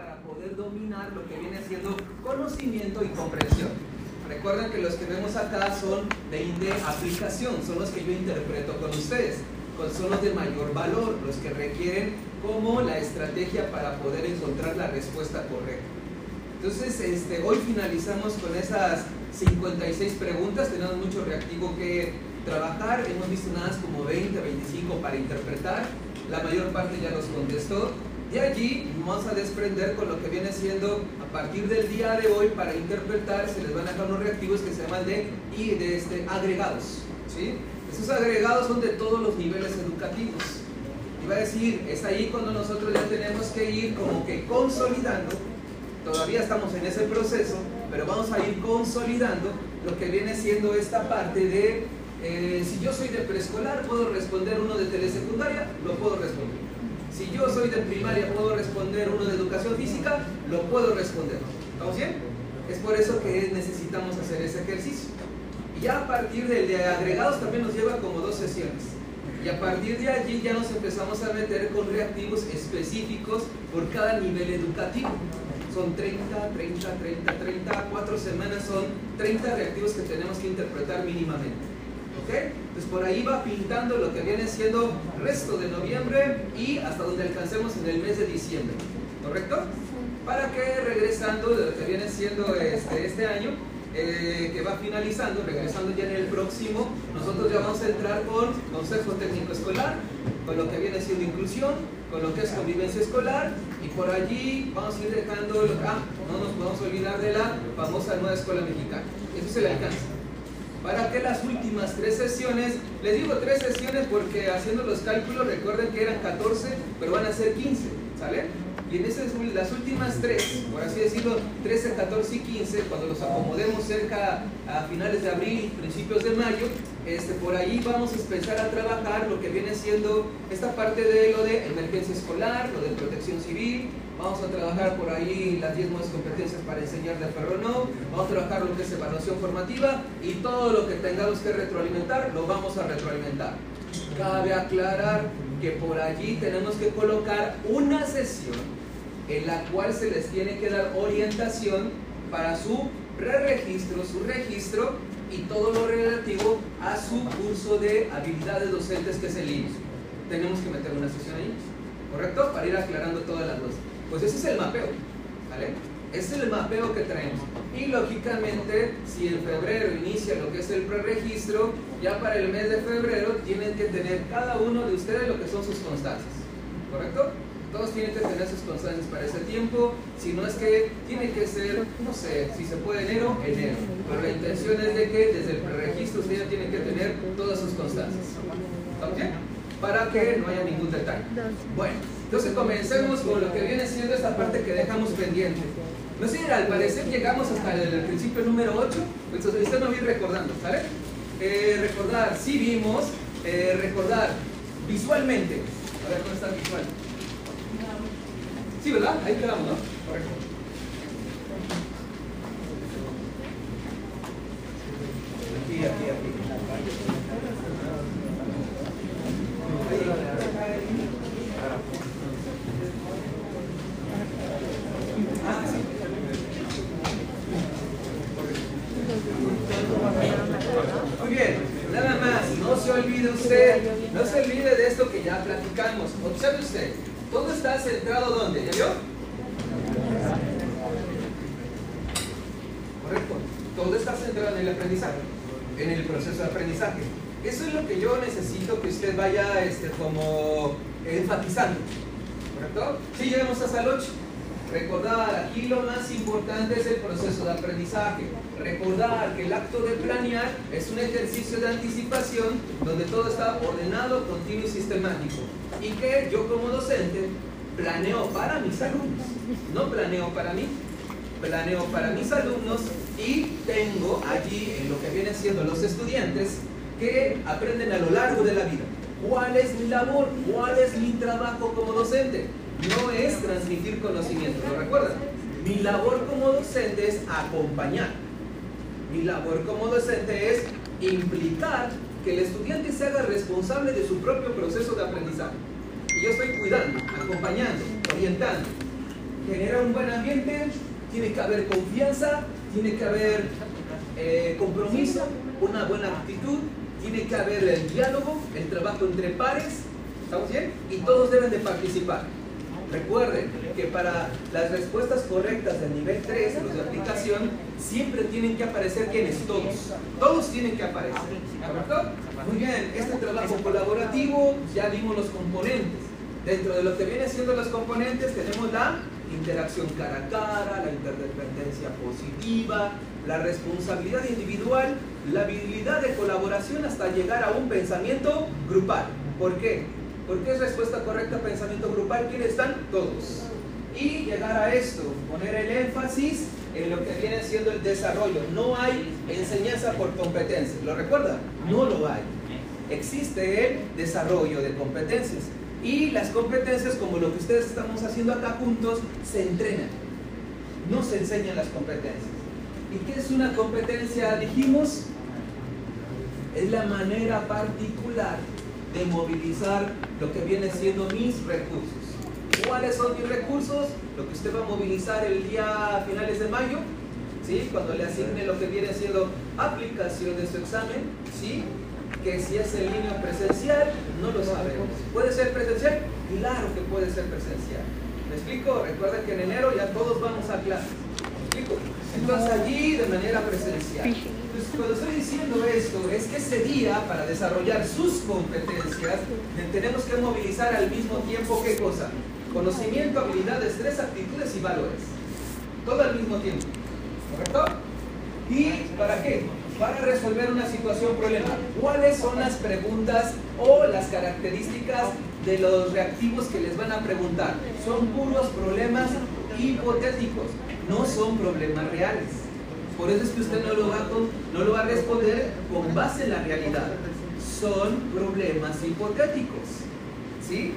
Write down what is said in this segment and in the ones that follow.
para poder dominar lo que viene siendo conocimiento y comprensión. Recuerden que los que vemos acá son de aplicación, son los que yo interpreto con ustedes, son los de mayor valor, los que requieren como la estrategia para poder encontrar la respuesta correcta. Entonces, este, hoy finalizamos con esas 56 preguntas, tenemos mucho reactivo que trabajar, hemos visto nada como 20, 25 para interpretar, la mayor parte ya los contestó. De allí vamos a desprender con lo que viene siendo a partir del día de hoy para interpretar, se les van a dejar unos reactivos que se llaman de, y de este, agregados. ¿sí? Esos agregados son de todos los niveles educativos. Iba a decir, es ahí cuando nosotros ya tenemos que ir como que consolidando, todavía estamos en ese proceso, pero vamos a ir consolidando lo que viene siendo esta parte de, eh, si yo soy de preescolar, puedo responder uno de telesecundaria, lo puedo responder. Si yo soy de primaria, puedo responder uno de educación física, lo puedo responder. ¿Estamos bien? Es por eso que necesitamos hacer ese ejercicio. Y ya a partir del de agregados también nos lleva como dos sesiones. Y a partir de allí ya nos empezamos a meter con reactivos específicos por cada nivel educativo. Son 30, 30, 30, 30, cuatro semanas son 30 reactivos que tenemos que interpretar mínimamente. ¿Ok? Entonces por ahí va pintando lo que viene siendo resto de noviembre y hasta donde alcancemos en el mes de diciembre. ¿Correcto? Para que regresando de lo que viene siendo este, este año, eh, que va finalizando, regresando ya en el próximo, nosotros ya vamos a entrar con consejo técnico escolar, con lo que viene siendo inclusión, con lo que es convivencia escolar y por allí vamos a ir dejando, ah, no nos podemos olvidar de la famosa nueva escuela mexicana. Eso se le alcanza. Para que las últimas tres sesiones, les digo tres sesiones porque haciendo los cálculos recuerden que eran 14, pero van a ser 15, ¿sale? Y en esas, las últimas tres, por así decirlo, 13, 14 y 15, cuando los acomodemos cerca a finales de abril, principios de mayo, este, por ahí vamos a empezar a trabajar lo que viene siendo esta parte de lo de emergencia escolar, lo de protección civil, vamos a trabajar por ahí las 10 nuevas competencias para enseñar de no, vamos a trabajar lo que es evaluación formativa y todo lo que tengamos que retroalimentar, lo vamos a retroalimentar. Cabe aclarar que por allí tenemos que colocar una sesión en la cual se les tiene que dar orientación para su preregistro, su registro y todo lo relativo a su curso de habilidades docentes que es el IMSS. Tenemos que meter una sesión ahí, ¿correcto? Para ir aclarando todas las cosas. Pues ese es el mapeo, ¿vale? Es el mapeo que traemos. Y lógicamente, si en febrero inicia lo que es el preregistro, ya para el mes de febrero tienen que tener cada uno de ustedes lo que son sus constancias, ¿correcto? Todos tienen que tener sus constancias para ese tiempo, si no es que tiene que ser, no sé, si se puede enero, enero. Pero la intención es de que desde el preregistro ustedes tienen que tener todas sus constancias. ¿Ok? Para que no haya ningún detalle. Bueno, entonces comencemos con lo que viene siendo esta parte que dejamos pendiente. No sé, al parecer llegamos hasta el, principio número 8, entonces usted no ir recordando, ¿sale? Eh, recordar, sí vimos, eh, recordar visualmente. A ver, ¿cómo está visual? Sí, ¿verdad? Ahí quedamos, ¿no? Correcto. Aquí, aquí, aquí. Ah, sí. Muy bien, nada más, no se olvide usted, no se olvide de esto que ya platicamos. Observe usted, todo está centrado ¿dónde? ¿Ya vio? Correcto. Todo está centrado en el aprendizaje, en el proceso de aprendizaje. Eso es lo que yo necesito que usted vaya este, como enfatizando. ¿Correcto? Si llegamos hasta el 8. Recordar, aquí lo más importante es el proceso de aprendizaje. Recordar que el acto de planear es un ejercicio de anticipación donde todo está ordenado, continuo y sistemático. Y que yo como docente planeo para mis alumnos, no planeo para mí, planeo para mis alumnos y tengo allí en lo que vienen siendo los estudiantes que aprenden a lo largo de la vida. ¿Cuál es mi labor? ¿Cuál es mi trabajo como docente? no es transmitir conocimiento, ¿lo recuerdan? Mi labor como docente es acompañar. Mi labor como docente es implicar que el estudiante se haga responsable de su propio proceso de aprendizaje. Yo estoy cuidando, acompañando, orientando. genera un buen ambiente, tiene que haber confianza, tiene que haber eh, compromiso, una buena actitud, tiene que haber el diálogo, el trabajo entre pares, ¿estamos bien? Y todos deben de participar. Recuerden que para las respuestas correctas del nivel 3, los de aplicación, siempre tienen que aparecer quienes, todos. Todos tienen que aparecer. ¿Correcto? Muy bien, este trabajo colaborativo, ya vimos los componentes. Dentro de lo que viene siendo los componentes tenemos la interacción cara a cara, la interdependencia positiva, la responsabilidad individual, la habilidad de colaboración hasta llegar a un pensamiento grupal. ¿Por qué? Porque es respuesta correcta a pensamiento grupal. ¿Quiénes están? Todos. Y llegar a esto, poner el énfasis en lo que viene siendo el desarrollo. No hay enseñanza por competencia. ¿Lo recuerda? No lo hay. Existe el desarrollo de competencias. Y las competencias, como lo que ustedes estamos haciendo acá juntos, se entrenan. No se enseñan las competencias. ¿Y qué es una competencia? Dijimos, es la manera particular de movilizar lo que viene siendo mis recursos. ¿Cuáles son mis recursos? Lo que usted va a movilizar el día a finales de mayo, ¿sí? cuando le asigne lo que viene siendo aplicación de su examen, ¿sí? Que si es en línea presencial, no lo sabemos. ¿Puede ser presencial? Claro que puede ser presencial. ¿Me explico? Recuerden que en enero ya todos vamos a clases. ¿Me explico? Entonces allí de manera presencial. Entonces, cuando estoy diciendo esto, es que ese día, para desarrollar sus competencias, tenemos que movilizar al mismo tiempo, ¿qué cosa? Conocimiento, habilidades, tres actitudes y valores. Todo al mismo tiempo. ¿Correcto? ¿Y para qué? Para resolver una situación problema. ¿Cuáles son las preguntas o las características de los reactivos que les van a preguntar? Son puros problemas hipotéticos, no son problemas reales. Por eso es que usted no lo va a, no lo va a responder con base en la realidad. Son problemas hipotéticos. ¿Sí?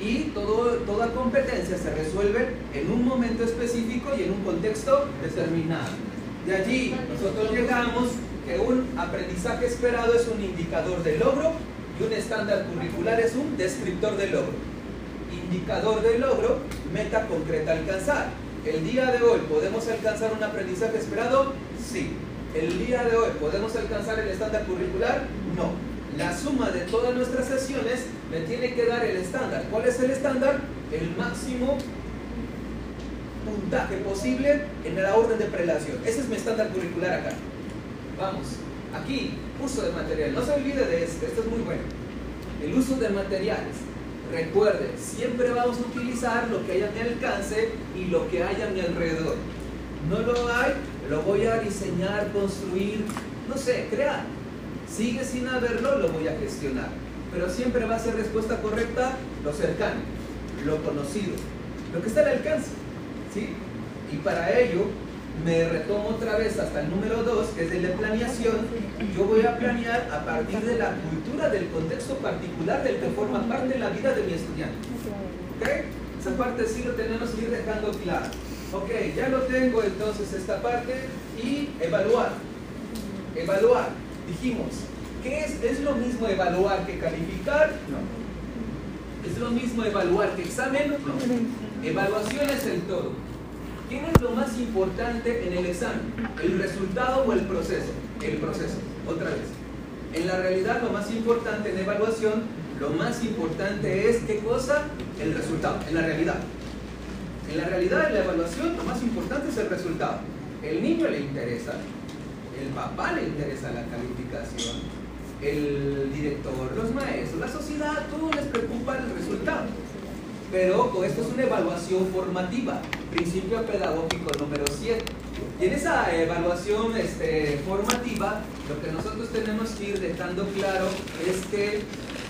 Y todo, toda competencia se resuelve en un momento específico y en un contexto determinado. De allí nosotros llegamos que un aprendizaje esperado es un indicador de logro y un estándar curricular es un descriptor de logro. Indicador de logro, meta concreta alcanzar. El día de hoy, ¿podemos alcanzar un aprendizaje esperado? Sí. El día de hoy, ¿podemos alcanzar el estándar curricular? No. La suma de todas nuestras sesiones me tiene que dar el estándar. ¿Cuál es el estándar? El máximo puntaje posible en la orden de prelación. Ese es mi estándar curricular acá. Vamos, aquí, uso de material. No se olvide de este, esto es muy bueno. El uso de materiales. Recuerde, siempre vamos a utilizar lo que haya a mi alcance y lo que haya a mi alrededor. No lo hay, lo voy a diseñar, construir, no sé, crear. Sigue sin haberlo, lo voy a gestionar. Pero siempre va a ser respuesta correcta lo cercano, lo conocido, lo que está al alcance. Y para ello me retomo otra vez hasta el número 2, que es el de planeación. Yo voy a planear a partir de la cultura del contexto particular del que forma parte la vida de mi estudiante. ¿Ok? Esa parte sí lo tenemos que ir dejando claro. Ok, ya lo tengo entonces esta parte y evaluar. Evaluar. Dijimos, ¿qué es? ¿Es lo mismo evaluar que calificar? No. ¿Es lo mismo evaluar que examen? No. Evaluación es el todo. ¿Quién es lo más importante en el examen? ¿El resultado o el proceso? El proceso, otra vez. En la realidad lo más importante en evaluación, lo más importante es qué cosa? El resultado, en la realidad. En la realidad, en la evaluación, lo más importante es el resultado. El niño le interesa, el papá le interesa la calificación, el director, los maestros, la sociedad, todo les preocupa el resultado. Pero ojo, esto es una evaluación formativa, principio pedagógico número 7. Y en esa evaluación este, formativa, lo que nosotros tenemos que ir dejando claro es que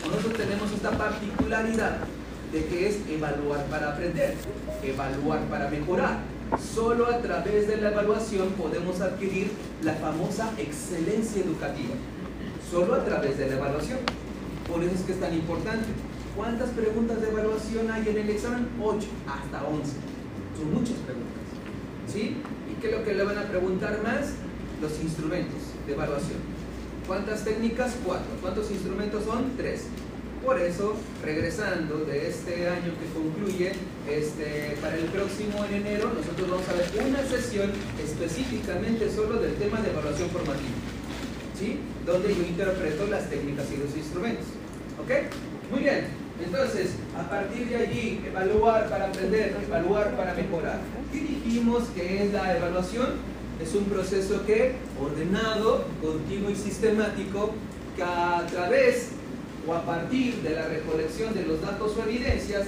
nosotros tenemos esta particularidad de que es evaluar para aprender, evaluar para mejorar. Solo a través de la evaluación podemos adquirir la famosa excelencia educativa. Solo a través de la evaluación. Por eso es que es tan importante. ¿Cuántas preguntas de evaluación hay en el examen? 8 hasta 11. Son muchas preguntas. ¿Sí? ¿Y qué es lo que le van a preguntar más? Los instrumentos de evaluación. ¿Cuántas técnicas? 4. ¿Cuántos instrumentos son? 3. Por eso, regresando de este año que concluye, este, para el próximo en enero, nosotros vamos a ver una sesión específicamente solo del tema de evaluación formativa, ¿sí? donde yo interpreto las técnicas y los instrumentos. ¿Ok? Muy bien. Entonces, a partir de allí, evaluar para aprender, evaluar para mejorar. ¿Qué dijimos que es la evaluación? Es un proceso que, ordenado, continuo y sistemático, que a través o a partir de la recolección de los datos o evidencias,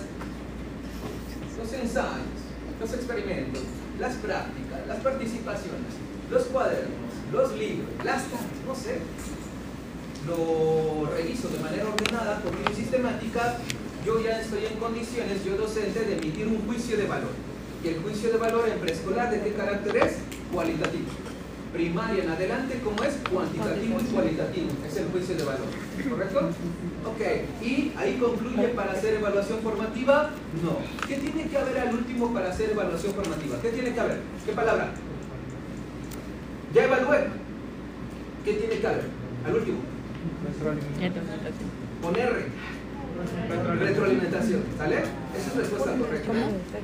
los ensayos, los experimentos, las prácticas, las participaciones, los cuadernos, los libros, las no sé, lo reviso de manera ordenada, continua y sistemática, yo ya estoy en condiciones, yo docente, de emitir un juicio de valor. Y el juicio de valor en preescolar, ¿de qué carácter es? Cualitativo primaria en adelante, como es cuantitativo y cualitativo, es el juicio de valor, ¿correcto? Ok, y ahí concluye para hacer evaluación formativa, no. ¿Qué tiene que haber al último para hacer evaluación formativa? ¿Qué tiene que haber? ¿Qué palabra? Ya evalué. ¿Qué tiene que haber? Al último. Poner Retroalimentación, ¿sale? Esa es respuesta correcta.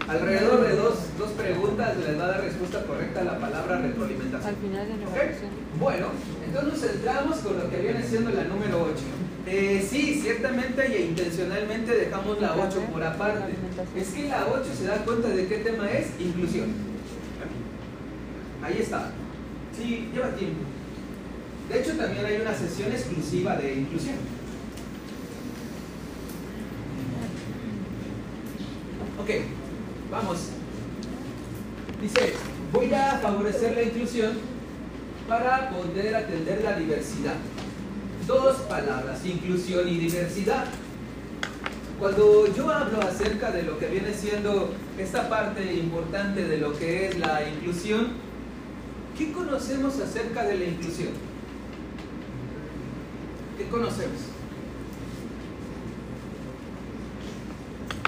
Alrededor de dos, dos preguntas les va a dar respuesta correcta a la palabra retroalimentación. Al final de la Bueno, entonces nos centramos con lo que viene siendo la número 8. Eh, sí, ciertamente e intencionalmente dejamos la 8 por aparte. Es que la 8 se da cuenta de qué tema es inclusión. Ahí está. Sí, lleva tiempo. De hecho, también hay una sesión exclusiva de inclusión. Ok, vamos. Dice, voy a favorecer la inclusión para poder atender la diversidad. Dos palabras, inclusión y diversidad. Cuando yo hablo acerca de lo que viene siendo esta parte importante de lo que es la inclusión, ¿qué conocemos acerca de la inclusión? ¿Qué conocemos?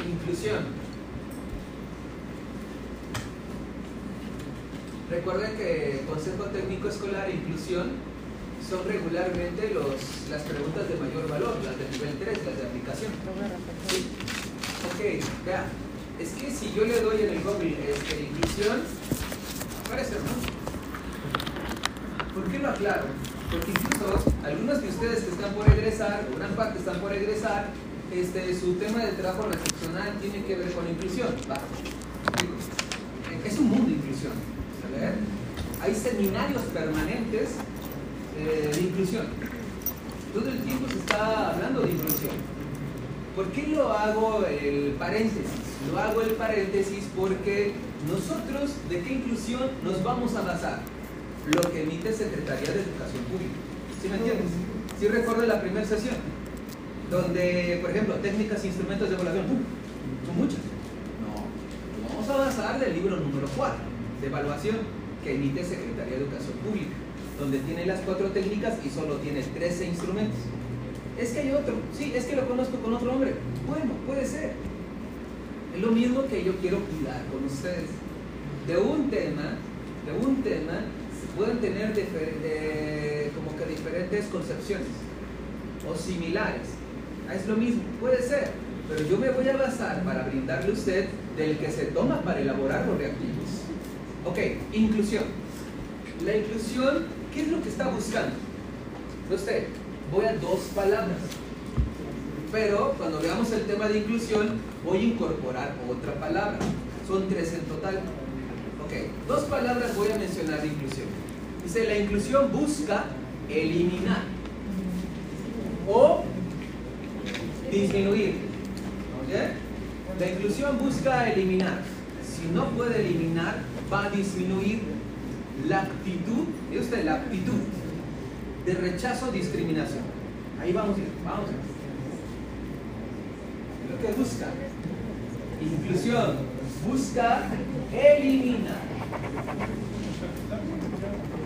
Inclusión. Recuerden que Consejo Técnico Escolar e Inclusión son regularmente los, las preguntas de mayor valor, las de nivel 3, las de aplicación. Ok, vea, es que si yo le doy en el Google este, inclusión, parece hermoso. ¿Por qué lo aclaro? Porque incluso algunos de ustedes que están por egresar, gran parte están por egresar, este, su tema de trabajo recepcional tiene que ver con inclusión. Es un mundo de inclusión hay seminarios permanentes eh, de inclusión. Todo el tiempo se está hablando de inclusión. ¿Por qué lo hago el paréntesis? Lo hago el paréntesis porque nosotros, ¿de qué inclusión nos vamos a basar? Lo que emite Secretaría de Educación Pública. ¿Sí me entiendes? ¿Sí recuerdo la primera sesión? Donde, por ejemplo, técnicas e instrumentos de evaluación, son muchas. No, vamos a basar del libro número 4 de evaluación que emite Secretaría de Educación Pública, donde tiene las cuatro técnicas y solo tiene 13 instrumentos. Es que hay otro, sí, es que lo conozco con otro nombre. Bueno, puede ser. Es lo mismo que yo quiero cuidar con ustedes. De un tema, de un tema, pueden tener como que diferentes concepciones o similares. Ah, es lo mismo, puede ser, pero yo me voy a basar para brindarle a usted del que se toma para elaborar los reactivos. Ok, inclusión. La inclusión, ¿qué es lo que está buscando? Usted, voy a dos palabras. Pero cuando veamos el tema de inclusión, voy a incorporar otra palabra. Son tres en total. Ok, dos palabras voy a mencionar de inclusión. Dice, la inclusión busca eliminar o disminuir. La inclusión busca eliminar. Si no puede eliminar, va a disminuir la actitud, ¿ve usted? La actitud de rechazo discriminación. Ahí vamos, vamos. Lo que busca, inclusión, busca eliminar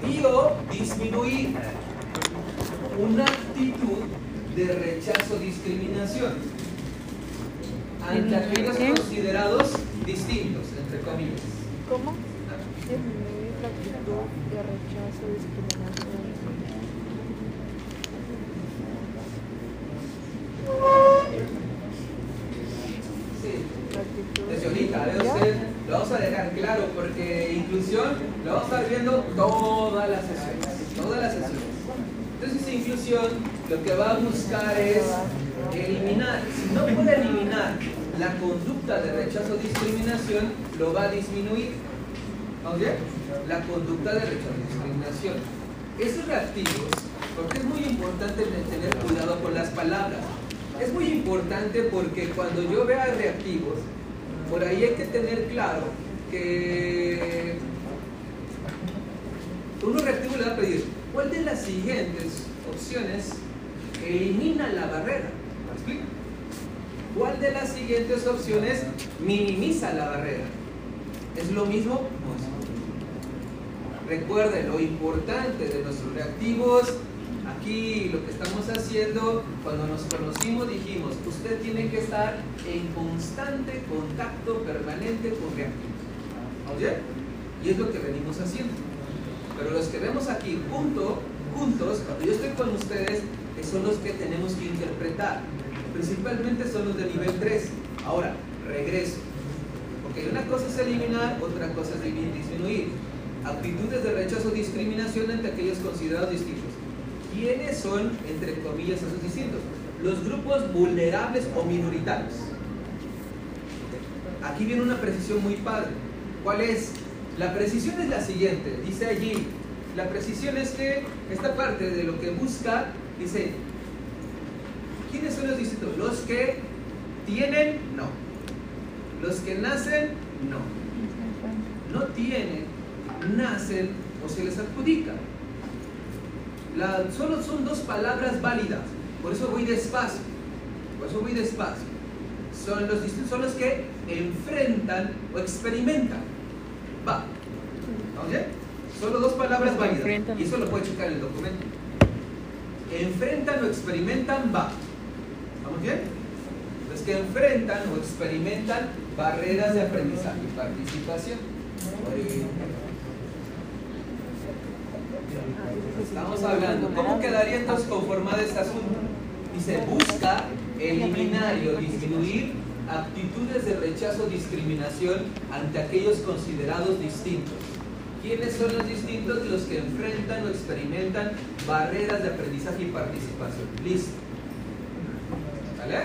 y o disminuir una actitud de rechazo discriminación ante aquellos considerados distintos, entre comillas. ¿Cómo? Disminuir la actitud de rechazo discriminación. Claro porque inclusión lo vamos a estar viendo todas las sesiones. Todas las sesiones. Entonces, inclusión lo que va a buscar es eliminar. Si no puede eliminar la conducta de rechazo o discriminación, lo va a disminuir. ¿Vamos bien? La conducta de rechazo o discriminación. Esos reactivos, porque es muy importante tener cuidado con las palabras. Es muy importante porque cuando yo vea reactivos, por ahí hay que tener claro que uno reactivo le va a pedir cuál de las siguientes opciones elimina la barrera. ¿Me explico? ¿Cuál de las siguientes opciones minimiza la barrera? ¿Es lo mismo? No. Recuerden, lo importante de nuestros reactivos, aquí lo que estamos haciendo, cuando nos conocimos dijimos, usted tiene que estar en constante contacto permanente con reactivos. Y es lo que venimos haciendo. Pero los que vemos aquí junto, juntos, cuando yo estoy con ustedes, son los que tenemos que interpretar. Principalmente son los de nivel 3. Ahora, regreso. Porque una cosa es eliminar, otra cosa es disminuir. Actitudes de rechazo discriminación ante aquellos considerados distintos. ¿Quiénes son, entre comillas, esos distintos? Los grupos vulnerables o minoritarios. Aquí viene una precisión muy padre. ¿Cuál es? La precisión es la siguiente. Dice allí, la precisión es que esta parte de lo que busca, dice, ¿quiénes son los distintos? Los que tienen, no. Los que nacen, no. No tienen, nacen o se les adjudica. Solo son dos palabras válidas. Por eso voy despacio. Por eso voy despacio. Son los son los que enfrentan o experimentan. Va. ¿Vamos bien? Solo dos palabras válidas. Y eso lo puede checar en el documento. Enfrentan o experimentan, va. ¿Vamos bien? Los que enfrentan o experimentan barreras de aprendizaje y participación. Estamos hablando. ¿Cómo quedaría entonces conformado este asunto? Dice, busca eliminar o disminuir actitudes de rechazo discriminación ante aquellos considerados distintos. ¿Quiénes son los distintos? Los que enfrentan o experimentan barreras de aprendizaje y participación. Listo. ¿Vale?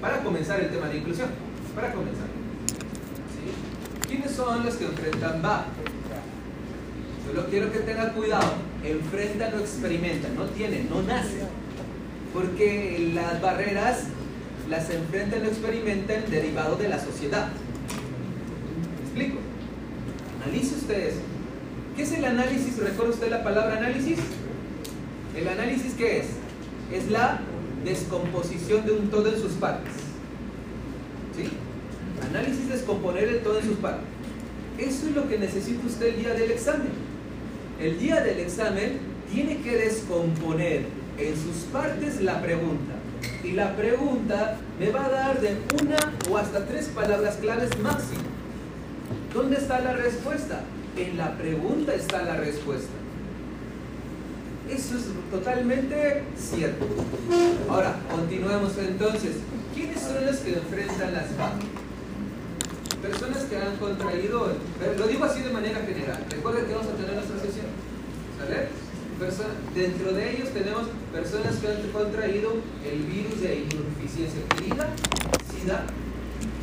Para comenzar el tema de inclusión. Para comenzar. ¿Quiénes son los que enfrentan va? Solo quiero que tengan cuidado. Enfrentan o experimentan. No tienen, no nacen. Porque las barreras las enfrentan o experimentan derivado de la sociedad. ¿Me explico? Analice usted eso. ¿Qué es el análisis? ¿Recuerda usted la palabra análisis? ¿El análisis qué es? Es la descomposición de un todo en sus partes. ¿Sí? Análisis es descomponer el todo en sus partes. Eso es lo que necesita usted el día del examen. El día del examen tiene que descomponer en sus partes la pregunta. Y la pregunta me va a dar de una o hasta tres palabras claves máximo. ¿Dónde está la respuesta? En la pregunta está la respuesta. Eso es totalmente cierto. Ahora, continuemos entonces. ¿Quiénes son los que enfrentan las FAC? Personas que han contraído, lo digo así de manera general. Recuerden que vamos a tener nuestra sesión. ¿Sale? Dentro de ellos tenemos personas que han contraído el virus de insuficiencia adquirida, SIDA,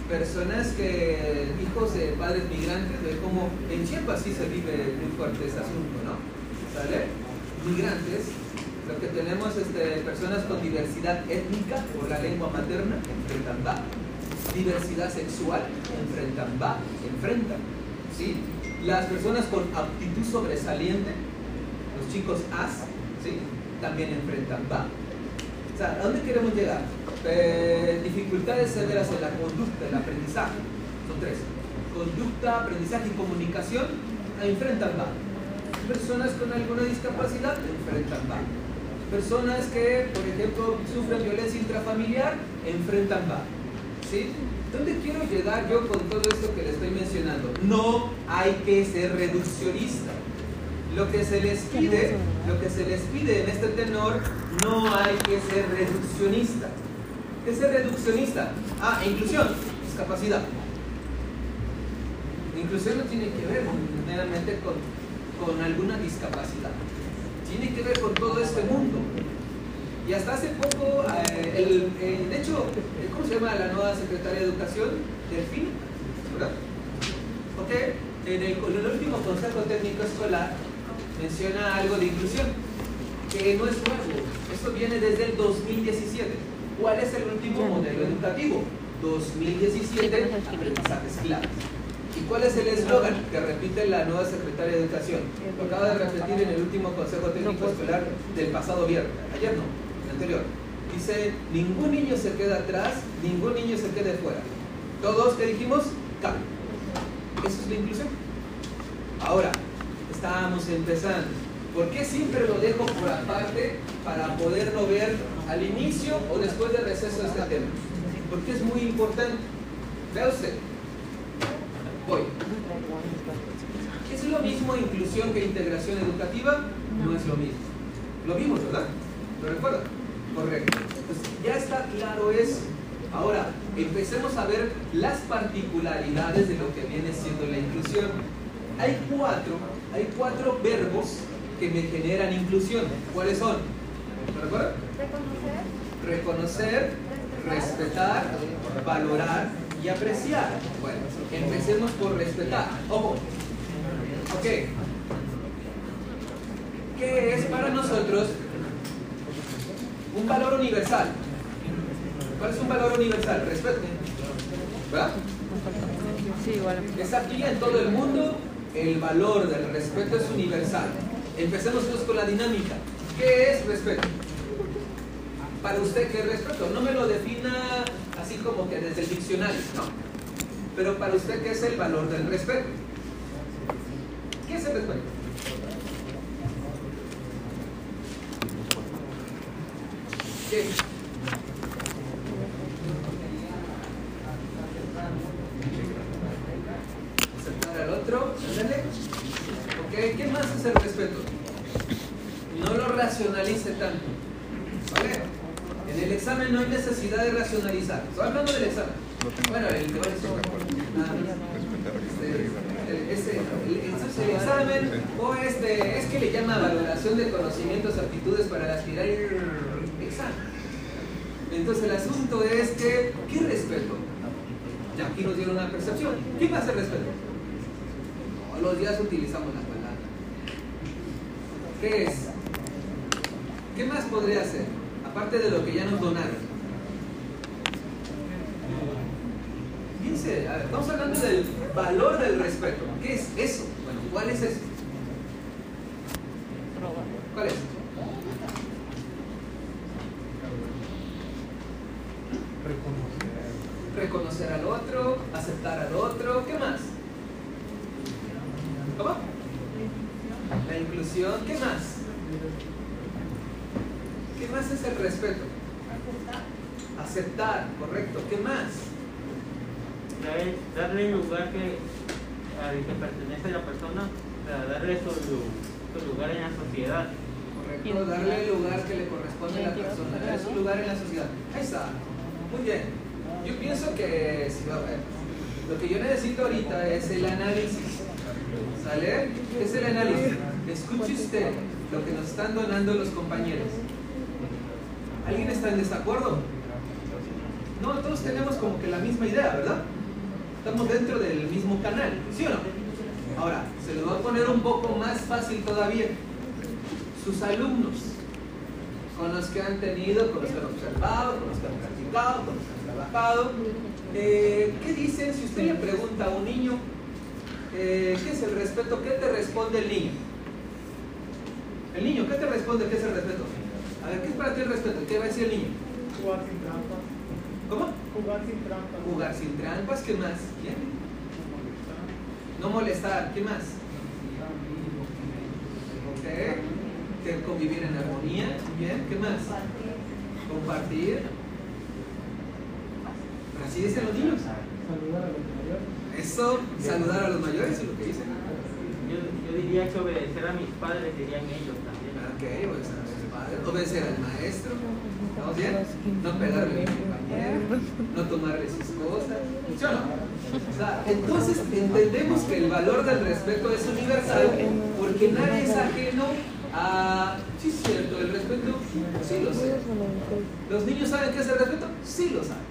personas que, hijos de padres migrantes, de como en Chiapas sí se vive muy fuerte ese asunto, ¿no? ¿Sale? Migrantes, lo que tenemos este, personas con diversidad étnica por la lengua materna, enfrentan va. Diversidad sexual, enfrentan va, enfrentan. ¿sí? Las personas con aptitud sobresaliente, chicos AS, ¿sí? también enfrentan va. O sea, ¿a dónde queremos llegar? Eh, dificultades severas en la conducta, el aprendizaje. Son tres. Conducta, aprendizaje y comunicación enfrentan va. Personas con alguna discapacidad enfrentan va. Personas que, por ejemplo, sufren violencia intrafamiliar enfrentan va. ¿Sí? ¿Dónde quiero llegar yo con todo esto que le estoy mencionando? No hay que ser reduccionista. Lo que se les pide, lo que se les pide en este tenor, no hay que ser reduccionista. ¿Qué es ser reduccionista? Ah, inclusión, discapacidad. Inclusión no tiene que ver meramente con, con alguna discapacidad. Tiene que ver con todo este mundo. Y hasta hace poco, eh, el, de hecho, ¿cómo se llama la nueva secretaria de Educación? Delfín, ¿verdad? Ok, en el, en el último Consejo Técnico Escolar menciona algo de inclusión, que no es nuevo, esto viene desde el 2017. ¿Cuál es el último modelo educativo? 2017, aprendizajes claves. ¿Y cuál es el eslogan que repite la nueva secretaria de Educación? Lo acaba de repetir en el último Consejo Técnico Escolar del pasado viernes, ayer no, el anterior. Dice, ningún niño se queda atrás, ningún niño se quede fuera. Todos, ¿qué dijimos? Cambio. Eso es la inclusión. Ahora, estábamos empezando. ¿Por qué siempre lo dejo por aparte para poderlo ver al inicio o después del receso de este tema? Porque es muy importante. Vea usted. Voy. ¿Es lo mismo inclusión que integración educativa? No es lo mismo. Lo vimos, ¿verdad? ¿Lo recuerdan? Correcto. Pues ya está claro eso. Ahora, empecemos a ver las particularidades de lo que viene siendo la inclusión. Hay cuatro, hay cuatro verbos que me generan inclusión. ¿Cuáles son? Reconocer, Reconocer, respetar, valorar y apreciar. Bueno, empecemos por respetar. Ojo. Ok. ¿Qué es para nosotros un valor universal? ¿Cuál es un valor universal? Respeto. ¿Verdad? Sí, igual. Es aquí en todo el mundo, el valor del respeto es universal. Empecemos pues con la dinámica. ¿Qué es respeto? Para usted, ¿qué es respeto? No me lo defina así como que desde el diccionario, no. Pero para usted, ¿qué es el valor del respeto? ¿Qué es el respeto? ¿Qué? Usted le pregunta a un niño eh, qué es el respeto? ¿Qué te responde el niño? El niño, ¿qué te responde? ¿Qué es el respeto? A ver, ¿qué es para ti el respeto? ¿Qué va a decir el niño? Jugar sin trampas. ¿Cómo? Jugar sin trampas. Jugar sin trampas, ¿qué más? ¿Bien? No molestar, ¿qué más? Ok. Que convivir en armonía, ¿bien? ¿Qué más? Compartir. Así dicen los niños. Saludar a los. Eso, saludar a los mayores es lo que dicen. Yo, yo diría que obedecer a mis padres dirían ellos también. Ok, obedecer a sus padres, obedecer al maestro. ¿Estamos bien? No pegarle a mi compañero, no tomarle sus cosas. ¿Sí o no? O sea, entonces entendemos que el valor del respeto es universal porque nadie es ajeno a... Sí, es cierto, el respeto, sí lo sé. ¿Los niños saben qué es el respeto? Sí lo saben.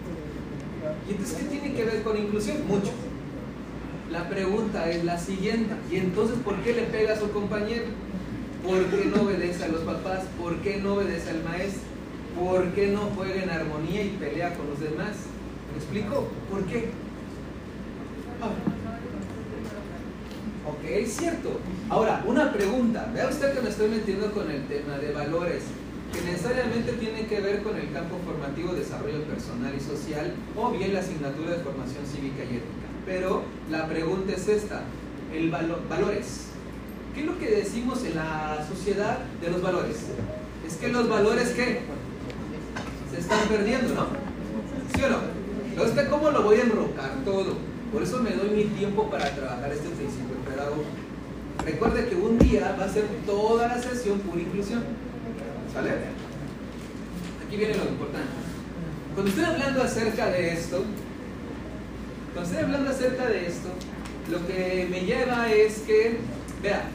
¿Y entonces qué tiene que ver con inclusión? Mucho. La pregunta es la siguiente. ¿Y entonces por qué le pega a su compañero? ¿Por qué no obedece a los papás? ¿Por qué no obedece al maestro? ¿Por qué no juega en armonía y pelea con los demás? ¿Me explico? ¿Por qué? Ah. Ok, es cierto. Ahora, una pregunta. Vea usted que me estoy metiendo con el tema de valores, que necesariamente tiene que ver con el campo formativo, desarrollo personal y social, o bien la asignatura de formación cívica y ética. Pero la pregunta es esta, el valo- valores. ¿Qué es lo que decimos en la sociedad de los valores? Es que los valores que se están perdiendo, ¿no? ¿Sí o no? Entonces, ¿usted ¿cómo lo voy a enrocar todo? Por eso me doy mi tiempo para trabajar este principio pedagógico. Recuerde que un día va a ser toda la sesión pura inclusión. ¿Sale? Aquí viene lo importante. Cuando estoy hablando acerca de esto, cuando estoy hablando acerca de esto, lo que me lleva es que, vea,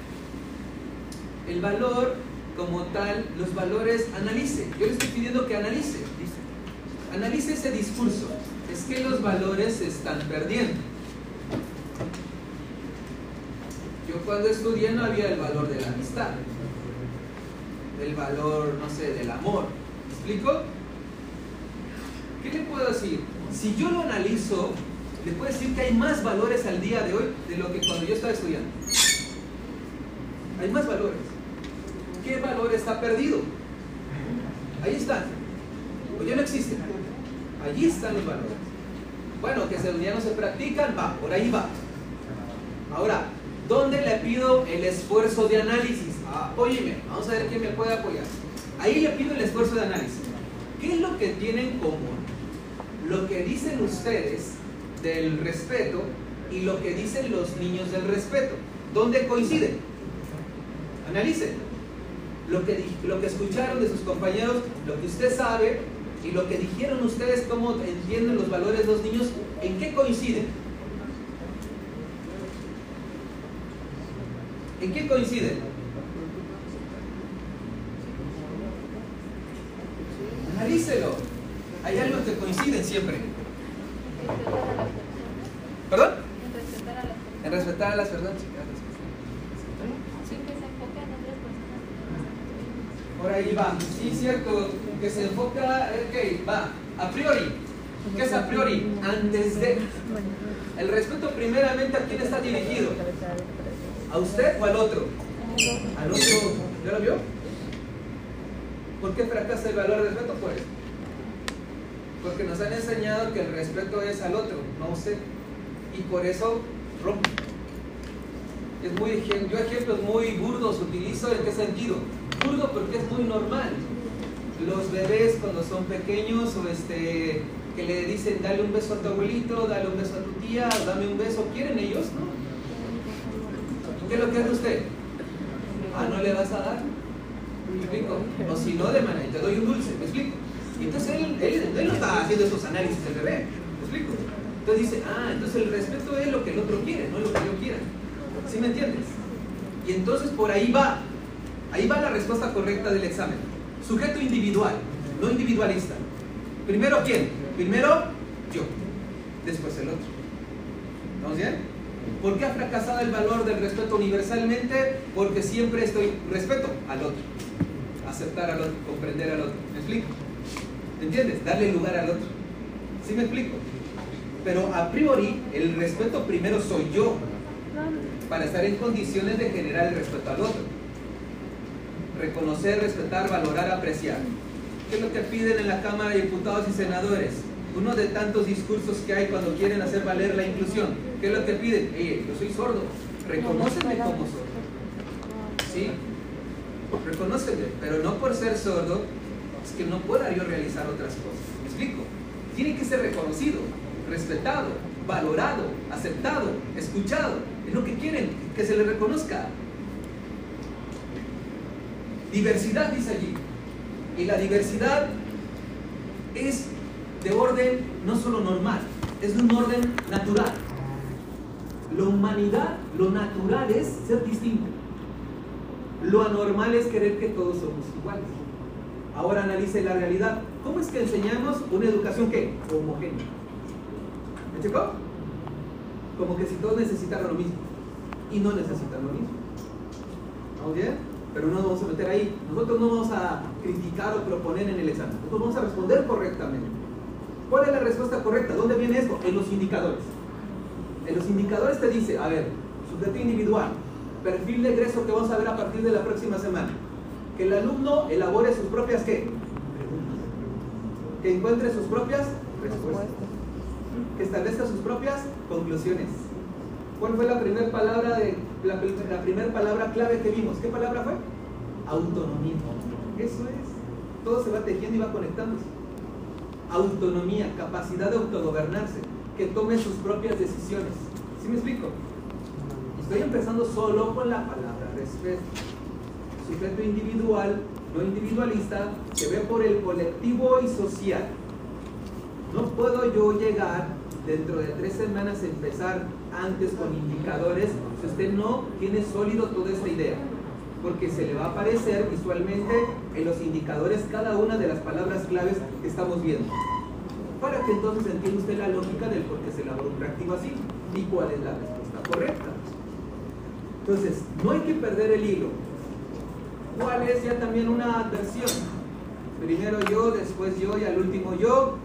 el valor como tal, los valores, analice. Yo le estoy pidiendo que analice. Analice ese discurso. Es que los valores se están perdiendo. Yo cuando estudié no había el valor de la amistad, el valor, no sé, del amor. ¿Me explico? ¿Qué le puedo decir? Si yo lo analizo, le puedo decir que hay más valores al día de hoy de lo que cuando yo estaba estudiando. Hay más valores. ¿Qué valor está perdido? Ahí están. O ya no existen. Allí están los valores. Bueno, que se- ya no se practican, va, por ahí va. Ahora, ¿dónde le pido el esfuerzo de análisis? Apóyeme, vamos a ver quién me puede apoyar. Ahí le pido el esfuerzo de análisis. ¿Qué es lo que tienen en común? Lo que dicen ustedes del respeto y lo que dicen los niños del respeto. ¿Dónde coinciden? Analicen. Lo que, lo que escucharon de sus compañeros, lo que usted sabe y lo que dijeron ustedes, cómo entienden los valores de los niños, ¿en qué coinciden? ¿En qué coinciden? Analícelo. Hay algo que coinciden siempre. ¿Perdón? En respetar a las personas. Por ahí va. Sí, cierto. Que se enfoca. Ok, va. A priori. ¿Qué es a priori? Antes de. El respeto, primeramente, ¿a quién está dirigido? ¿A usted o al otro? Al otro. ¿Ya lo vio? ¿Por qué fracasa el valor del respeto? Pues. Porque nos han enseñado que el respeto es al otro, no a usted. Y por eso rompe. Es muy, yo ejemplos muy burdos utilizo en qué sentido. Burdo porque es muy normal. Los bebés cuando son pequeños o este que le dicen dale un beso a tu abuelito, dale un beso a tu tía, dame un beso, ¿quieren ellos? ¿No? ¿Qué es lo que hace usted? Ah, ¿no le vas a dar? ¿Me explico? O si no, de manera, te doy un dulce, ¿me explico? Entonces él, él, no está haciendo esos análisis del bebé, ¿me explico? Entonces dice, ah, entonces el respeto es lo que el otro quiere, no lo que yo quiera. ¿Sí me entiendes? Y entonces por ahí va, ahí va la respuesta correcta del examen. Sujeto individual, no individualista. Primero quién? Primero yo, después el otro. ¿Estamos bien? ¿Por qué ha fracasado el valor del respeto universalmente? Porque siempre estoy respeto al otro, aceptar al otro, comprender al otro. ¿Me explico? ¿Entiendes? Darle lugar al otro. ¿Sí me explico? Pero a priori, el respeto primero soy yo, para estar en condiciones de generar el respeto al otro. Reconocer, respetar, valorar, apreciar. ¿Qué es lo que piden en la Cámara de Diputados y Senadores? Uno de tantos discursos que hay cuando quieren hacer valer la inclusión. ¿Qué es lo que piden? Eh, yo soy sordo. Reconóceme como sordo. Sí, reconóceme, pero no por ser sordo, es que no pueda yo realizar otras cosas. ¿Me explico? Tiene que ser reconocido, respetado, valorado, aceptado, escuchado. Es lo que quieren, que se le reconozca. Diversidad dice allí. Y la diversidad es de orden no solo normal, es de un orden natural. La humanidad, lo natural es ser distinto. Lo anormal es querer que todos somos iguales. Ahora analice la realidad. ¿Cómo es que enseñamos una educación que homogénea? ¿Me checó? Como que si todos necesitaran lo mismo. Y no necesitan lo mismo. ¿Vamos bien? Pero no nos vamos a meter ahí. Nosotros no vamos a criticar o proponer en el examen. Nosotros vamos a responder correctamente. ¿Cuál es la respuesta correcta? ¿Dónde viene esto? En los indicadores. En los indicadores te dice, a ver, sujeto individual, perfil de egreso que vamos a ver a partir de la próxima semana. Que el alumno elabore sus propias ¿qué? Que encuentre sus propias respuestas. Que establezca sus propias conclusiones. ¿Cuál fue la primera palabra de la, la primera palabra clave que vimos? ¿Qué palabra fue? Autonomía. Eso es. Todo se va tejiendo y va conectándose. Autonomía, capacidad de autogobernarse, que tome sus propias decisiones. ¿Sí me explico? Estoy empezando solo con la palabra respeto. Sujeto individual, no individualista, que ve por el colectivo y social. No puedo yo llegar dentro de tres semanas a empezar antes con indicadores si usted no tiene sólido toda esta idea. Porque se le va a aparecer visualmente en los indicadores cada una de las palabras claves que estamos viendo. Para que entonces entienda usted la lógica del por qué se elabora un reactivo así y cuál es la respuesta correcta. Entonces, no hay que perder el hilo. ¿Cuál es ya también una adversión? Primero yo, después yo y al último yo.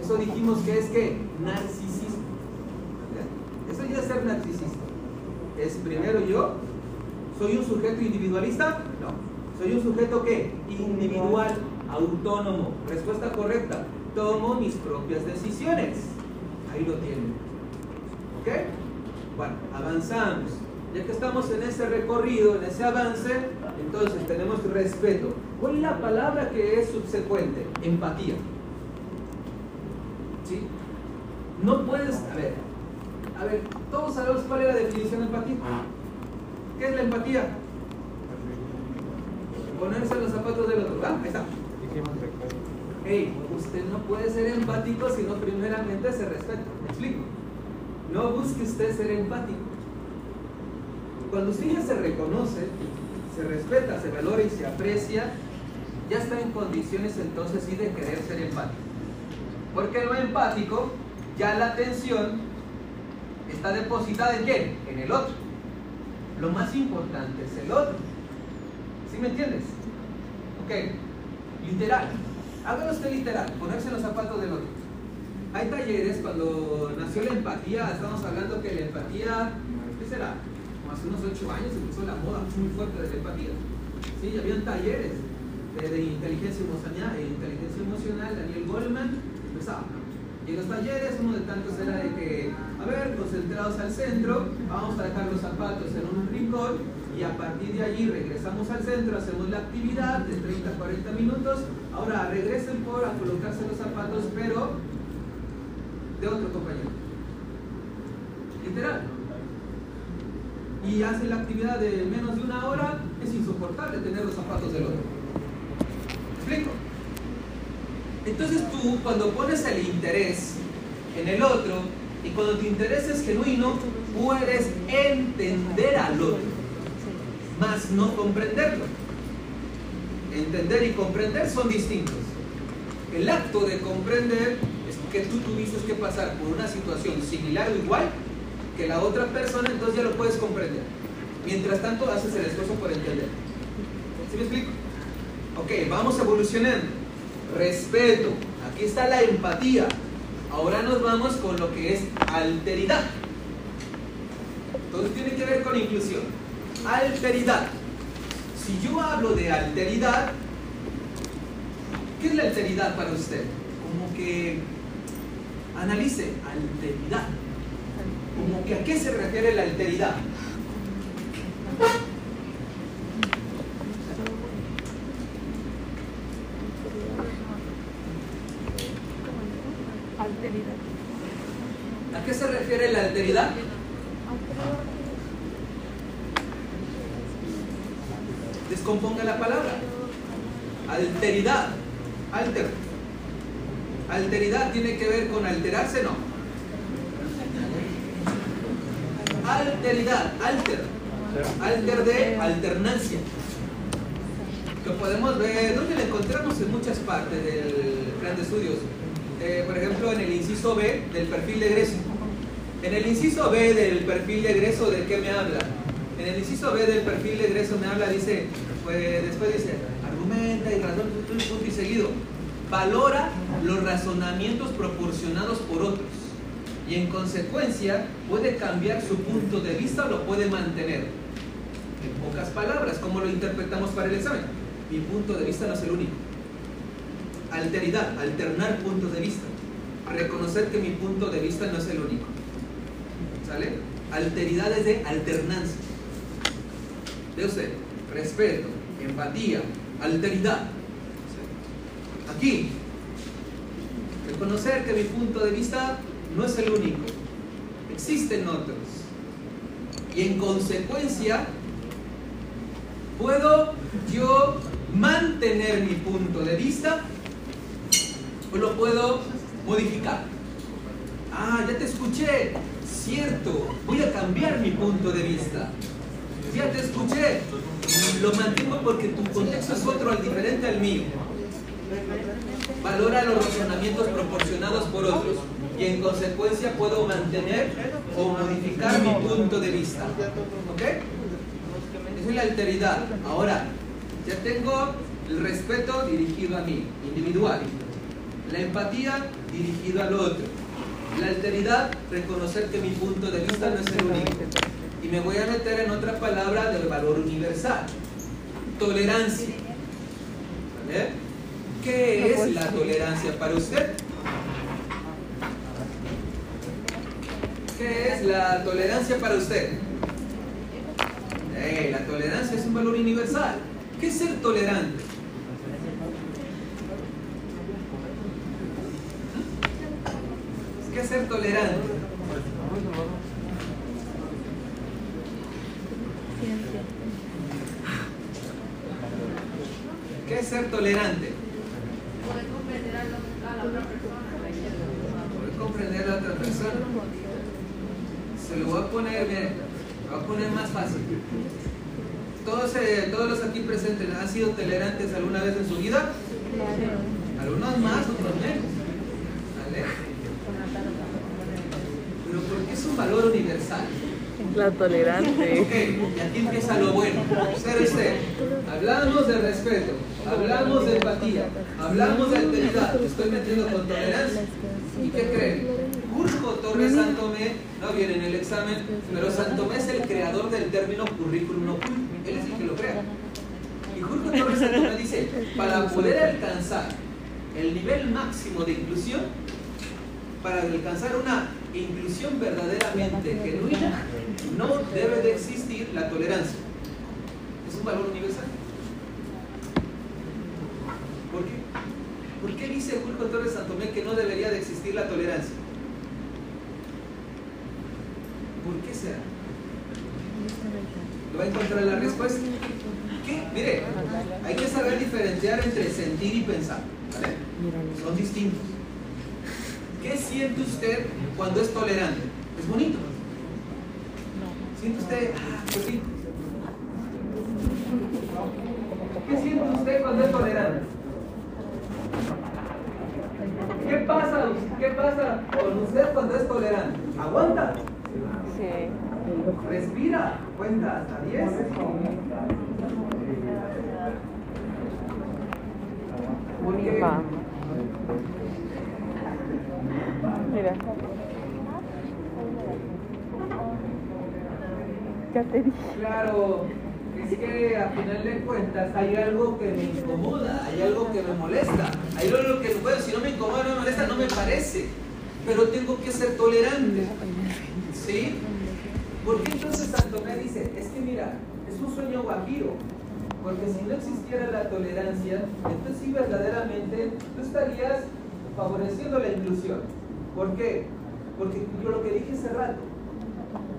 Eso dijimos que es que narcisismo. Eso ya es ser narcisista. Es primero yo. ¿Soy un sujeto individualista? No. ¿Soy un sujeto qué? Individual, autónomo. Respuesta correcta. Tomo mis propias decisiones. Ahí lo tienen. ¿Ok? Bueno, avanzamos. Ya que estamos en ese recorrido, en ese avance, entonces tenemos respeto. ¿Cuál es la palabra que es subsecuente? Empatía. ¿Sí? No puedes, a ver, a ver, todos sabemos cuál es la definición de empatía. ¿Qué es la empatía? Ponerse los zapatos del otro. ¿Ah? Ahí está. Hey, usted no puede ser empático si no primeramente se respeta. ¿Me explico? No busque usted ser empático. Cuando usted ya se reconoce, se respeta, se valora y se aprecia, ya está en condiciones entonces sí de querer ser empático. Porque lo empático, ya la atención está depositada en quién? En el otro. Lo más importante es el otro. ¿Sí me entiendes? Ok, literal. Hágalo usted literal, ponerse los zapatos del otro. Hay talleres, cuando nació la empatía, estamos hablando que la empatía, ¿qué será? Hace unos ocho años empezó la moda muy fuerte de la empatía. Sí, habían talleres de, de inteligencia, emocional, inteligencia emocional, Daniel Goleman, empezaba. Y en los talleres, uno de tantos era de que, a ver, concentrados al centro, vamos a dejar los zapatos en un rincón y a partir de allí regresamos al centro, hacemos la actividad de 30 a 40 minutos. Ahora regresen por a colocarse los zapatos, pero de otro compañero. Literal. Y hace la actividad de menos de una hora, es insoportable tener los zapatos del otro. ¿Me explico? Entonces tú, cuando pones el interés en el otro, y cuando tu interés es genuino, puedes entender al otro, más no comprenderlo. Entender y comprender son distintos. El acto de comprender es que tú tuviste que pasar por una situación similar o igual que la otra persona, entonces ya lo puedes comprender. Mientras tanto, haces el esfuerzo por entender. ¿Sí me explico? Ok, vamos evolucionando. Respeto. Aquí está la empatía. Ahora nos vamos con lo que es alteridad. Entonces tiene que ver con inclusión. Alteridad. Si yo hablo de alteridad, ¿qué es la alteridad para usted? Como que analice alteridad. Como que a qué se refiere la alteridad. Alteridad. ¿A qué se refiere la alteridad? Descomponga la palabra. Alteridad. Alter. Alteridad tiene que ver con alterarse, no. Alteridad, alter. Alter de alternancia. Que podemos ver, donde la encontramos en muchas partes del plan de estudios. Eh, por ejemplo, en el inciso B del perfil de egreso. En el inciso B del perfil de egreso, ¿de qué me habla? En el inciso B del perfil de egreso me habla, dice, pues después dice, argumenta y razón, punto y seguido. Valora los razonamientos proporcionados por otros y en consecuencia puede cambiar su punto de vista o lo puede mantener. En pocas palabras, ¿cómo lo interpretamos para el examen? Mi punto de vista no es el único. Alteridad, alternar puntos de vista. Reconocer que mi punto de vista no es el único. ¿Sale? Alteridad es de alternancia. De usted, respeto, empatía, alteridad. Aquí, reconocer que mi punto de vista no es el único. Existen otros. Y en consecuencia, puedo yo mantener mi punto de vista o lo puedo modificar. Ah, ya te escuché. Cierto, voy a cambiar mi punto de vista. Ya te escuché. Lo mantengo porque tu contexto es otro, al diferente al mío. Valora los razonamientos proporcionados por otros y en consecuencia puedo mantener o modificar mi punto de vista. ¿Ok? Es la alteridad. Ahora, ya tengo el respeto dirigido a mí, individual. La empatía dirigido al otro. La alteridad, reconocer que mi punto de vista no es el único. Y me voy a meter en otra palabra del valor universal. Tolerancia. ¿Qué es la tolerancia para usted? ¿Qué es la tolerancia para usted? Eh, la tolerancia es un valor universal. ¿Qué es ser tolerante? ¿Qué es ser tolerante? ¿Qué es ser tolerante? Poder comprender a la otra persona. Poder comprender a la otra persona. Se lo voy a poner, mire, lo voy a poner más fácil. Todos, eh, todos los aquí presentes han sido tolerantes alguna vez en su vida. Algunos más, otros menos. ¿Vale? Pero porque es un valor universal. La tolerante. Ok, y aquí empieza lo bueno. Ser usted. Hablamos de respeto, hablamos de empatía, hablamos de alteridad. Estoy metiendo con tolerancia. ¿Y qué creen? Torres Santomé no viene en el examen, pero Santomé es el creador del término currículum oculto. Él es el que lo crea. Y Jorge Torres Santomé dice, para poder alcanzar el nivel máximo de inclusión, para alcanzar una inclusión verdaderamente genuina, no debe de existir la tolerancia. Es un valor universal. ¿Por qué? ¿Por qué dice Julio Torres Santomé que no debería de existir la tolerancia? ¿Por qué será? ¿Lo va a encontrar la respuesta? ¿Qué? Mire, hay que saber diferenciar entre sentir y pensar. ¿vale? Son distintos. ¿Qué siente usted cuando es tolerante? Es bonito. ¿Siente usted? Ah, pues sí. ¿Qué siente usted cuando es tolerante? ¿Qué pasa, ¿Qué pasa con usted cuando es tolerante? ¿Aguanta? Respira. Cuenta hasta 10. Porque Va. Mira. Ya te dije. Claro, es que a final de cuentas hay algo que me incomoda, hay algo que me molesta, hay algo que, bueno, si no me incomoda, no me molesta, no me parece, pero tengo que ser tolerante, ¿sí? Porque entonces Santo me dice, es que mira, es un sueño guajiro, porque si no existiera la tolerancia, entonces sí verdaderamente tú estarías favoreciendo la inclusión. ¿Por qué? Porque yo lo que dije hace rato,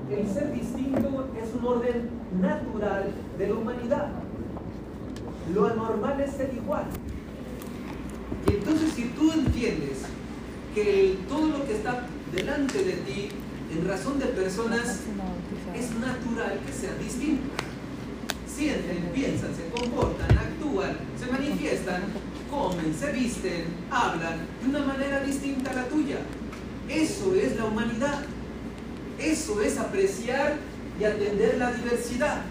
el ser distinto es un orden natural de la humanidad. lo anormal es ser igual. Y entonces si tú entiendes que todo lo que está delante de ti, en razón de personas, es natural que sean distintos. Sienten, piensan, se comportan, actúan, se manifiestan, comen, se visten, hablan de una manera distinta a la tuya. Eso es la humanidad. Eso es apreciar y atender la diversidad.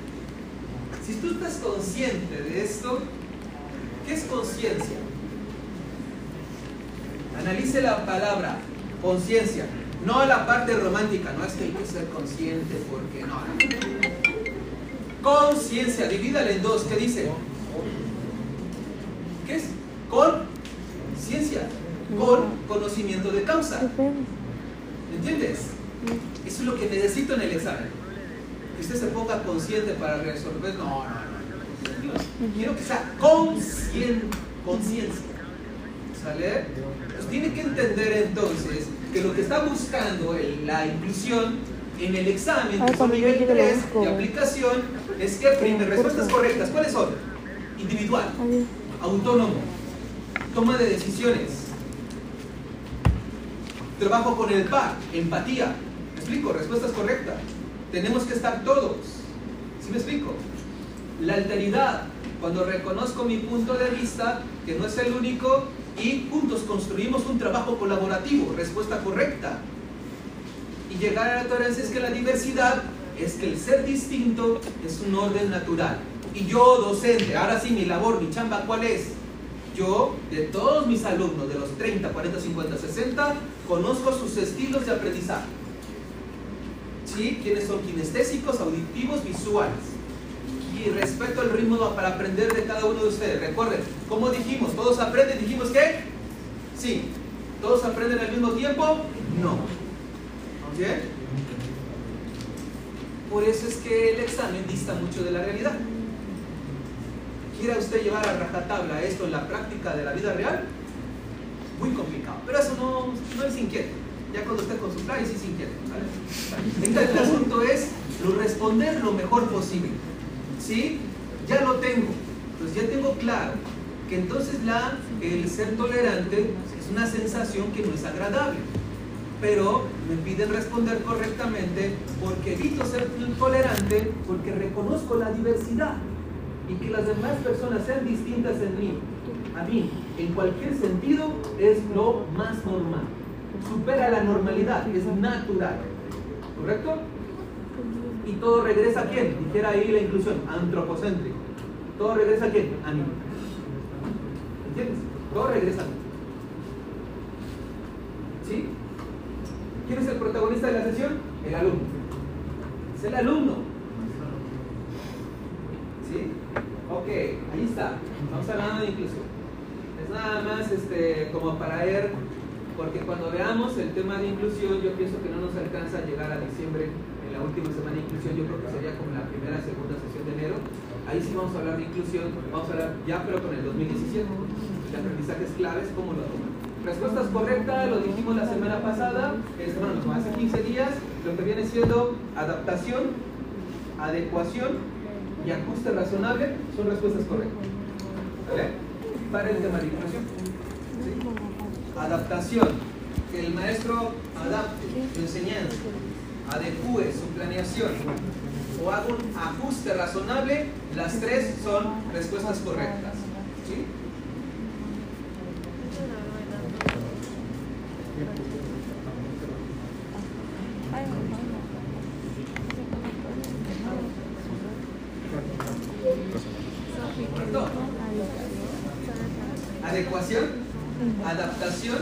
Si tú estás consciente de esto, ¿qué es conciencia? Analice la palabra conciencia, no la parte romántica, no es que hay que ser consciente porque no. Conciencia, divídala en dos, ¿qué dice? ¿Qué es? Con ciencia, con conocimiento de causa. ¿Entiendes? Eso es lo que necesito en el examen. Que usted se ponga consciente para resolver. No, no, no. Quiero que sea conscien- conciencia. ¿Sale? Pues tiene que entender entonces que lo que está buscando el- la inclusión en el examen, Ah, que son nivel llegue lo 3 busco. de aplicación, es que primer, respuestas correctas. ¿Cuáles son? Individual, autónomo, toma de decisiones, trabajo con el par, empatía. ¿Me explico? Respuestas correctas. Tenemos que estar todos. ¿Sí me explico? La alteridad, cuando reconozco mi punto de vista, que no es el único, y juntos construimos un trabajo colaborativo, respuesta correcta. Y llegar a la tolerancia es que la diversidad es que el ser distinto es un orden natural. Y yo, docente, ahora sí, mi labor, mi chamba, ¿cuál es? Yo, de todos mis alumnos, de los 30, 40, 50, 60, conozco sus estilos de aprendizaje. ¿Sí? ¿Quiénes son kinestésicos, auditivos, visuales? Y respeto el ritmo para aprender de cada uno de ustedes. Recuerden, como dijimos, todos aprenden, dijimos que sí. ¿Todos aprenden al mismo tiempo? No. ¿Ok? Por eso es que el examen dista mucho de la realidad. ¿Quiera usted llevar a rajatabla esto en la práctica de la vida real? Muy complicado. Pero eso no, no es inquieto. Ya cuando esté con su sí. ¿vale? Entonces, el asunto es responder lo mejor posible. ¿Sí? Ya lo tengo. Entonces ya tengo claro que entonces la, el ser tolerante es una sensación que no es agradable. Pero me piden responder correctamente porque evito ser intolerante porque reconozco la diversidad y que las demás personas sean distintas en mí, a mí, en cualquier sentido, es lo más normal. Supera la normalidad, es natural. ¿Correcto? Y todo regresa a quién? Dijera ahí la inclusión, antropocéntrico. Todo regresa a quién? A mí. ¿Entiendes? Todo regresa a mí. ¿Sí? ¿Quién es el protagonista de la sesión? El alumno. Es el alumno. ¿Sí? Ok, ahí está. Estamos hablando de inclusión. Es nada más este, como para ver, porque cuando veamos el tema de inclusión, yo pienso que no nos alcanza a llegar a diciembre, la última semana de inclusión, yo creo que sería como la primera, segunda sesión de enero. Ahí sí vamos a hablar de inclusión, vamos a hablar ya, pero con el 2017. De aprendizajes claves, cómo lo toman. Respuestas correctas, lo dijimos la semana pasada, es, bueno, hace 15 días, lo que viene siendo adaptación, adecuación y ajuste razonable son respuestas correctas. ¿Vale? Para el tema de inclusión. Adaptación, que el maestro adapte su enseñanza, adecue su planeación o haga un ajuste razonable, las tres son respuestas correctas. ¿Sí? Adecuación, adaptación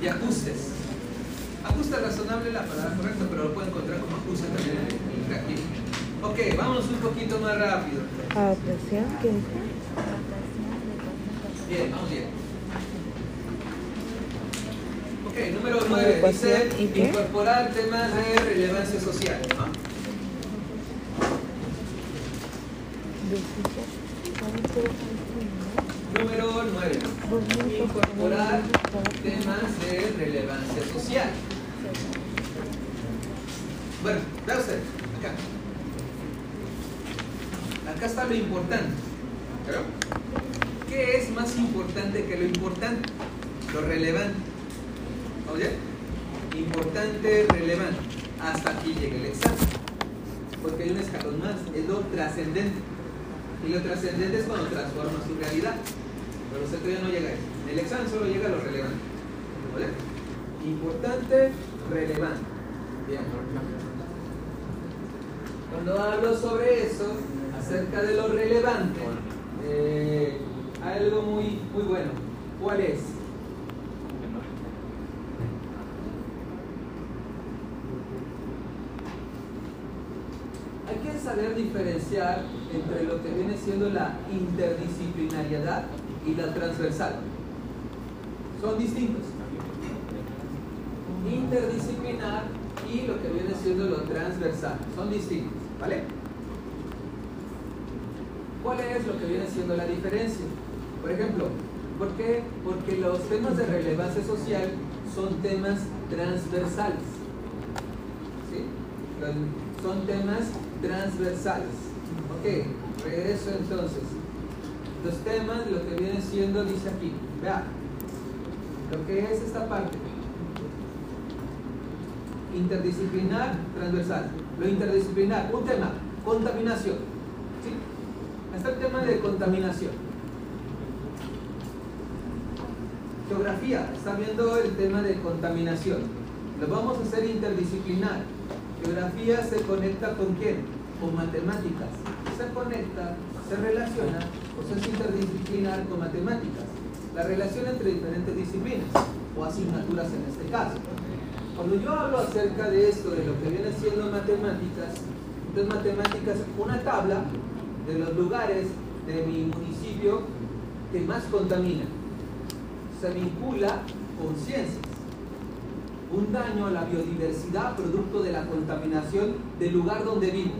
y ajustes. Ajuste razonable es la palabra correcta, pero lo pueden encontrar como ajuste también en el reactivo. Ok, vámonos un poquito más rápido. Adaptación, ¿qué? Bien, vamos bien. Ok, número 9. Adecuación, Dice incorporar temas de relevancia social. ¿no? Número 9. Incorporar temas de relevancia social. Bueno, vea usted, acá. Acá está lo importante. ¿Qué es más importante que lo importante? Lo relevante. ¿Oye? Importante, relevante. Hasta aquí llega el examen. Porque hay un escalón más, es lo trascendente. Y lo trascendente es cuando transforma su realidad. Pero usted todavía no llega a eso. El examen solo llega a lo relevante. ¿Vale? Importante, relevante. Bien. Cuando hablo sobre eso, acerca de lo relevante, eh, algo muy, muy bueno. ¿Cuál es? Hay que saber diferenciar entre lo que viene siendo la interdisciplinariedad y la transversal. Son distintos. Interdisciplinar y lo que viene siendo lo transversal. Son distintos, ¿vale? ¿Cuál es lo que viene siendo la diferencia? Por ejemplo, ¿por qué? Porque los temas de relevancia social son temas transversales. ¿Sí? Son temas transversales. Ok, regreso entonces. Los temas, lo que viene siendo, dice aquí, vea, lo que es esta parte. Interdisciplinar, transversal. Lo interdisciplinar, un tema, contaminación. ¿Sí? Está el tema de contaminación. Geografía, está viendo el tema de contaminación. Lo vamos a hacer interdisciplinar. Geografía se conecta con quién? Con matemáticas. Se conecta, se relaciona, o sea, es interdisciplinar con matemáticas. La relación entre diferentes disciplinas, o asignaturas en este caso. Cuando yo hablo acerca de esto, de lo que viene siendo matemáticas, entonces matemáticas, una tabla de los lugares de mi municipio que más contaminan. Se vincula con ciencias. Un daño a la biodiversidad producto de la contaminación del lugar donde vivo.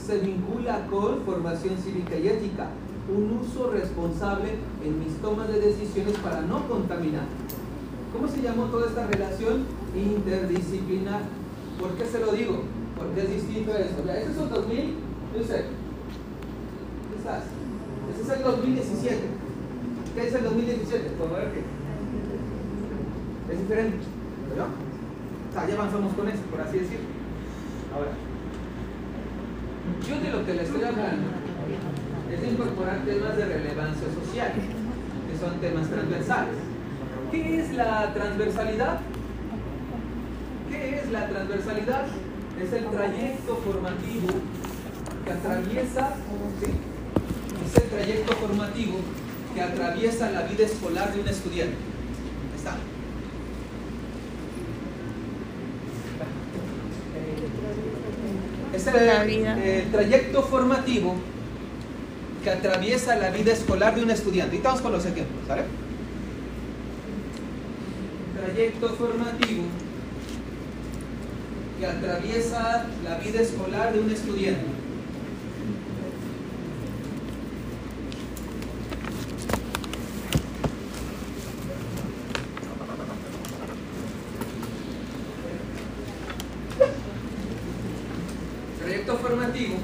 Se vincula con formación cívica y ética. Un uso responsable en mis tomas de decisiones para no contaminar. ¿Cómo se llamó toda esta relación? Interdisciplinar. ¿Por qué se lo digo? Porque es distinto a eso. Ese es un 2000, yo sé. ¿Qué estás? Ese es el 2017. ¿Qué es el 2017? Por ver qué. Es diferente. ¿verdad? O ya avanzamos con eso, por así decirlo. Ahora, yo de lo que le estoy hablando es de incorporar temas de relevancia social, que son temas transversales. ¿Qué es la transversalidad? ¿Qué es la transversalidad? Es el trayecto formativo que atraviesa, ¿sí? es el trayecto formativo que atraviesa la vida escolar de un estudiante. Está. Es el, el trayecto formativo que atraviesa la vida escolar de un estudiante. Y vamos con los ejemplos, ¿sale? Trayecto formativo que atraviesa la vida escolar de un estudiante. Trayecto formativo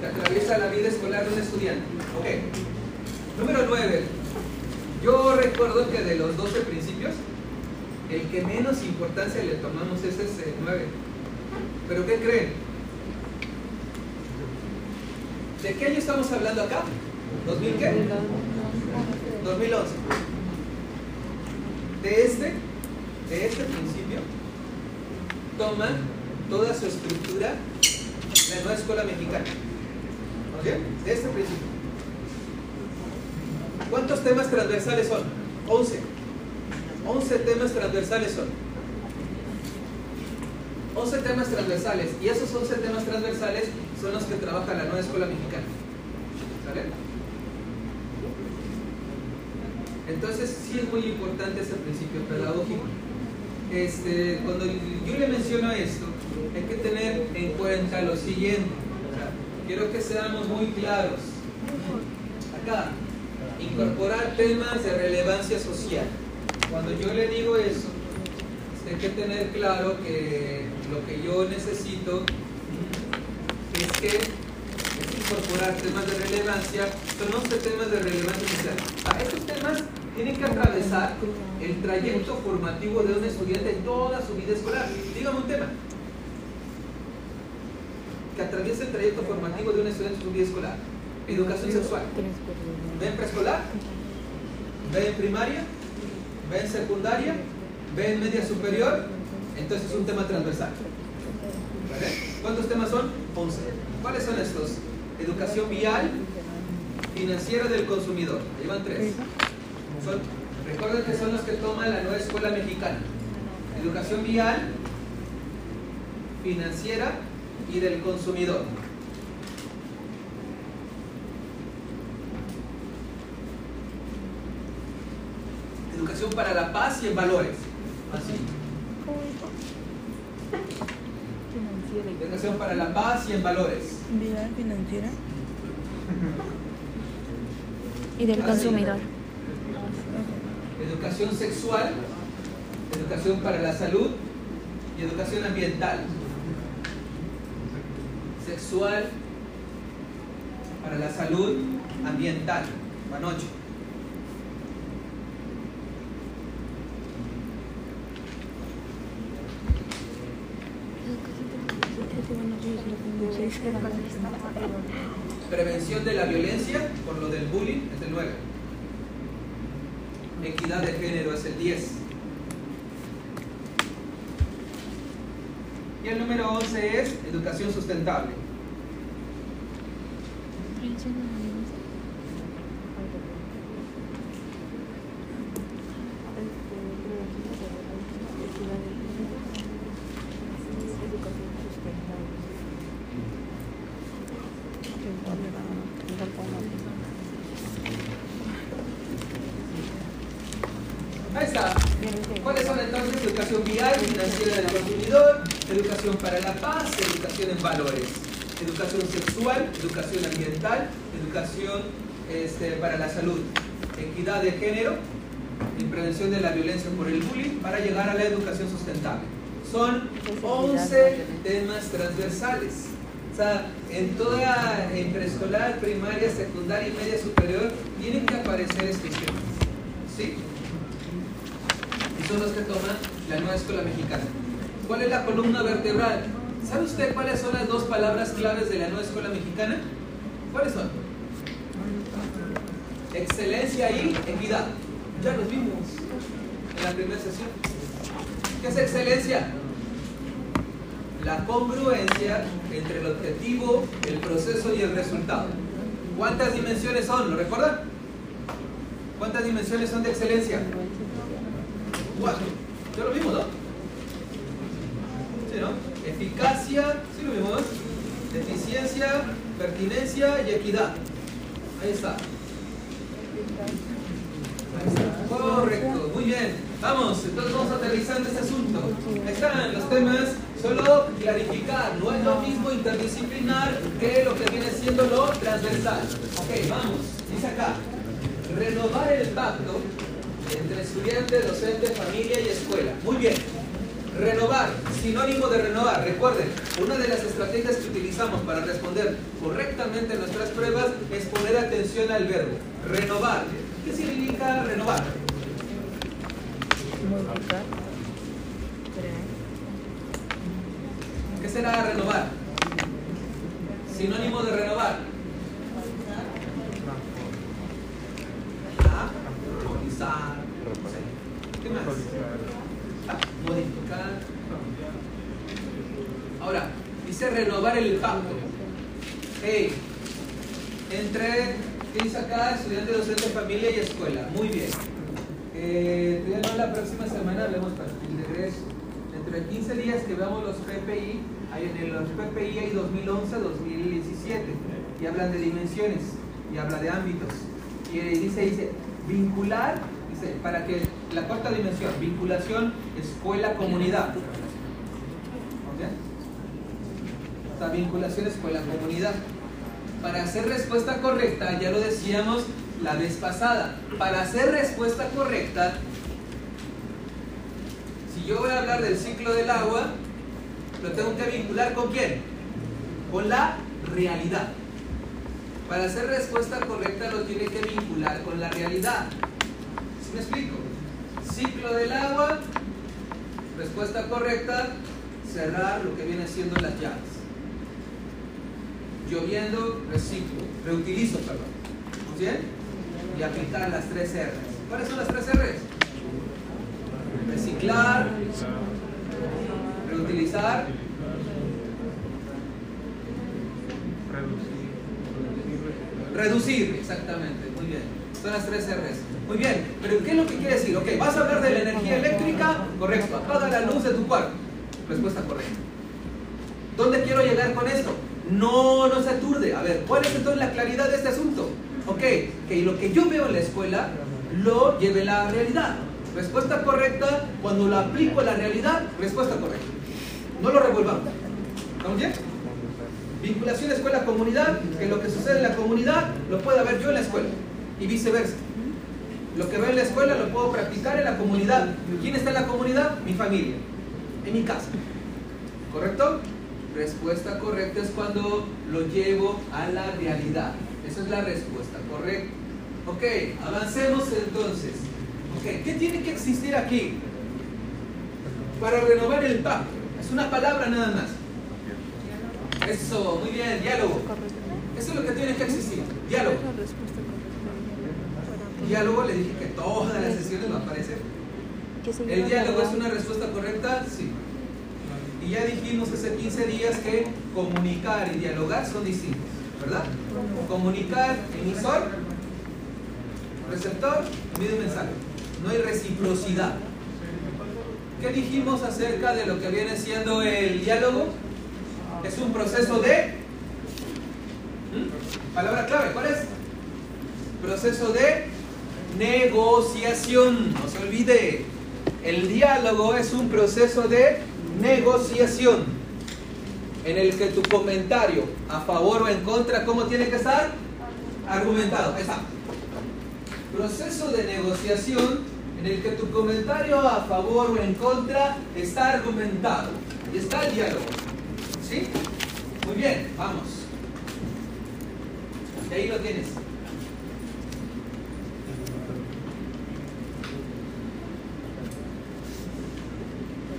que atraviesa la vida escolar de un estudiante. Ok. Número 9. Yo recuerdo que de los 12 principios, el que menos importancia le tomamos es ese 9. ¿Pero qué creen? ¿De qué año estamos hablando acá? ¿2000 qué? 2011. De este, de este principio, toma toda su estructura la nueva escuela mexicana. ¿Ok? De este principio. ¿Cuántos temas transversales son? 11. 11 temas transversales son. 11 temas transversales. Y esos 11 temas transversales son los que trabaja la nueva escuela mexicana. ¿Sale? Entonces sí es muy importante ese principio pedagógico. Este, cuando yo le menciono esto, hay que tener en cuenta lo siguiente. Quiero que seamos muy claros. Acá, incorporar temas de relevancia social. Cuando yo le digo eso, hay que tener claro que lo que yo necesito es que es incorporar temas de relevancia, son 11 temas de relevancia social. O sea, estos temas tienen que atravesar el trayecto formativo de un estudiante en toda su vida escolar. Dígame un tema que atraviese el trayecto formativo de un estudiante en su vida escolar. Educación sexual. ¿Ve en preescolar? ¿Ve en primaria? ¿Ve en secundaria? ¿Ve en media superior? Entonces es un tema transversal. ¿Cuántos temas son? 11. ¿Cuáles son estos? Educación vial, financiera del consumidor. Ahí van tres. Son- recuerden que son los que toma la nueva escuela mexicana. Educación vial, financiera y del consumidor. Educación para la paz y en valores. Así. Educación para la paz y en valores. Vida financiera. Y del Así. consumidor. Educación sexual, educación para la salud y educación ambiental. Sexual para la salud ambiental. Van ocho. Prevención de la violencia por lo del bullying es el 9. Equidad de género es el 10. Y el número 11 es educación sustentable. Ahí está. ¿Cuáles son entonces educación vial, financiera del consumidor, educación para la paz, educación en valores, educación sexual, educación ambiental, educación este, para la salud, equidad de género y prevención de la violencia por el bullying para llegar a la educación sustentable? Son 11 temas transversales. O sea, en toda en preescolar, primaria, secundaria y media superior tienen que aparecer estos temas. ¿Sí? y son los que toman la nueva escuela mexicana. ¿Cuál es la columna vertebral? ¿Sabe usted cuáles son las dos palabras claves de la nueva escuela mexicana? ¿Cuáles son? Excelencia y equidad. Ya los vimos en la primera sesión. ¿Qué es excelencia? La congruencia entre el objetivo, el proceso y el resultado. ¿Cuántas dimensiones son? ¿Lo recuerdan? ¿Cuántas dimensiones son de excelencia? Cuatro. Ya lo vimos, ¿no? ¿Sí, no? Eficacia, ¿sí lo vimos? Eficiencia, pertinencia y equidad. Ahí está. Ahí está. Correcto, muy bien. Vamos, entonces vamos aterrizando este asunto. Están los temas. Solo clarificar, no es lo mismo interdisciplinar que lo que viene siendo lo transversal. Ok, vamos. Dice acá, renovar el pacto entre estudiante, docente, familia y escuela. Muy bien. Renovar, sinónimo de renovar. Recuerden, una de las estrategias que utilizamos para responder correctamente nuestras pruebas es poner atención al verbo. Renovar. ¿Qué significa renovar? ¿Qué será renovar? Sinónimo de renovar. Ah. ¿Qué más? Ah. Ahora, dice renovar el pacto. Entre, ¿qué dice acá? Estudiante, docente, familia y escuela. Muy bien. Eh, la próxima semana hablemos para el regreso. Dentro de 15 días que veamos los PPI, en los PPI hay 2011, 2017, y hablan de dimensiones, y habla de ámbitos. Y eh, dice, dice, vincular, para que la cuarta dimensión, vinculación escuela-comunidad. Vinculación escuela-comunidad. Para hacer respuesta correcta, ya lo decíamos la vez pasada, para hacer respuesta correcta, si yo voy a hablar del ciclo del agua, lo tengo que vincular con quién? Con la realidad. Para hacer respuesta correcta lo tiene que vincular con la realidad. ¿Sí me explico? Ciclo del agua, respuesta correcta, cerrar lo que viene siendo las llaves. Lloviendo, reciclo, reutilizo, perdón. ¿Muy bien? Y aplicar las tres R's. ¿Cuáles son las tres R's? Reciclar, reutilizar, reducir, exactamente. Muy bien. Son las tres R's. Muy bien, pero ¿qué es lo que quiere decir? Ok, vas a hablar de la energía eléctrica, correcto. Apaga la luz de tu cuarto. Respuesta correcta. ¿Dónde quiero llegar con esto? No, no se aturde. A ver, ¿cuál es entonces la claridad de este asunto? Ok, que lo que yo veo en la escuela lo lleve la realidad. Respuesta correcta, cuando lo aplico a la realidad, respuesta correcta. No lo revolvamos. ¿Estamos bien? Vinculación escuela-comunidad, que lo que sucede en la comunidad lo pueda ver yo en la escuela y viceversa. Lo que veo en la escuela lo puedo practicar en la comunidad. ¿Quién está en la comunidad? Mi familia, en mi casa. ¿Correcto? Respuesta correcta es cuando lo llevo a la realidad. Esa es la respuesta correcta. Ok, avancemos entonces. Ok, ¿qué tiene que existir aquí? Para renovar el pacto. Es una palabra nada más. Eso, muy bien, diálogo. Eso es lo que tiene que existir. Diálogo. Correcta. Diálogo, le dije que todas las sesiones va a aparecer. ¿Qué sería ¿El diálogo es una respuesta correcta? Sí. Y ya dijimos hace 15 días que comunicar y dialogar son distintos, ¿verdad? Comunicar, emisor, receptor, un mensaje. No hay reciprocidad. ¿Qué dijimos acerca de lo que viene siendo el diálogo? Es un proceso de... Palabra clave, ¿cuál es? Proceso de negociación. No se olvide. El diálogo es un proceso de negociación en el que tu comentario a favor o en contra, ¿cómo tiene que estar? Argumentado. Está. Proceso de negociación en el que tu comentario a favor o en contra está argumentado. Y está el diálogo. ¿Sí? Muy bien, vamos. Y ahí lo tienes.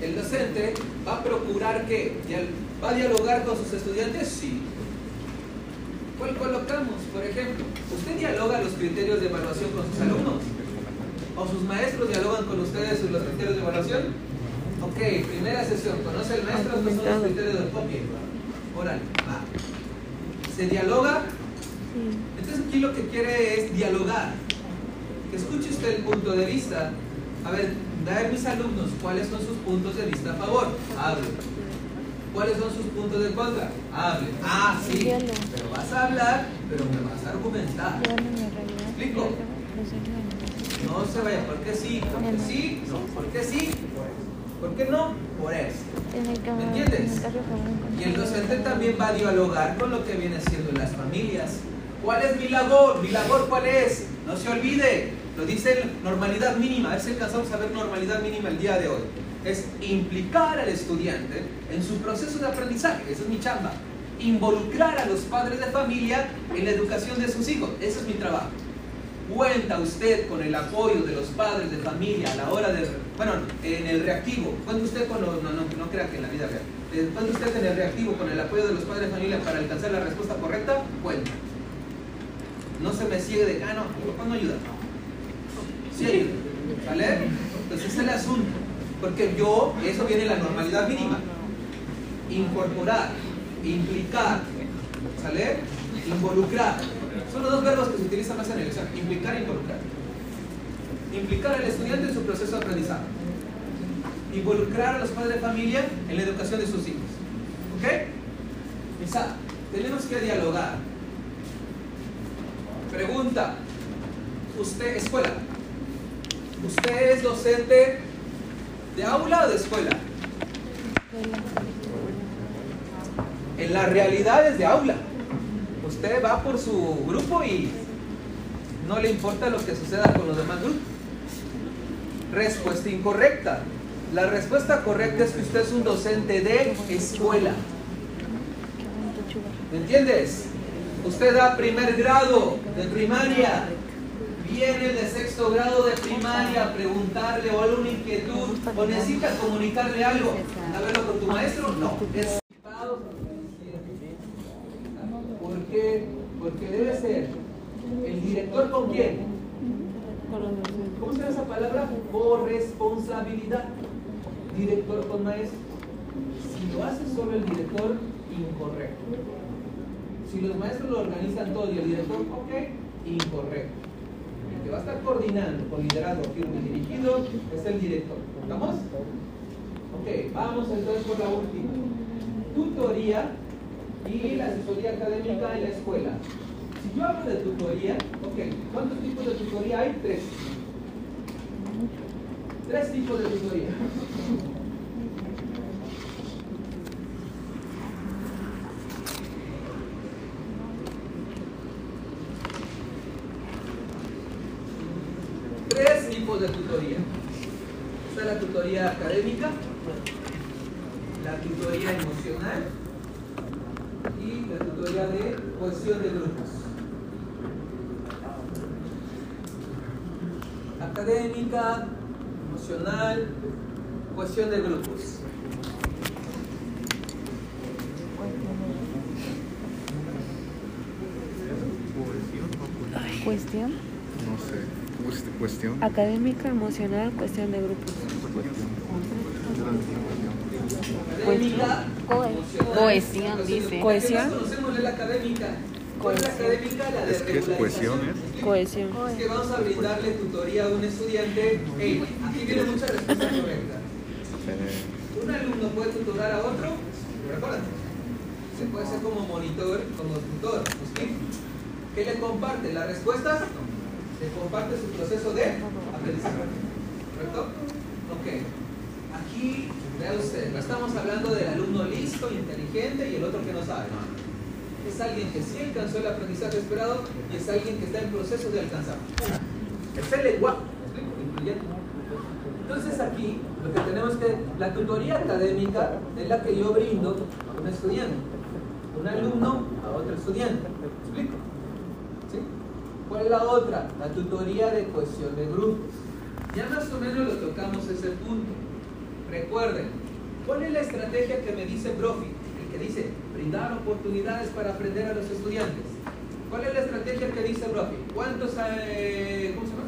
El docente va a procurar que va a dialogar con sus estudiantes, sí. ¿Cuál colocamos? Por ejemplo, ¿usted dialoga los criterios de evaluación con sus alumnos? ¿O sus maestros dialogan con ustedes los criterios de evaluación? Ok, primera sesión. ¿Conoce el maestro? Estos son los criterios del copia. Órale, va. ¿Se dialoga? Entonces aquí lo que quiere es dialogar. Que escuche usted el punto de vista. A ver, a mis alumnos, ¿cuáles son sus puntos de vista a favor? Hable. ¿Cuáles son sus puntos de contra? Hable. Ah, sí. Pero vas a hablar, pero me vas a argumentar. ¿Explico? No se vaya, ¿por qué sí? ¿Por qué sí? No, ¿por qué sí? ¿Por qué no? Por eso. ¿Me entiendes? Y el docente también va a dialogar con lo que viene siendo las familias. ¿Cuál es mi labor? ¿Mi labor cuál es? No se olvide, lo dice normalidad mínima, a ver si alcanzamos a ver normalidad mínima el día de hoy. Es implicar al estudiante en su proceso de aprendizaje, esa es mi chamba. Involucrar a los padres de familia en la educación de sus hijos, ese es mi trabajo. Cuenta usted con el apoyo de los padres de familia a la hora de, bueno, en el reactivo. Cuenta usted con, lo- no, no, no crea que en la vida real. Eh, Cuenta usted en el reactivo con el apoyo de los padres de familia para alcanzar la respuesta correcta. Cuenta. No se me ciegue de, ah, no, no ayuda. Sí. ¿Vale? Entonces ese es el asunto. Porque yo, eso viene en la normalidad mínima. Incorporar, implicar, ¿sale? Involucrar. Son los dos verbos que se utilizan más en el examen. Implicar e involucrar. Implicar al estudiante en su proceso de aprendizaje. Involucrar a los padres de familia en la educación de sus hijos. ¿Ok? Misa, tenemos que dialogar. Pregunta. Usted, escuela. ¿Usted es docente de aula o de escuela? En la realidad es de aula. Usted va por su grupo y no le importa lo que suceda con los demás grupos. Respuesta incorrecta. La respuesta correcta es que usted es un docente de escuela. ¿Me entiendes? Usted da primer grado de primaria. Viene de sexto grado de primaria a preguntarle o alguna inquietud o necesita comunicarle algo. ¿A verlo con tu maestro? No. Es ¿Por qué? Porque debe ser el director con quién? ¿Cómo se llama esa palabra? Corresponsabilidad. Director con maestro. Si lo hace solo el director, incorrecto. Si los maestros lo organizan todo y el director, ok, incorrecto. Que va a estar coordinando con liderazgo firme y dirigido es el director. ¿Estamos? Ok, vamos entonces por la última. Tutoría y la asesoría académica en la escuela. Si yo hablo de tutoría, ok, ¿cuántos tipos de tutoría hay? Tres. Tres tipos de tutoría. Tres tipos de tutoría. Está la tutoría académica, la tutoría emocional y la tutoría de cohesión de grupos. Académica, emocional, cohesión de grupos. Cuestión No sé. Cuest- Cuestión. académica, emocional, cuestión de grupos. Cohesión, dice. Cohesión. ¿Cuál es la académica? La de Es que es cohesión. ¿eh? Cohesión. Es que vamos a brindarle tutoría a un estudiante. Hey, aquí viene mucha respuesta correcta. Eh, Un alumno puede tutorar a otro, recuerda, se puede ser como monitor, como tutor. ¿me explico? ¿Qué le comparte? ¿Las respuestas? No. Le comparte su proceso de aprendizaje. ¿Correcto? Ok. Aquí, vea usted, no estamos hablando del alumno listo, inteligente y el otro que no sabe. Es alguien que sí alcanzó el aprendizaje esperado y es alguien que está en proceso de alcanzar. Es el lenguaje. Entonces aquí lo que tenemos que, la tutoría académica es la que yo brindo a un estudiante, un alumno a otro estudiante. ¿Me explico? ¿Cuál es la otra? La tutoría de cohesión de grupos. Ya más o menos lo tocamos ese punto. Recuerden, ¿cuál es la estrategia que me dice Profi? El que dice brindar oportunidades para aprender a los estudiantes. ¿Cuál es la estrategia que dice Profi? ¿Cuántos, eh, ¿cómo se llama?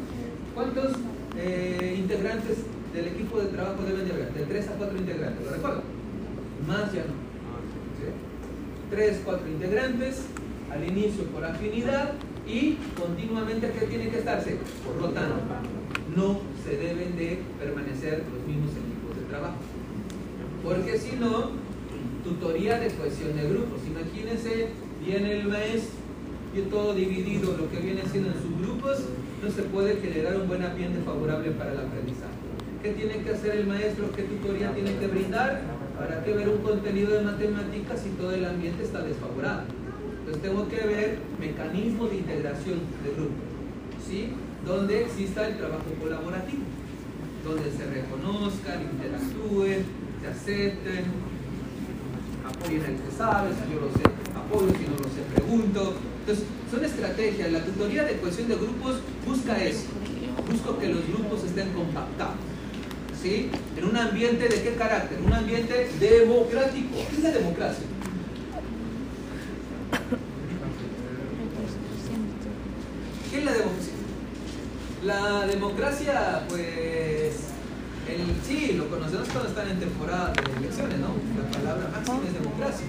¿Cuántos eh, integrantes del equipo de trabajo deben de haber? De 3 a 4 integrantes, ¿lo recuerdan? Más ya no. ¿Sí? 3, 4 integrantes, al inicio por afinidad y continuamente ¿qué tiene que estarse? Rotando. No se deben de permanecer los mismos equipos de trabajo. Porque si no, tutoría de cohesión de grupos. Imagínense, viene el maestro y todo dividido, lo que viene siendo en sus grupos, no se puede generar un buen ambiente favorable para el aprendizaje. ¿Qué tiene que hacer el maestro? ¿Qué tutoría tiene que brindar? ¿Para qué ver un contenido de matemáticas si todo el ambiente está desfavorable? Entonces tengo que ver mecanismos de integración de grupo, ¿sí? Donde exista el trabajo colaborativo, donde se reconozcan, interactúen, se acepten, apoyen al que sabe, si yo lo sé, apoyo, si no lo sé, pregunto. Entonces, son estrategias. La tutoría de cohesión de grupos busca eso. Busco que los grupos estén compactados. ¿Sí? En un ambiente de qué carácter? Un ambiente democrático. ¿Qué es la democracia? ¿Qué es la democracia? La democracia, pues, el, sí, lo conocemos cuando están en temporada de elecciones, ¿no? La palabra máxima es democracia.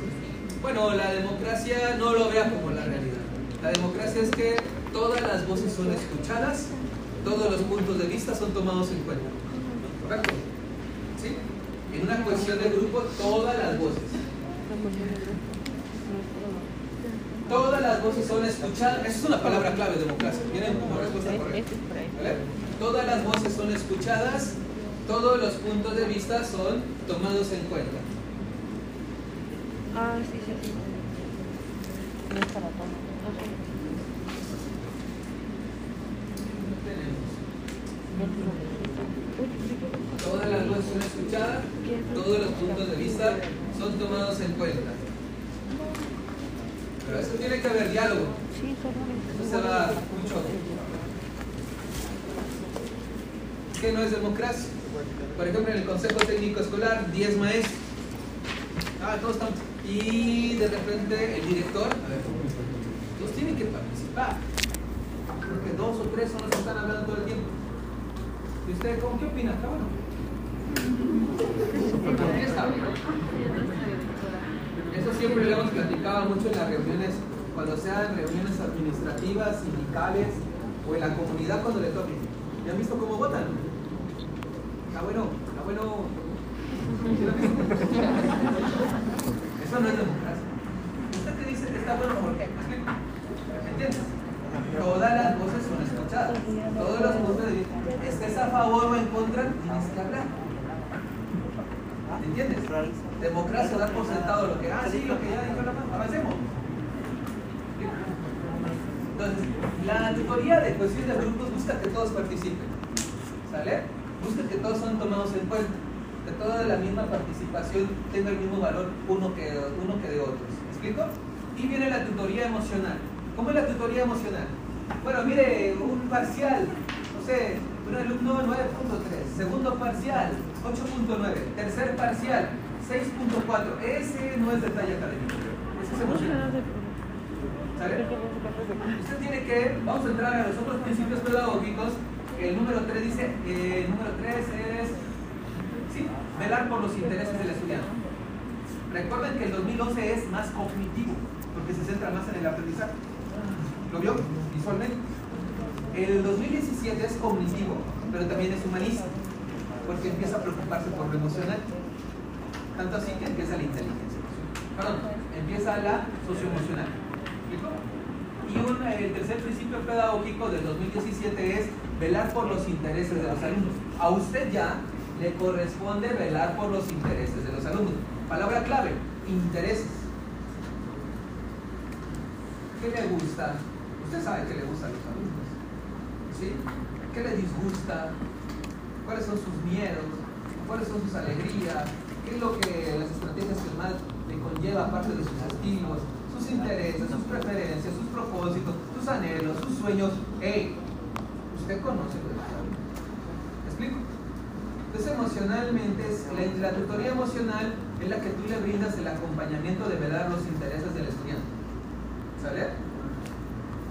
Bueno, la democracia no lo vea como la realidad. La democracia es que todas las voces son escuchadas, todos los puntos de vista son tomados en cuenta. ¿Correcto? ¿Sí? En una cuestión de grupo, todas las voces. Todas las voces son escuchadas. Esa es una palabra clave, democracia. Viene como respuesta correcta. ¿Vale? Todas las voces son escuchadas, todos los puntos de vista son tomados en cuenta. Ah, sí, sí, sí. No es para. Todas las voces son escuchadas, todos los puntos de vista son tomados en cuenta. Pero eso tiene que haber diálogo. Eso se va mucho. ¿Qué no es democracia? Por ejemplo, en el Consejo Técnico Escolar, 10 maestros. Ah, todos estamos. Y de repente el director, a ver, todos tienen que participar. Porque dos o tres son los que están hablando todo el tiempo. ¿Y usted cómo qué opina? Está bueno. Aquí está bien. Eso siempre lo hemos platicado mucho en las reuniones, cuando sean reuniones administrativas, sindicales o en la comunidad cuando le toque. ¿Ya han visto cómo votan? Está bueno, está bueno. Eso no es democracia. ¿Usted qué dice que está bueno por qué? ¿Me entiendes? Todas las voces son escuchadas. Todos los voces de estés a favor o en contra, tienes que hablar. ¿Me entiendes? Democracia, dar por sentado lo que, ah, sí, lo que ya dijo la avancemos. Entonces, la tutoría de cohesión de grupos busca que todos participen. ¿Sale? Busca que todos son tomados en cuenta. Que toda la misma participación tenga el mismo valor uno que, uno que de otros. ¿Me explico? Y viene la tutoría emocional. ¿Cómo es la tutoría emocional? Bueno, mire, un parcial, no sé, un alumno 9.3, segundo parcial 8.9, tercer parcial 6.4. Ese no es detalle académico, ese es emocional. ¿Sale? Usted tiene que, vamos a entrar a los otros principios pedagógicos. El número 3 dice, eh, el número 3 es, sí, velar por los intereses del estudiante. Recuerden que el 2011 es más cognitivo, porque se centra más en el aprendizaje. ¿Lo vio? Visualmente. El 2017 es cognitivo, pero también es humanista, porque empieza a preocuparse por lo emocional. Tanto así que empieza la inteligencia. Perdón, empieza la socioemocional. Y un, el tercer principio pedagógico del 2017 es velar por los intereses de los alumnos. A usted ya le corresponde velar por los intereses de los alumnos. Palabra clave, intereses. ¿Qué le gusta? Usted sabe qué le gusta a los alumnos. ¿Sí? ¿Qué le disgusta? ¿Cuáles son sus miedos? ¿Cuáles son sus alegrías? ¿Qué es lo que las estrategias que más le conlleva aparte de sus estilos? sus intereses, sus preferencias, sus propósitos, sus anhelos, sus sueños. ¡Ey! Usted conoce lo ¿Me explico? Entonces, emocionalmente, la, la, tutoría emocional es la que tú le brindas el acompañamiento de velar los intereses del estudiante. ¿Sale?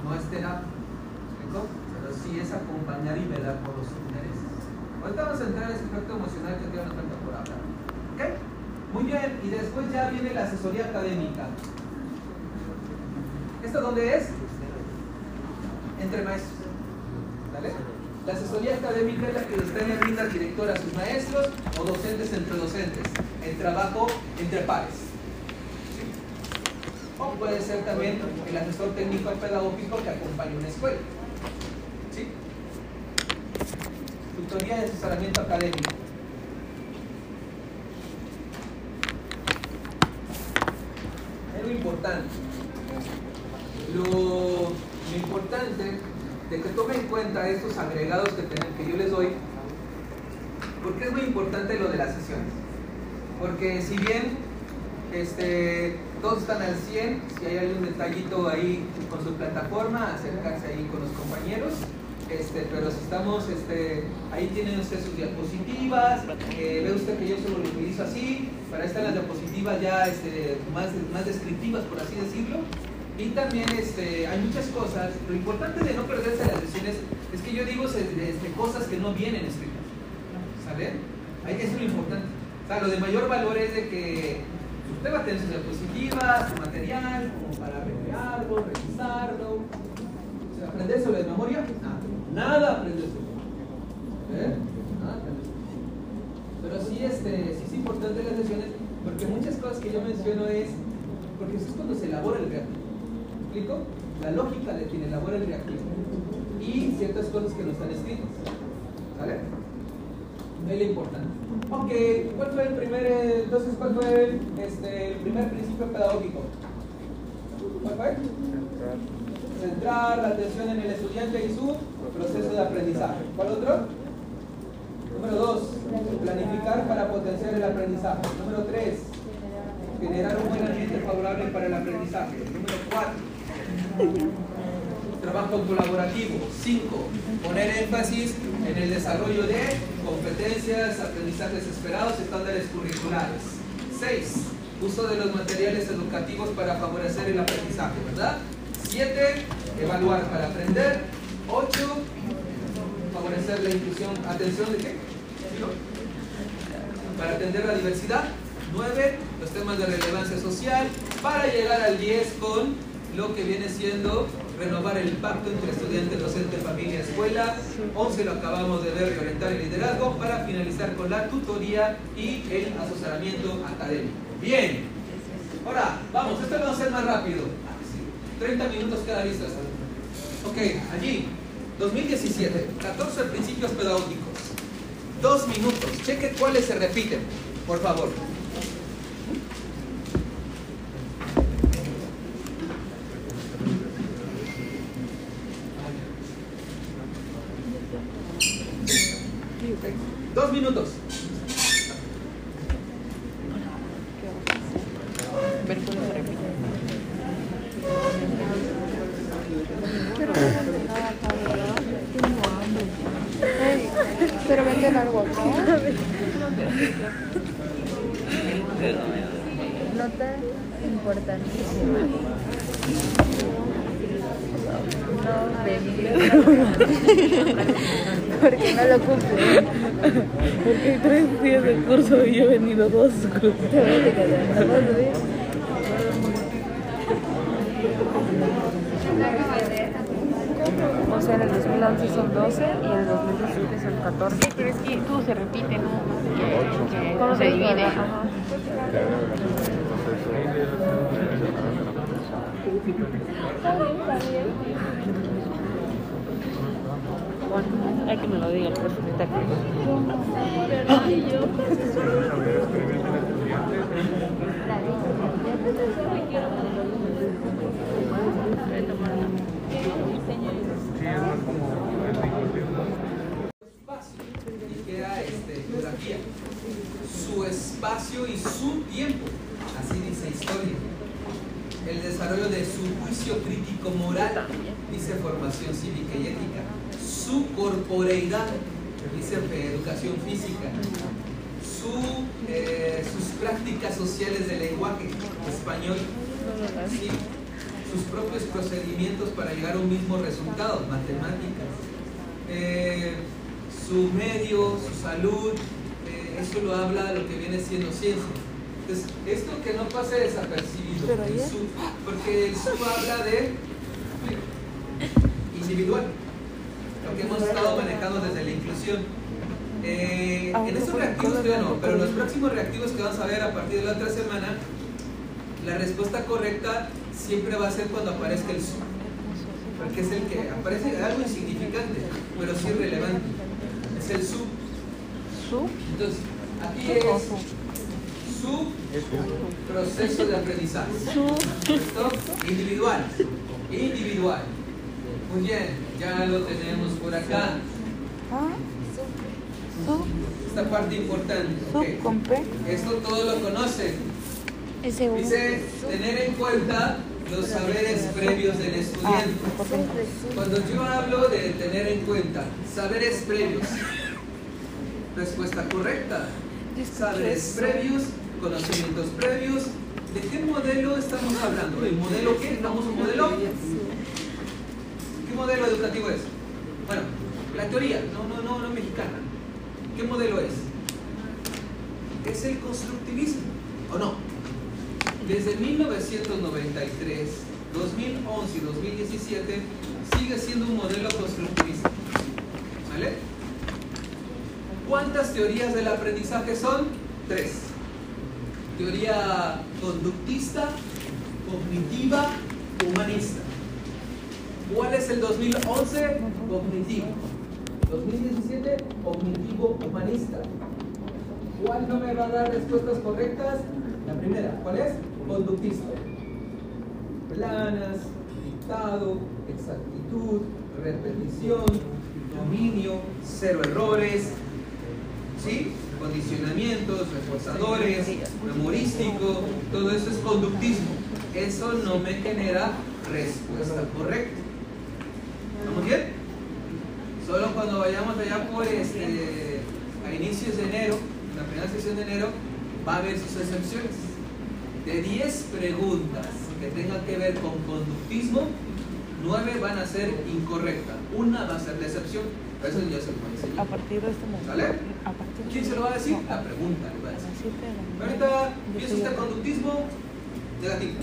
No es terapia. ¿Me explico? Pero sí es acompañar y velar por los intereses. Ahorita vamos a entrar en ese aspecto emocional que una falta por hablar. Muy bien, y después ya viene la asesoría académica. ¿Esto dónde es? Entre maestros. ¿Vale? La asesoría académica es la que usted le brinda al director a sus maestros o docentes entre docentes, en trabajo entre pares. O puede ser también el asesor técnico pedagógico que acompaña una escuela. ¿Sí? Tutoría de asesoramiento académico. Lo importante. Lo, lo importante de que tomen en cuenta estos agregados que, ten, que yo les doy, porque es muy importante lo de las sesiones. Porque si bien este, todos están al 100, si hay algún detallito ahí con su plataforma, acercarse ahí con los compañeros. Este, pero si estamos, este, ahí tienen usted sus diapositivas, eh, ve usted que yo solo lo utilizo así, para están las diapositivas ya este, más, más descriptivas, por así decirlo. Y también este, hay muchas cosas. Lo importante de no perderse las sesiones es que yo digo este, cosas que no vienen escritas. ¿Sale? Eso es lo importante. O sea, lo de mayor valor es de que usted va a tener sus diapositivas, su material, como para recrearlo, revisarlo. O sea, ¿Aprenderse de memoria? Nada. Nada aprenderse. ¿Eh? Nada aprenderse. Pero sí, este, sí es importante las sesiones porque muchas cosas que yo menciono es porque eso es cuando se elabora el reactivo explico? La lógica de quien elabora el reactivo y ciertas cosas que no están escritas. ¿Sale? Es lo importante. Ok, ¿cuál fue el primer, entonces, cuál fue el, este, el primer principio pedagógico? ¿Cuál fue? Centrar la atención en el estudiante y su proceso de aprendizaje. ¿Cuál otro? Número dos, planificar para potenciar el aprendizaje. Número tres, generar un buen ambiente favorable para el aprendizaje. Número 4, trabajo colaborativo. 5, poner énfasis en el desarrollo de competencias, aprendizajes esperados, estándares curriculares. 6, uso de los materiales educativos para favorecer el aprendizaje, ¿verdad? 7, evaluar para aprender. 8, favorecer la inclusión. ¿Atención de qué? Para atender la diversidad. 9, los temas de relevancia social. Para llegar al 10 con lo que viene siendo renovar el pacto entre estudiante, docente, familia, escuela. 11 lo acabamos de ver, reorientar el liderazgo. Para finalizar con la tutoría y el asesoramiento académico. Bien. Ahora, vamos, esto va a ser más rápido. 30 minutos cada lista. Ok, allí, 2017, 14 principios pedagógicos. Dos minutos. Cheque cuáles se repiten, por favor. Dos minutos. Ver cuál se repite. Pero no venden nada acá, ¿verdad? Tengo hambre. Ey, pero venden algo acá. Nota importantísima. No bebí. Porque no lo cumple. Porque hay tres días de curso y yo he venido dos. O sea, en el 2011 son 12 y en el 2017 son 14. Pero es que todo se repite, ¿no? Todo se divide. Ajá. Hay que me lo diga el geografía. Su espacio y su tiempo, así dice historia. El desarrollo de su juicio crítico moral, dice formación cívica y ética. Su corporeidad, dice educación física. Su, eh, sus prácticas sociales de lenguaje español, sí. sus propios procedimientos para llegar a un mismo resultado, matemáticas. Eh, su medio, su salud, eh, eso lo habla lo que viene siendo ciencia. Entonces, esto que no pase desapercibido, el porque el SU habla de individual, lo que hemos estado manejando desde la inclusión. Eh, Ah, en estos reactivos ¿cómo todavía no, pero en los próximos reactivos que vamos a ver a partir de la otra semana, la respuesta correcta siempre va a ser cuando aparezca el SU, porque es el que aparece algo insignificante, pero sí relevante. Es el SU. ¿Su? Entonces, aquí ¿Su o es su? proceso de aprendizaje. ¿Listo? Individual. Individual. Muy bien, ya lo tenemos por acá. ¿Ah? Esta parte importante. Su ok. con P. Esto todos lo conocen. Dice tener en cuenta los saberes previos del Ah, estudiante. Cuando yo hablo de tener en cuenta saberes previos, respuesta correcta. Saberes previos, conocimientos previos. ¿De qué modelo estamos hablando? ¿El modelo qué? ¿Estamos un modelo? ¿Qué modelo educativo es? Bueno, la teoría, no, no, no, no mexicana. ¿Qué modelo es? Es el constructivismo, ¿o no? Desde 1993, 2011 y 2017 sigue siendo un modelo constructivista. ¿Vale? ¿Cuántas teorías del aprendizaje son? Tres. Teoría conductista, cognitiva, humanista. ¿Cuál es el 2011? Cognitivo. 2017, cognitivo humanista. ¿Cuál no me va a dar respuestas correctas? La primera, ¿cuál es? Conductista. Planas, dictado, exactitud, repetición, dominio, cero errores. ¿Sí? condicionamientos, reforzadores, memorístico, todo eso es conductismo. Eso no me genera respuesta correcta. ¿Estamos bien? Solo cuando vayamos allá por este, a inicios de enero, en la primera sesión de enero, va a haber sus excepciones. De 10 preguntas que tengan que ver con conductismo, 9 van a ser incorrectas. Una va a ser la excepción. Eso ya se lo voy a enseñar. partir de este momento. ¿Sale? A partir de ¿Quién se lo va a decir? La pregunta le va a decir. de la. Ahorita piensa usted conductismo negativo.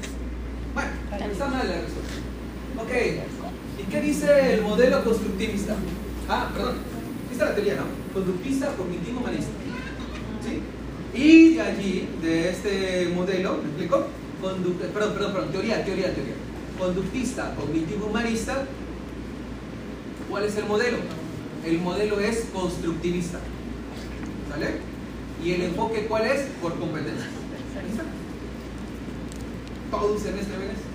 Bueno, está mal la respuesta. Ok, ¿y qué dice el modelo constructivista? Ah, perdón, esta es la teoría, ¿no? Conductista, cognitivo, humanista. ¿Sí? Y de allí, de este modelo, ¿me explico? Conduct- perdón, perdón, perdón, teoría, teoría, teoría. Conductista, cognitivo, humanista. ¿Cuál es el modelo? El modelo es constructivista. ¿Sale? ¿Y el enfoque cuál es? Por competencias. Ahí está. Todo un semestre ven eso.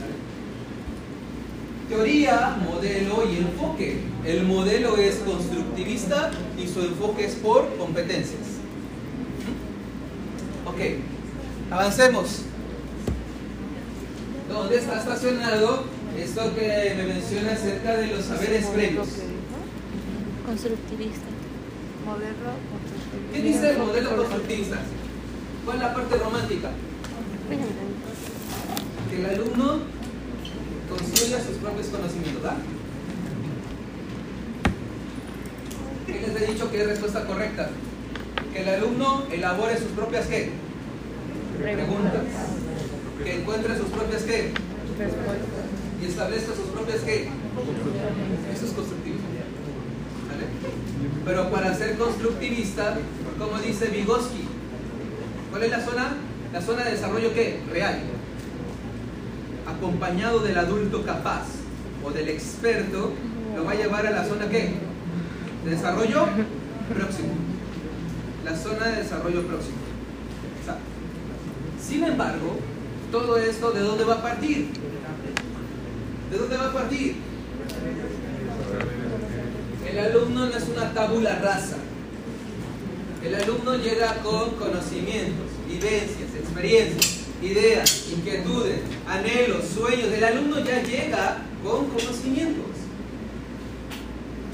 ¿Vale? Teoría, modelo y enfoque. El modelo es constructivista y su enfoque es por competencias. Ok, avancemos. ¿Dónde está estacionado esto que me menciona acerca de los saberes previos? Constructivista. Modelo constructivista. ¿Qué dice el modelo constructivista? ¿Cuál es la parte romántica? Que el alumno construya sus propios conocimientos, ¿verdad? ¿Qué les he dicho que es respuesta correcta? Que el alumno elabore sus propias ¿qué? Preguntas. Que encuentre sus propias ¿qué? Y establezca sus propias ¿qué? Eso es constructivismo. ¿Vale? Pero para ser constructivista, como dice Vygotsky, ¿cuál es la zona? La zona de desarrollo ¿qué? Real. Acompañado del adulto capaz o del experto, lo va a llevar a la zona ¿qué? De desarrollo próximo. La zona de desarrollo próximo. Sin embargo, todo esto, ¿de dónde va a partir? ¿De dónde va a partir? El alumno no es una tabula rasa. El alumno llega con conocimientos, vivencias, experiencias, ideas, inquietudes, anhelos, sueños. El alumno ya llega con conocimientos.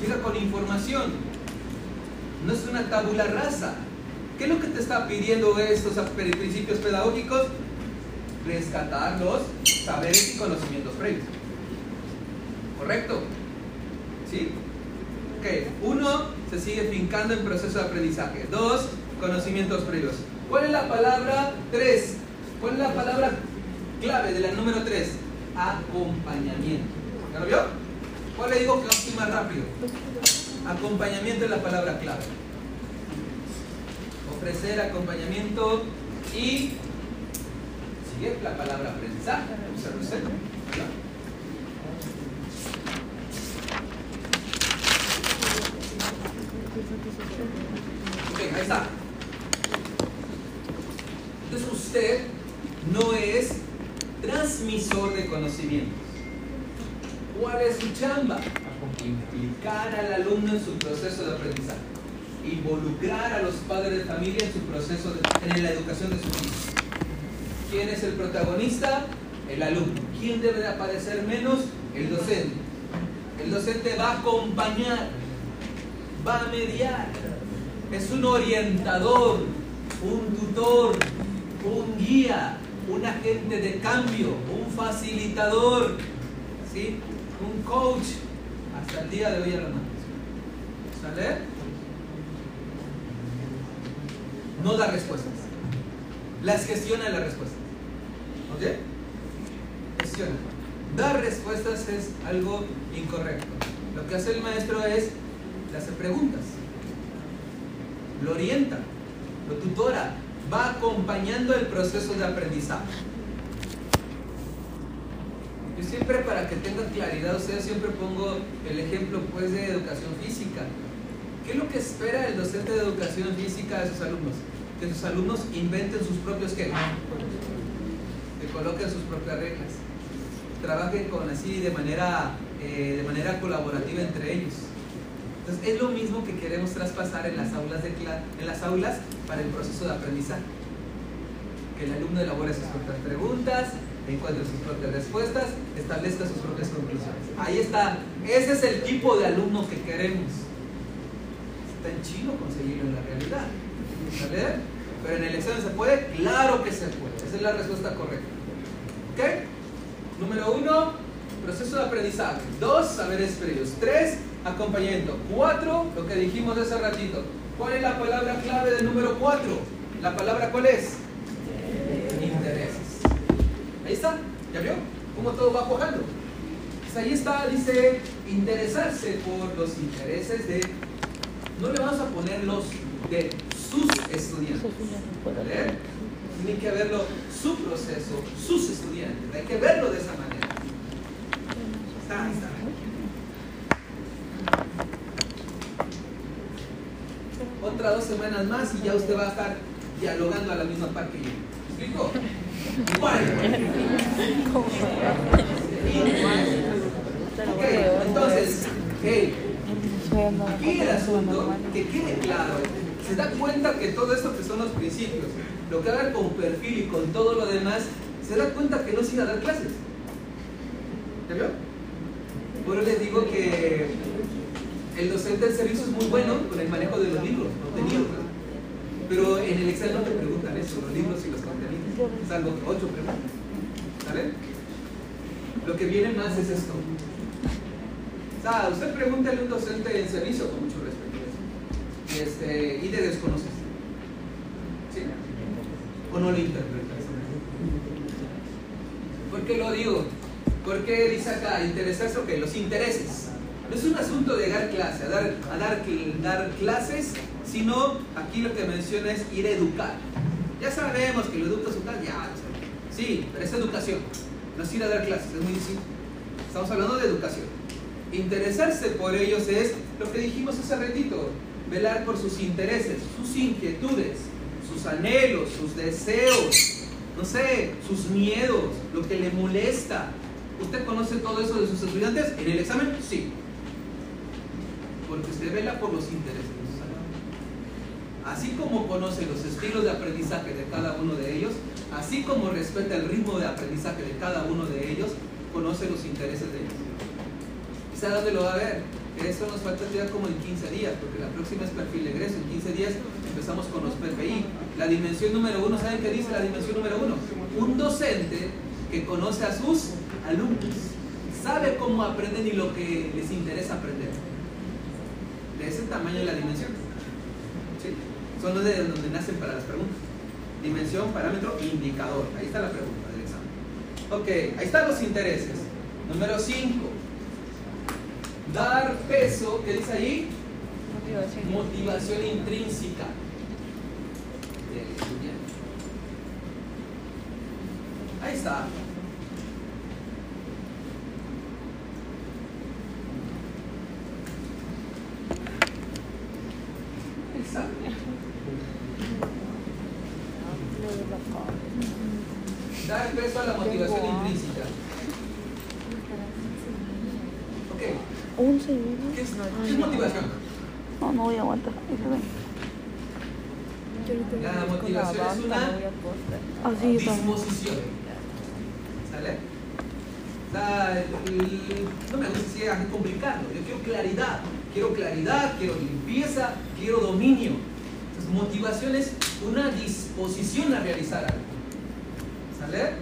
Llega con información. No es una tabula rasa. ¿Qué es lo que te está pidiendo estos principios pedagógicos? Rescatar los saberes y conocimientos previos. ¿Correcto? ¿Sí? Ok, uno, se sigue fincando en proceso de aprendizaje. Dos, conocimientos previos. ¿Cuál es la palabra tres? ¿Cuál es la palabra clave de la número tres? Acompañamiento. ¿Ya lo vio? ¿Cuál le digo que vamos a ir más rápido? Acompañamiento es la palabra clave. Ofrecer acompañamiento y sigue la palabra aprendizaje. ¿Observa usted? Ok, ahí está. Entonces usted no es transmisor de conocimientos. ¿Cuál es su chamba? Implicar al alumno en su proceso de aprendizaje. Involucrar a los padres de familia en su proceso de, en la educación de sus hijos. ¿Quién es el protagonista? El alumno. ¿Quién debe de aparecer menos? El docente. El docente va a acompañar, va a mediar. Es un orientador, un tutor, un guía, un agente de cambio, un facilitador, ¿sí? un coach, hasta el día de hoy, hermanos. ¿Sale? No da respuestas. Las gestiona las respuestas. ¿Ok? Gestiona. Dar respuestas es algo incorrecto. Lo que hace el maestro es, le hace preguntas, lo orienta, lo tutora, va acompañando el proceso de aprendizaje. Yo siempre para que tengan claridad, ustedes siempre pongo el ejemplo pues de educación física. ¿Qué es lo que espera el docente de educación física de sus alumnos? Que sus alumnos inventen sus propios qué? Que coloquen sus propias reglas. Trabajen con así de manera, eh, de manera colaborativa entre ellos. Entonces es lo mismo que queremos traspasar en las aulas, de en las aulas para el proceso de aprendizaje. Que el alumno elabore sus propias preguntas, encuentre sus propias respuestas, establezca sus propias conclusiones. Ahí está. Ese es el tipo de alumno que queremos. Está en chino conseguirlo en la realidad. ¿Sale? Pero en el examen se puede, claro que se puede. Esa es la respuesta correcta. ¿Ok? Número uno, proceso de aprendizaje. Dos, saberes previos. Tres, acompañamiento. Cuatro, lo que dijimos hace ratito. ¿Cuál es la palabra clave del número cuatro? ¿La palabra cuál es? Intereses. Ahí está. ¿Ya vio? Cómo todo va cuajando. Pues ahí está, dice, interesarse por los intereses de... No le vamos a poner los de sus estudiantes. ¿Vale? Tiene que verlo su proceso, sus estudiantes. Hay que verlo de esa manera. Está, está. Otra dos semanas más y ya usted va a estar dialogando a la misma par que yo. ¿Me explico? Igual. Ok, entonces, hey, Aquí el asunto, que quede claro, se da cuenta que todo esto que son los principios, lo que haga con perfil y con todo lo demás, se da cuenta que no se iba a dar clases. ¿Ya vio? Eso les digo que el docente del servicio es muy bueno con el manejo de los libros, contenidos, pero en el examen no te preguntan eso, los libros y los contenidos, salvo ocho preguntas. ¿Sale? Lo que viene más es esto. O sea, usted pregúntale a un docente en servicio con mucho respeto este, y de desconoces. ¿Sí? ¿O no lo interpretas? ¿Por qué lo digo? Porque dice acá, interesarse, ok, los intereses. No es un asunto de dar clase, a dar, a dar, cl- dar clases, sino aquí lo que menciona es ir a educar. Ya sabemos que lo educa su casa, ya lo sabemos. Sí, pero es educación. No es ir a dar clases, es muy distinto. Estamos hablando de educación. Interesarse por ellos es lo que dijimos hace ratito, velar por sus intereses, sus inquietudes, sus anhelos, sus deseos, no sé, sus miedos, lo que le molesta. ¿Usted conoce todo eso de sus estudiantes? ¿En el examen? Sí. Porque usted vela por los intereses de sus alumnos. Así como conoce los estilos de aprendizaje de cada uno de ellos, así como respeta el ritmo de aprendizaje de cada uno de ellos, conoce los intereses de ellos. ¿Y sabe dónde lo va a ver? Eso nos falta ya como en 15 días, porque la próxima es perfil de egreso. En 15 días empezamos con los PPI. La dimensión número uno, ¿saben qué dice la dimensión número uno? Un docente que conoce a sus alumnos, sabe cómo aprenden y lo que les interesa aprender. De ese tamaño es la dimensión. ¿Sí? Son los de donde nacen para las preguntas. Dimensión, parámetro, indicador. Ahí está la pregunta del examen. Ok, ahí están los intereses. Número 5. Dar peso, ¿qué dice ahí? Motivación intrínseca del estudiante. Ahí está. Está. Dar peso a la motivación intrínseca. Ok, Un segundo. ¿qué es, qué es motivación? No, no voy a aguantar. La motivación es una Así disposición. ¿Sale? La- el- no me gusta si es complicado. Yo quiero claridad. Quiero claridad, quiero limpieza, quiero dominio. Entonces, motivación es una disposición a realizar algo. ¿Sale?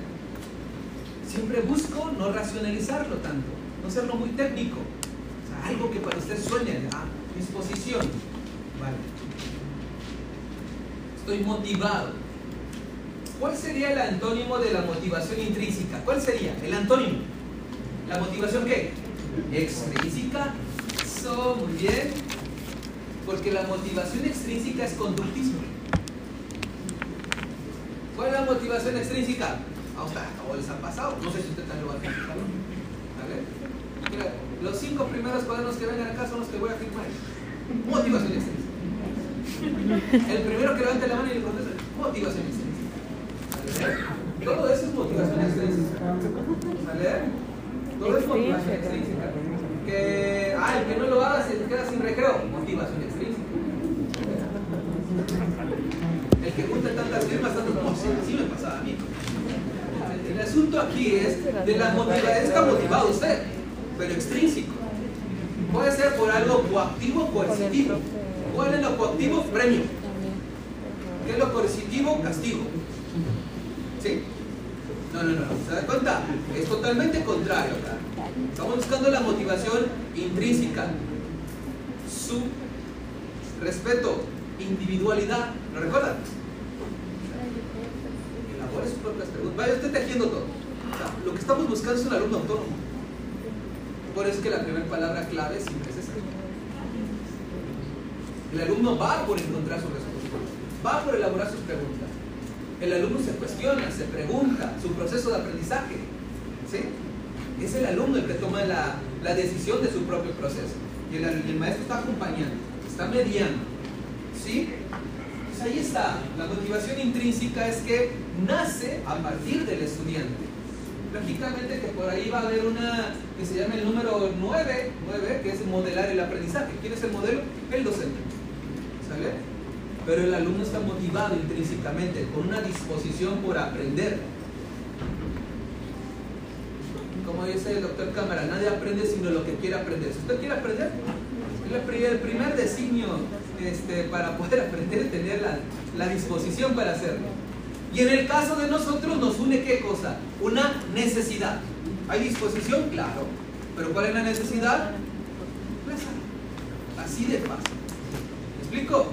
Siempre busco no racionalizarlo tanto, no serlo muy técnico. O sea, algo que para usted suene disposición. Vale. Estoy motivado. ¿Cuál sería el antónimo de la motivación intrínseca? ¿Cuál sería el antónimo? ¿La motivación qué? Extrínseca. Muy bien. Porque la motivación extrínseca es conductismo. ¿Cuál es la motivación extrínseca? A usted acabó les ha pasado. No sé si usted también lo va a firmar. Los cinco primeros cuadernos que vengan acá son los que voy a firmar. Motivación extrínseca. El primero que levante la mano y le conteste, motivación extrínseca. Todo eso es motivación extrínseca. Todo es motivación extrínseca. Ah, el que no lo haga se queda sin recreo. Motivación extrínseca. El que junta tantas firmas, no, sí, así me pasaba a mí. El asunto aquí es de la motivación. Está motivado usted, pero extrínseco. Puede ser por algo coactivo o coercitivo. ¿Cuál es lo coactivo? Premio. ¿Qué es lo coercitivo? Castigo. ¿Sí? No, no, no. ¿Se da cuenta? Es totalmente contrario acá. Estamos buscando la motivación intrínseca. Su respeto, individualidad. ¿Lo recuerdan? Elabore sus propias preguntas. Vaya usted tejiendo todo. Lo que estamos buscando es un alumno autónomo. Por eso es que la primera palabra clave siempre es esa. El alumno va por encontrar su respuesta, va por elaborar sus preguntas. El alumno se cuestiona, se pregunta, su proceso de aprendizaje. ¿sí? Es el alumno el que toma la, la decisión de su propio proceso. Y el, el maestro está acompañando, está mediando. ¿sí? Pues ahí está. La motivación intrínseca es que nace a partir del estudiante. Lógicamente que por ahí va a haber una que se llama el número 9, 9, que es modelar el aprendizaje. ¿Quién es el modelo? El docente. ¿Sale? Pero el alumno está motivado intrínsecamente, con una disposición por aprender. Como dice el doctor Cámara, nadie aprende sino lo que quiere aprender. Si usted quiere aprender, el primer designio este, para poder aprender es tener la, disposición para hacerlo. Y en el caso de nosotros nos une qué cosa? Una necesidad. ¿Hay disposición? Claro. ¿Pero cuál es la necesidad? Pues, así de fácil. ¿Me explico?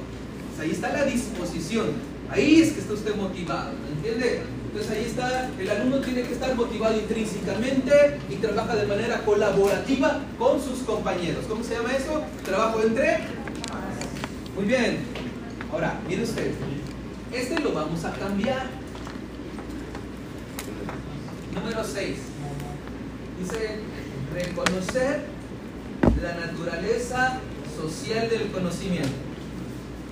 Pues ahí está la disposición. Ahí es que está usted motivado. ¿Me entiende? Entonces ahí está, el alumno tiene que estar motivado intrínsecamente y trabaja de manera colaborativa con sus compañeros. ¿Cómo se llama eso? Trabajo entre... Muy bien. Ahora, mire usted. Este lo vamos a cambiar. Número 6. Dice, reconocer la naturaleza social del conocimiento.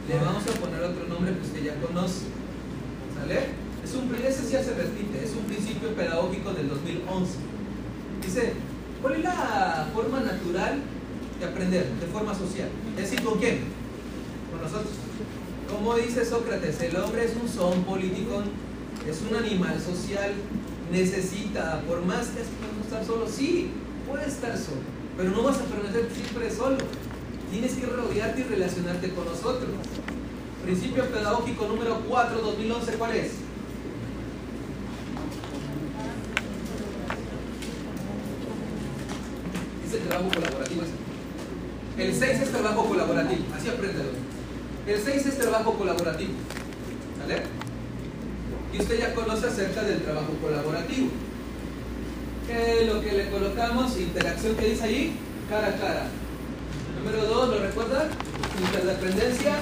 Le vamos a poner otro nombre que usted ya conoce. ¿Sale? Es un, ese ya se repite, es un principio pedagógico del 2011. Dice, ¿cuál es la forma natural de aprender de forma social? Es decir, ¿con quién? Con nosotros. Como dice Sócrates, el hombre es un son político, es un animal social, necesita, por más que podemos estar solo, sí, puede estar solo, pero no vas a permanecer siempre solo. Tienes que rodearte y relacionarte con nosotros. Principio pedagógico número 4, 2011, ¿cuál es? Es el trabajo colaborativo. El 6 es trabajo colaborativo, así apréndelo. El 6 es trabajo colaborativo. ¿Vale? Y usted ya conoce acerca del trabajo colaborativo. ¿Qué es lo que le colocamos? Interacción que dice ahí, cara a cara. Número 2, ¿lo recuerda? Interdependencia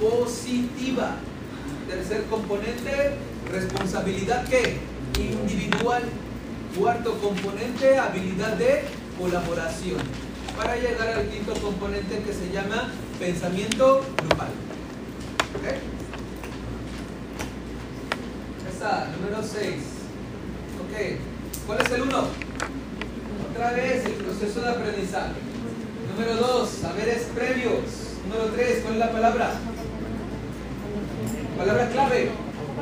positiva. Tercer componente, responsabilidad ¿qué? individual. Cuarto componente, habilidad de colaboración. Para llegar al quinto componente que se llama pensamiento grupal. ¿Ok? Esa, número 6. Ok. ¿Cuál es el 1? Otra vez el proceso de aprendizaje. Número 2, saberes previos. Número 3, ¿cuál es la palabra? Palabra clave.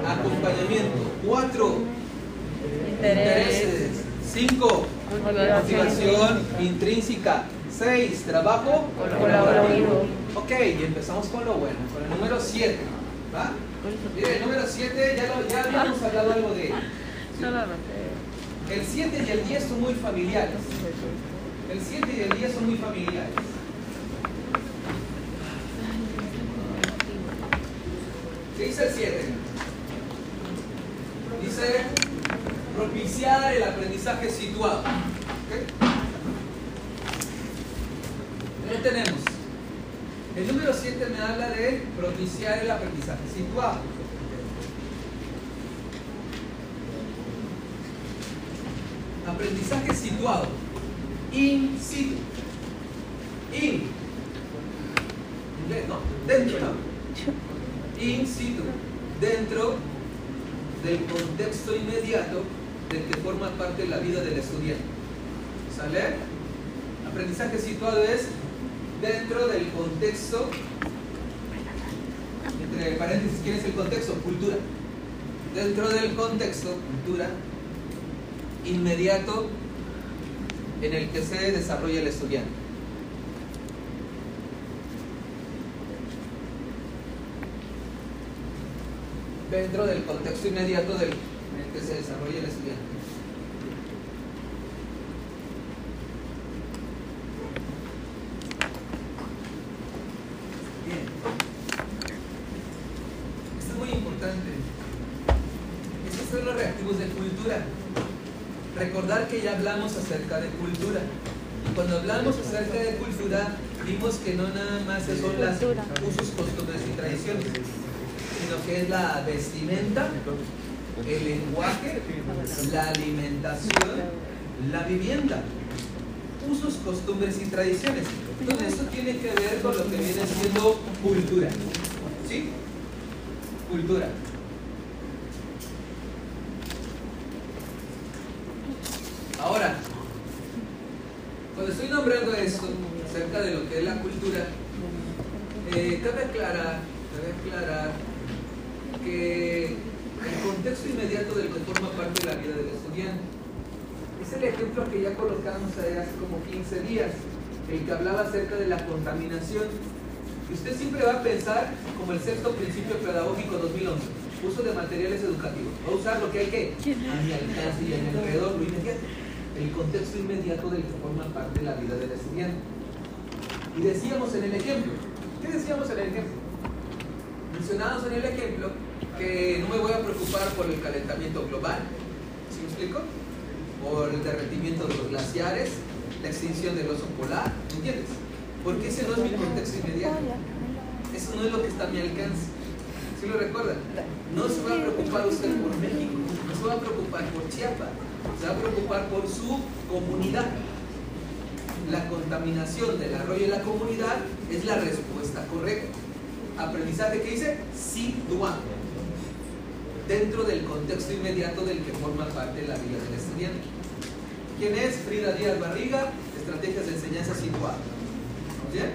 Acompañamiento. 4. Intereses. 5. Motivación intrínseca. 6. Trabajo Colaborativo. Ok, y empezamos con lo bueno, con el número 7. ¿Va? Mire, el número 7 ya, lo- ya habíamos hablado algo de él. El 7 y el 10 son muy familiares. El 7 y el 10 son muy familiares. ¿Qué dice el 7? Dice propiciar el aprendizaje situado. ¿Ok? ¿Qué tenemos? El número 7 me habla de propiciar el aprendizaje situado. Aprendizaje situado. In situ. In. ¿no? Dentro. In situ. Dentro del contexto inmediato del que forma parte la vida del estudiante. ¿Sale? Aprendizaje situado es dentro del contexto, entre paréntesis, ¿quién es el contexto? Cultura. Dentro del contexto, cultura, inmediato en el que se desarrolla el estudiante. Dentro del contexto inmediato del, en el que se desarrolla el estudiante. Bien. Esto es muy importante. Estos son los reactivos de cultura. Recordar que ya hablamos acerca de cultura. Y cuando hablamos acerca de cultura, vimos que no nada más son las usos, costumbres y tradiciones, sino que es la vestimenta, el lenguaje, la alimentación, la vivienda, usos, costumbres y tradiciones. Todo eso tiene que ver con lo que viene siendo cultura. ¿Sí? Cultura. Ahora, cuando estoy nombrando esto acerca de lo que es la cultura, eh, cabe aclarar, cabe aclarar que el contexto inmediato del que forma parte de la vida del estudiante es el ejemplo que ya colocamos hace como 15 días, el que hablaba acerca de la contaminación. Y usted siempre va a pensar como el sexto principio pedagógico 2011, uso de materiales educativos. Va a usar lo que hay que a mi alcance y a mi alrededor, lo inmediato. El contexto inmediato del que forma parte de la vida del estudiante. Y decíamos en el ejemplo, ¿qué decíamos en el ejemplo? Mencionábamos en el ejemplo que no me voy a preocupar por el calentamiento global, ¿sí me explico? Por el derretimiento de los glaciares, la extinción del oso polar, ¿me entiendes? Porque ese no es mi contexto inmediato, eso no es lo que está a mi alcance. ¿Sí lo recuerdan? No se va a preocupar usted por México, no se va a preocupar por Chiapas, se va a preocupar por su comunidad. La contaminación del arroyo de la comunidad es la respuesta correcta. Aprendizaje que dice situar dentro del contexto inmediato del que forma parte la vida del estudiante. ¿Quién es? Frida Díaz Barriga, Estrategias de Enseñanza Situada. ¿Vamos bien?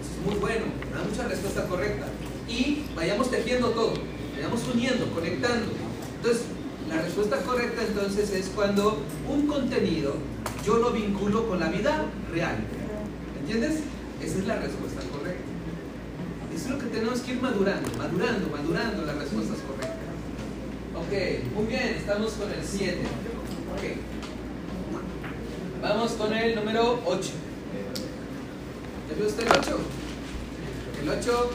Eso es muy bueno, da mucha respuesta correcta. Y vayamos tejiendo todo, vayamos uniendo, conectando. Entonces, la respuesta correcta entonces es cuando un contenido yo lo vinculo con la vida real. ¿Entiendes? Esa es la respuesta correcta. Eso es lo que tenemos que ir madurando, madurando, madurando las respuestas correctas. Ok, muy bien, estamos con el 7. Ok. Vamos con el número 8. ¿Ya vio usted el 8? El 8.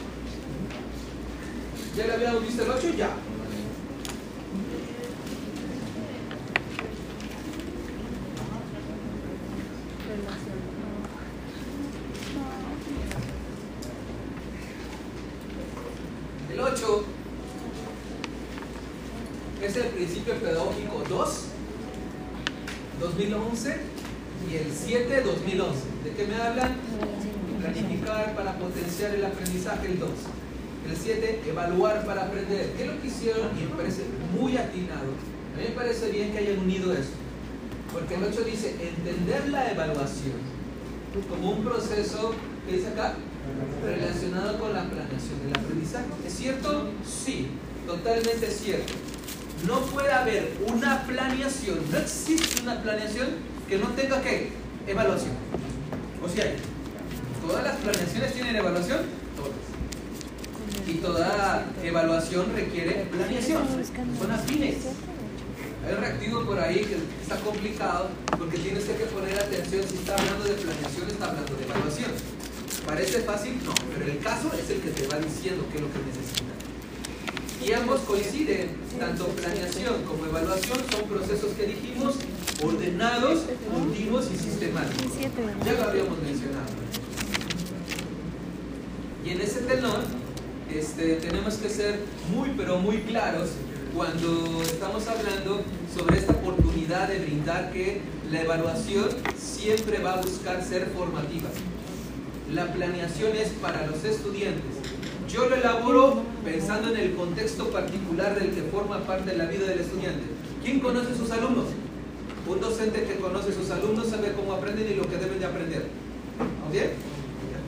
¿Ya le habíamos visto el 8? Ya. El 8 es el principio pedagógico 2, 2011, y el 7, 2011. ¿De qué me hablan? Planificar para potenciar el aprendizaje, el 2. El 7, evaluar para aprender. ¿Qué es lo que hicieron? Y me parece muy atinado. A mí me parece bien que hayan unido esto. Porque el 8 dice entender la evaluación como un proceso, ¿qué dice acá? Relacionado con la planeación del aprendizaje. ¿Es cierto? Sí, totalmente cierto. No puede haber una planeación, no existe una planeación que no tenga qué? Evaluación. O sea, ¿todas las planeaciones tienen evaluación? Y toda evaluación requiere planeación. Son afines. Hay un reactivo por ahí que está complicado porque tienes que poner atención si está hablando de planeación, está hablando de evaluación. ¿Parece fácil? No, pero el caso es el que te va diciendo qué es lo que necesitas. Y ambos coinciden, tanto planeación como evaluación son procesos que dijimos ordenados, continuos y sistemáticos. Ya lo habíamos mencionado. Y en ese tenor este, tenemos que ser muy pero muy claros cuando estamos hablando sobre esta oportunidad de brindar que la evaluación siempre va a buscar ser formativa. La planeación es para los estudiantes. Yo lo elaboro pensando en el contexto particular del que forma parte de la vida del estudiante. ¿Quién conoce a sus alumnos? Un docente que conoce a sus alumnos sabe cómo aprenden y lo que deben de aprender. ¿Ok?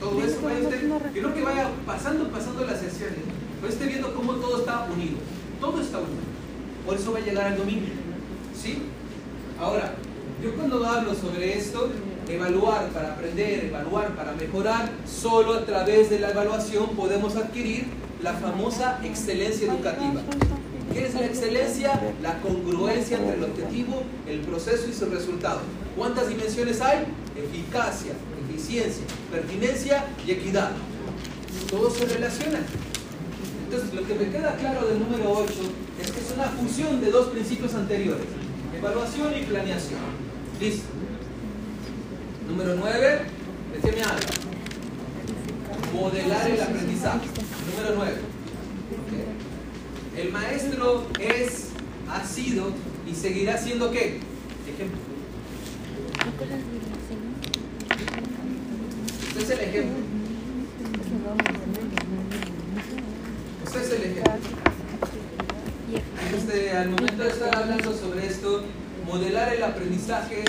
Todo eso vaya usted, no que vaya pasando, pasando las sesiones, vaya usted viendo cómo todo está unido. Todo está unido. Por eso va a llegar al dominio. ¿Sí? Ahora, yo cuando hablo sobre esto, evaluar para aprender, evaluar para mejorar, solo a través de la evaluación podemos adquirir la famosa excelencia educativa. ¿Qué es la excelencia? La congruencia entre el objetivo, el proceso y su resultado. ¿Cuántas dimensiones hay? Eficacia, eficiencia, pertinencia y equidad. Todos se relacionan. Entonces, lo que me queda claro del número 8 es que es una fusión de dos principios anteriores, evaluación y planeación. Listo. Número 9, ¿de qué me habla? Modelar el aprendizaje. Número 9. Ok. El maestro es, ha sido y seguirá siendo qué? Ejemplo. Usted es el ejemplo. Es el ejemplo. Este, al momento de estar hablando sobre esto, modelar el aprendizaje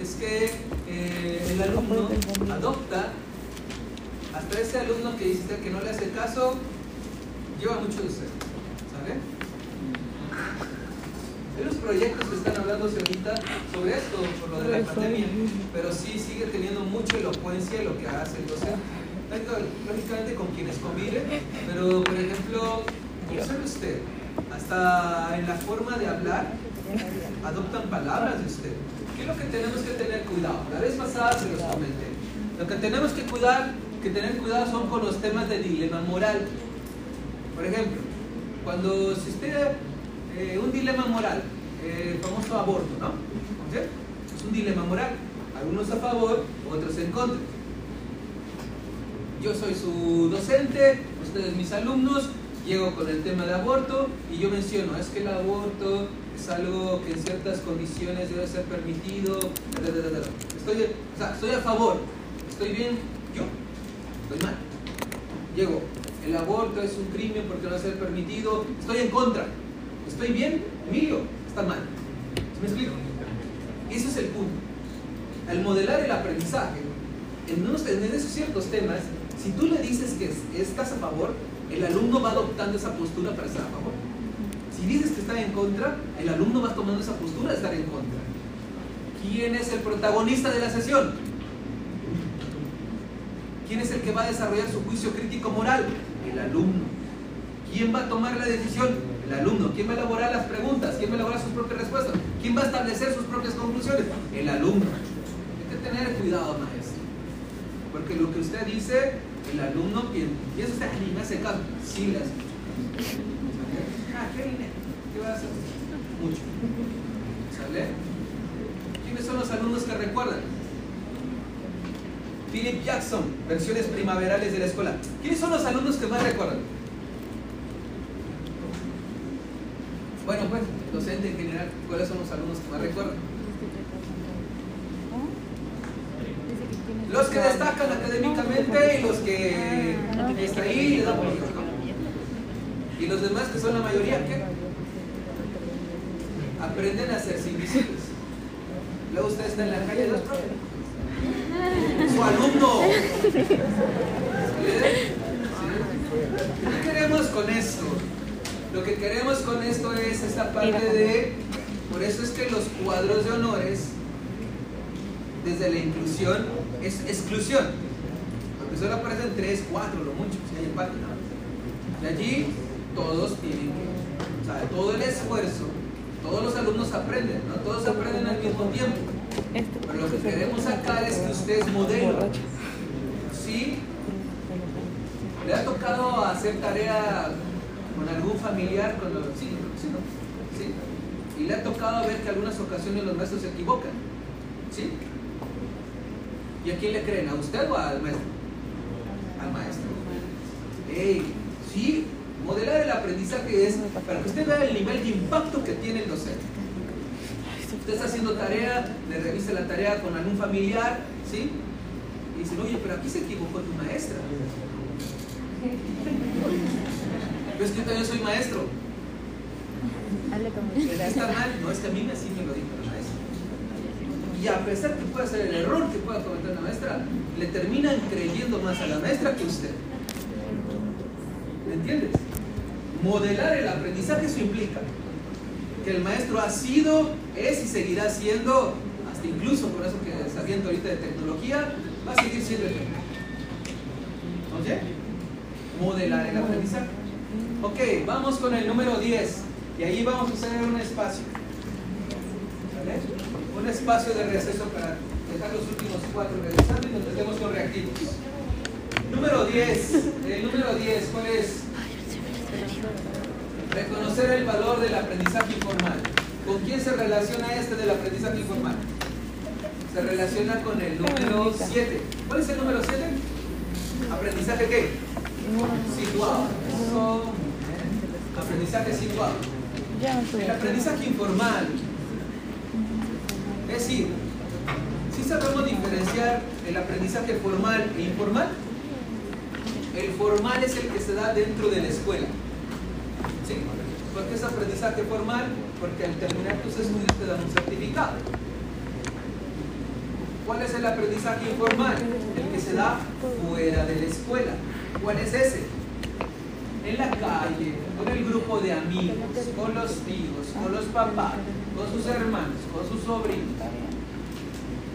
es que eh, el alumno adopta, hasta ese alumno que dice que no le hace caso, lleva mucho de usted, ¿sabe? Hay unos proyectos que están hablándose ahorita sobre esto, por lo de la pandemia, pero sí sigue teniendo mucha elocuencia lo que hace el docente. Lógicamente con quienes convive, pero por ejemplo, observe usted, hasta en la forma de hablar, adoptan palabras de usted. ¿Qué es lo que tenemos que tener cuidado? La vez pasada se los comenté. Lo que tenemos que cuidar, que tener cuidado son con los temas de dilema moral. Por ejemplo, cuando si usted eh, un dilema moral, eh, el famoso aborto, ¿no? ¿Ok? Es un dilema moral. Algunos a favor, otros en contra. Yo soy su docente, ustedes mis alumnos, llego con el tema de aborto y yo menciono, es que el aborto es algo que en ciertas condiciones debe ser permitido. Estoy, o sea, estoy a favor, estoy bien, yo, estoy mal. Llego, el aborto es un crimen porque no debe ser permitido, estoy en contra. ¿Estoy bien? Emilio, está mal. ¿Sí ¿Me explico? Ese es el punto. Al modelar el aprendizaje, en, en esos ciertos temas, si tú le dices que es- estás a favor, el alumno va adoptando esa postura para estar a favor. Si dices que está en contra, el alumno va tomando esa postura de estar en contra. ¿Quién es el protagonista de la sesión? ¿Quién es el que va a desarrollar su juicio crítico moral? El alumno. ¿Quién va a tomar la decisión? El alumno. ¿Quién va a elaborar las preguntas? ¿Quién va a elaborar sus propias respuestas? ¿Quién va a establecer sus propias conclusiones? El alumno. Hay que tener cuidado, maestro. Porque lo que usted dice, el alumno piensa, piensa usted, "Ay, ni me hace caso. Sí, le hace. Ah, ¿qué dinero? ¿Qué va a hacer? Mucho. ¿Sale? ¿Quiénes son los alumnos que recuerdan? Philip Jackson, versiones primaverales de la escuela. ¿Quiénes son los alumnos que más recuerdan? Bueno, pues, docente en general, ¿cuáles son los alumnos que más recuerdan? Los que destacan académicamente y los que está ahí y los demás que son la mayoría, ¿qué? Aprenden a ser invisibles. Luego usted está en la calle, los profes. Su alumno. ¿Sí? ¿Qué queremos con esto? Lo que queremos con esto es esta parte de, por eso es que los cuadros de honores, desde la inclusión, es exclusión. Porque solo aparecen tres, cuatro, lo mucho, si hay empate. Y allí todos tienen que, o sea, todo el esfuerzo, todos los alumnos aprenden, ¿no? Todos aprenden al mismo tiempo. Pero lo que queremos sacar es que usted es modelo. ¿Sí? ¿Le ha tocado hacer tarea con algún familiar? Cuando, sí, creo que sí, ¿no? ¿Sí? Y le ha tocado ver que algunas ocasiones los maestros se equivocan. ¿Sí? ¿Y a quién le creen? ¿A usted o al maestro? Al maestro. Ey, sí, modelar el aprendizaje es para que usted vea el nivel de impacto que tiene el docente. Usted está haciendo tarea, le revisa la tarea con algún familiar, ¿sí? Y dicen, oye, pero aquí se equivocó tu maestra. Pero es que yo también soy maestro. Hazle como ¿El que está mal? No, es que a mí me así me lo dijo. Y a pesar que pueda ser el error que pueda cometer la maestra, le terminan creyendo más a la maestra que a usted. ¿Me entiendes? Modelar el aprendizaje eso implica que el maestro ha sido, es y seguirá siendo, hasta incluso con eso que está viendo ahorita de tecnología, va a seguir siendo el ejemplo. ¿Oye? Modelar el aprendizaje. Ok, vamos con el número 10. Y ahí vamos a hacer un espacio. ¿Vale? Un espacio de receso para dejar los últimos cuatro revisando y nos metemos con reactivos. Número 10. El número 10, ¿cuál es? Reconocer el valor del aprendizaje informal. ¿Con quién se relaciona este del aprendizaje informal? Se relaciona con el número 7. ¿Cuál es el número 7? ¿Aprendizaje qué? Situado. Eso. Aprendizaje situado. Tuve. El aprendizaje informal. Es decir, si sabemos diferenciar el aprendizaje formal e informal, el formal es el que se da dentro de la escuela. ¿Sí? ¿Por qué es aprendizaje formal? Porque al terminar tus estudios te dan un certificado. ¿Cuál es el aprendizaje informal? El que se da fuera de la escuela. ¿Cuál es ese? En la calle, con el grupo de amigos, con los tíos, con los papás, con sus hermanos, con sus sobrinos.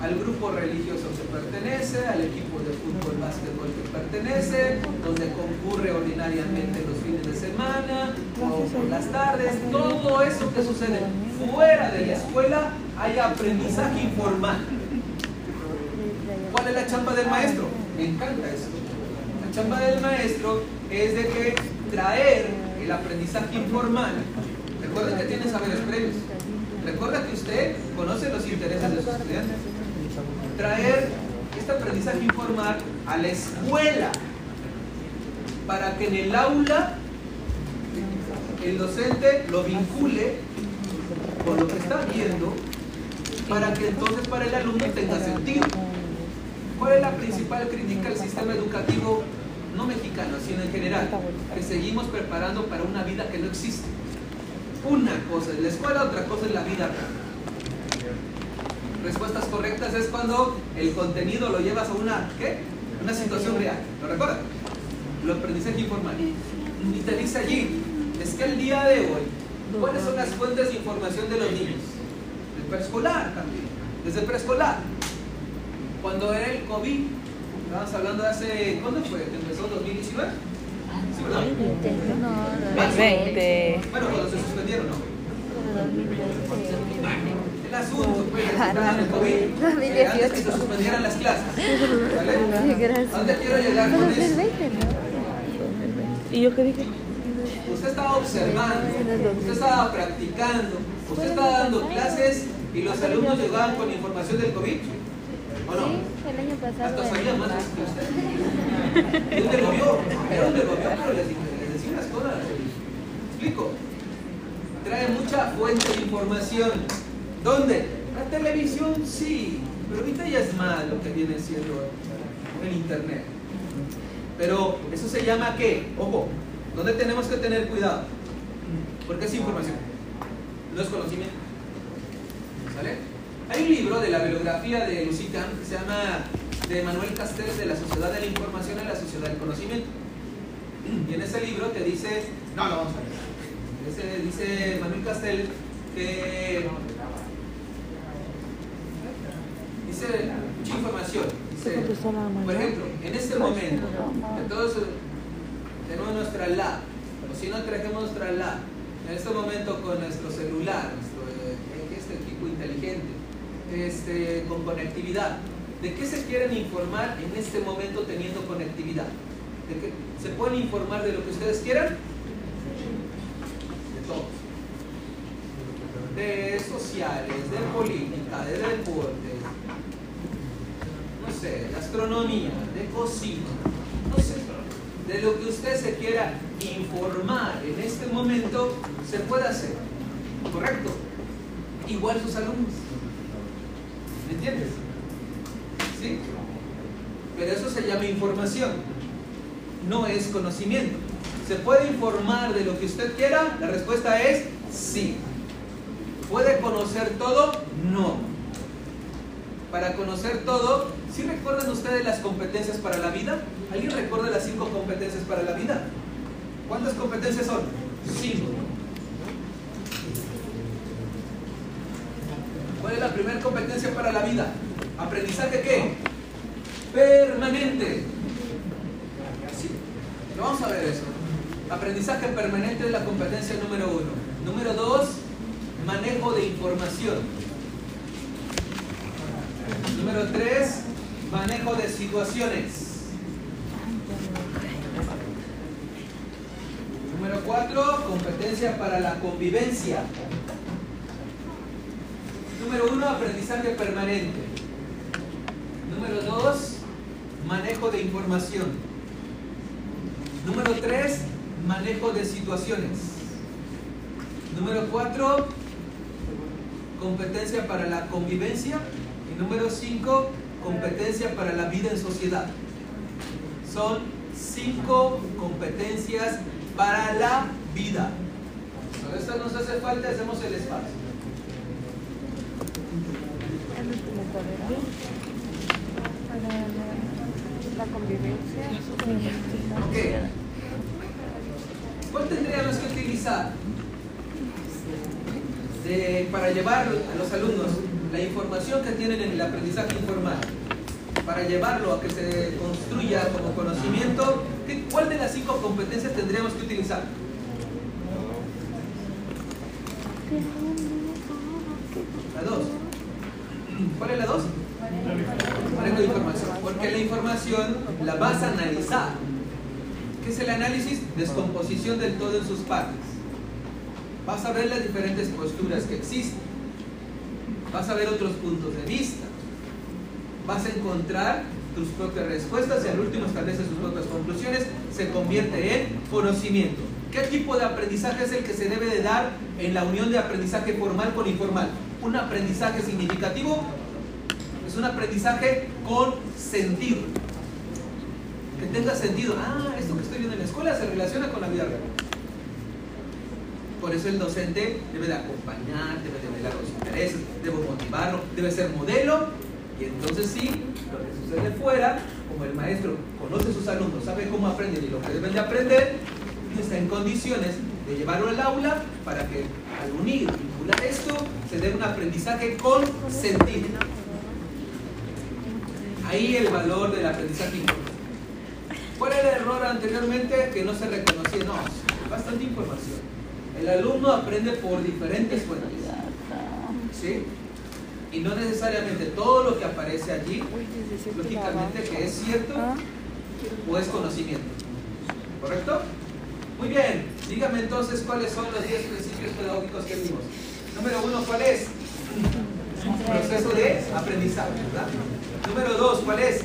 Al grupo religioso que pertenece, al equipo de fútbol, básquetbol que pertenece, donde concurre ordinariamente los fines de semana o por las tardes. Todo eso que sucede fuera de la escuela hay aprendizaje informal. ¿Cuál es la chamba del maestro? Me encanta eso. La chamba del maestro es de que traer el aprendizaje informal. Recuerden que tiene saberes previos. Recuerda que usted conoce los intereses de sus estudiantes. Traer este aprendizaje informal a la escuela para que en el aula el docente lo vincule con lo que está viendo para que entonces para el alumno tenga sentido. ¿Cuál es la principal crítica al sistema educativo, no mexicano, sino en general? Que seguimos preparando para una vida que no existe. Una cosa es la escuela, otra cosa es la vida real. Respuestas correctas es cuando el contenido lo llevas a una, ¿qué? Una situación real. ¿Lo recuerdan? Lo aprendizaje informal. Y te dice allí, es que el día de hoy, ¿cuáles son las fuentes de información de los niños? El preescolar también. Desde preescolar. Cuando era el COVID, estábamos hablando de hace, ¿cuándo fue? ¿Que empezó 2019? Sí, ¿verdad? Marzo. 20. Bueno, cuando se suspendieron, ¿no? El asunto, pues, el COVID, eh, antes que se suspendieran las clases. ¿Vale? ¿A dónde quiero llegar con eso? 2020, ¿no? ¿Y yo qué dije? Usted estaba observando, usted estaba practicando, usted estaba dando clases y los alumnos llegaban con información del COVID. ¿O no? Sí, el año pasado. Hasta sabía más que usted. ¿Dónde lo vio? Era donde lo vio, pero les, les decía unas cosas. ¿Explico? Trae mucha fuente de información. ¿Dónde? La televisión sí, pero ahorita ya es más lo que viene siendo el internet. Pero eso se llama qué? Ojo, ¿dónde tenemos que tener cuidado? Porque es información, no es conocimiento. ¿Sale? Hay un libro de la bibliografía de Lucican que se llama de Manuel Castel de la Sociedad de la Información a la Sociedad del Conocimiento. Y en ese libro te dice, no, no, vamos a ver. Ese- dice Manuel Castel que dice mucha información. Dice, por ejemplo, en este momento, que todos tenemos nuestra lab, o si no trajemos nuestra lab, en este momento con nuestro celular, nuestro, eh, este equipo inteligente, este, con conectividad, ¿de qué se quieren informar en este momento teniendo conectividad? ¿De? ¿Se pueden informar de lo que ustedes quieran? De todo. De sociales, de política, de deportes, no sé, de astronomía, de cocina, no sé, de lo que usted se quiera informar en este momento, se puede hacer, ¿correcto? Igual sus alumnos, ¿me entiendes? ¿Sí? Pero eso se llama información, no es conocimiento. ¿Se puede informar de lo que usted quiera? La respuesta es sí. ¿Puede conocer todo? No. para conocer todo. ¿Sí recuerdan ustedes las competencias para la vida? ¿Alguien recuerda las cinco competencias para la vida? ¿Cuántas competencias son? Cinco. ¿Cuál es la primera competencia para la vida? ¿Aprendizaje qué? Permanente. Sí. Vamos a ver eso. Aprendizaje permanente es la competencia número uno. Número dos, manejo de información. Número tres, manejo de situaciones. Número cuatro, competencia para la convivencia. Número uno, aprendizaje permanente. Número dos, manejo de información. Número tres, manejo de situaciones. Número cuatro, competencia para la convivencia. Y número cinco, competencia para la vida en sociedad. Son cinco competencias para la vida. Pero esto nos hace falta, hacemos el espacio. Cuál tendríamos que utilizar para llevar a los alumnos la información que tienen en el aprendizaje informal? Para llevarlo a que se construya como conocimiento, ¿qué- ¿cuál de las cinco competencias tendríamos que utilizar? La dos. ¿Cuál es la dos? Información. Porque la información la vas a analizar. ¿Qué es el análisis? Descomposición del todo en sus partes. Vas a ver las diferentes posturas que existen. Vas a ver otros puntos de vista. Vas a encontrar tus propias respuestas y al último establece sus propias conclusiones. Se convierte en conocimiento. ¿Qué tipo de aprendizaje es el que se debe de dar en la unión de aprendizaje formal con informal? Un aprendizaje significativo es un aprendizaje con sentido que tenga sentido. Ah, esto que estoy viendo en la escuela se relaciona con la vida real. Por eso el docente debe de acompañar, debe de velar los intereses, debe motivarlo, debe ser modelo. Y entonces sí, lo que sucede fuera, como el maestro conoce a sus alumnos, sabe cómo aprenden y lo que deben de aprender, está en condiciones de llevarlo al aula para que al unir, vincular esto, se dé un aprendizaje con sentido. Ahí el valor del aprendizaje informal. ¿Cuál era el error anteriormente? Que no se reconocía. No, bastante información. El alumno aprende por diferentes fuentes. ¿Sí? Y no necesariamente todo lo que aparece allí, lógicamente que es cierto o es conocimiento. ¿Correcto? Muy bien. Dígame entonces cuáles son los 10 principios pedagógicos que vimos. Número uno, ¿cuál es? Proceso de aprendizaje, ¿verdad? Número dos, ¿cuál es?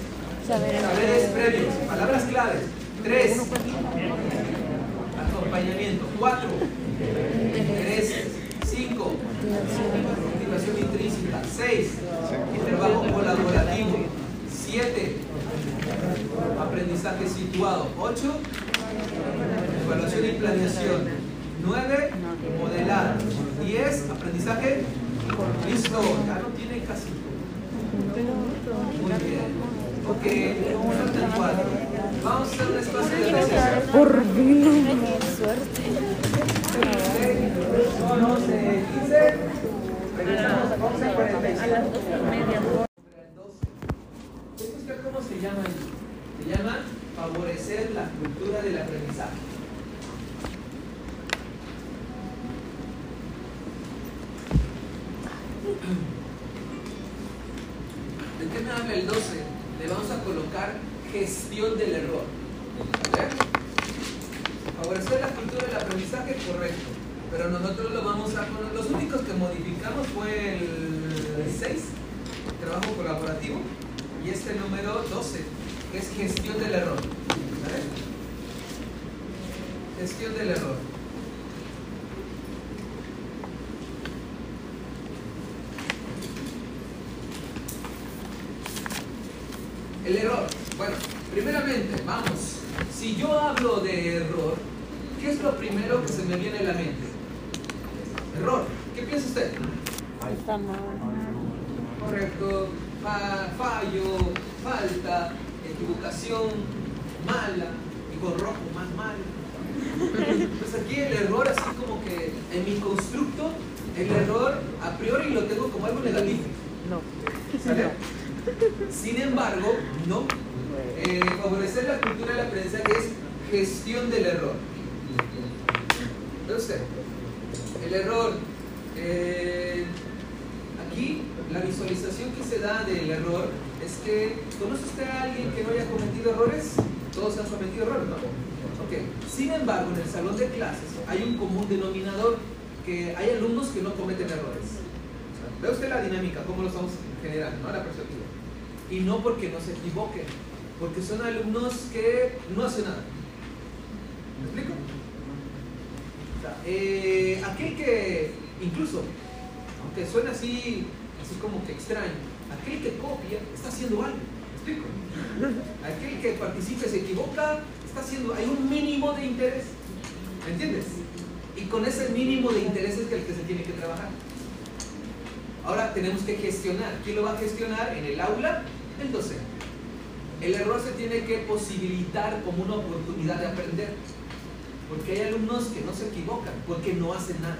Saberes previos, palabras claves. Tres, acompañamiento. Cuatro, intereses. Cinco, motivación intrínseca. Seis, trabajo colaborativo. Siete, aprendizaje situado. Ocho, evaluación y planeación. Nueve, modelar. Diez, aprendizaje. Listo, ya no tiene casi Muy bien. Ok, faltan cuatro. Vamos a hacer un espacio de receso. Por fin. Suerte. 11, 15. Regresamos a 11.45. A las dos y media. ¿Esto usted cómo se llama? Se llama favorecer la cultura del aprendizaje. ¿De qué me habla el 12? Le vamos a colocar gestión del error. ¿Ok? Favorecer la cultura del aprendizaje, correcto. Pero nosotros lo vamos a poner. Los únicos que modificamos fue el 6, trabajo colaborativo, y este número 12, que es gestión del error. ¿Vale? Gestión del error. El error. Bueno, primeramente, vamos. Si yo hablo de error, ¿qué es lo primero que se me viene a la mente? Error. ¿Qué piensa usted? Está mal. Correcto. fa- fallo, falta, equivocación, mala, y con rojo más mala. Pues aquí el error, así como que en mi constructo, el error a priori lo tengo como algo negativo. No. ¿Sale? Sin embargo, no. Eh, favorecer la cultura del aprendizaje es gestión del error. Ve usted, el error. eh, aquí, la visualización que se da del error es que, ¿conoce usted a alguien que no haya cometido errores? Todos han cometido errores, ¿no? Ok. Sin embargo, en el salón de clases hay un común denominador que hay alumnos que no cometen errores. Ve usted la dinámica, cómo lo estamos generando, ¿no? La perspectiva. Y no porque no se equivoquen, porque son alumnos que no hacen nada. ¿Me explico? Eh, aquel que, incluso, aunque suene así, así como que extraño, aquel que copia está haciendo algo. ¿Me explico? Aquel que participa se equivoca, está haciendo, hay un mínimo de interés. ¿Me entiendes? Y con ese mínimo de interés es que el que se tiene que trabajar. Ahora tenemos que gestionar. ¿Quién lo va a gestionar? En el aula, el docente. El error se tiene que posibilitar como una oportunidad de aprender. Porque hay alumnos que no se equivocan, porque no hacen nada.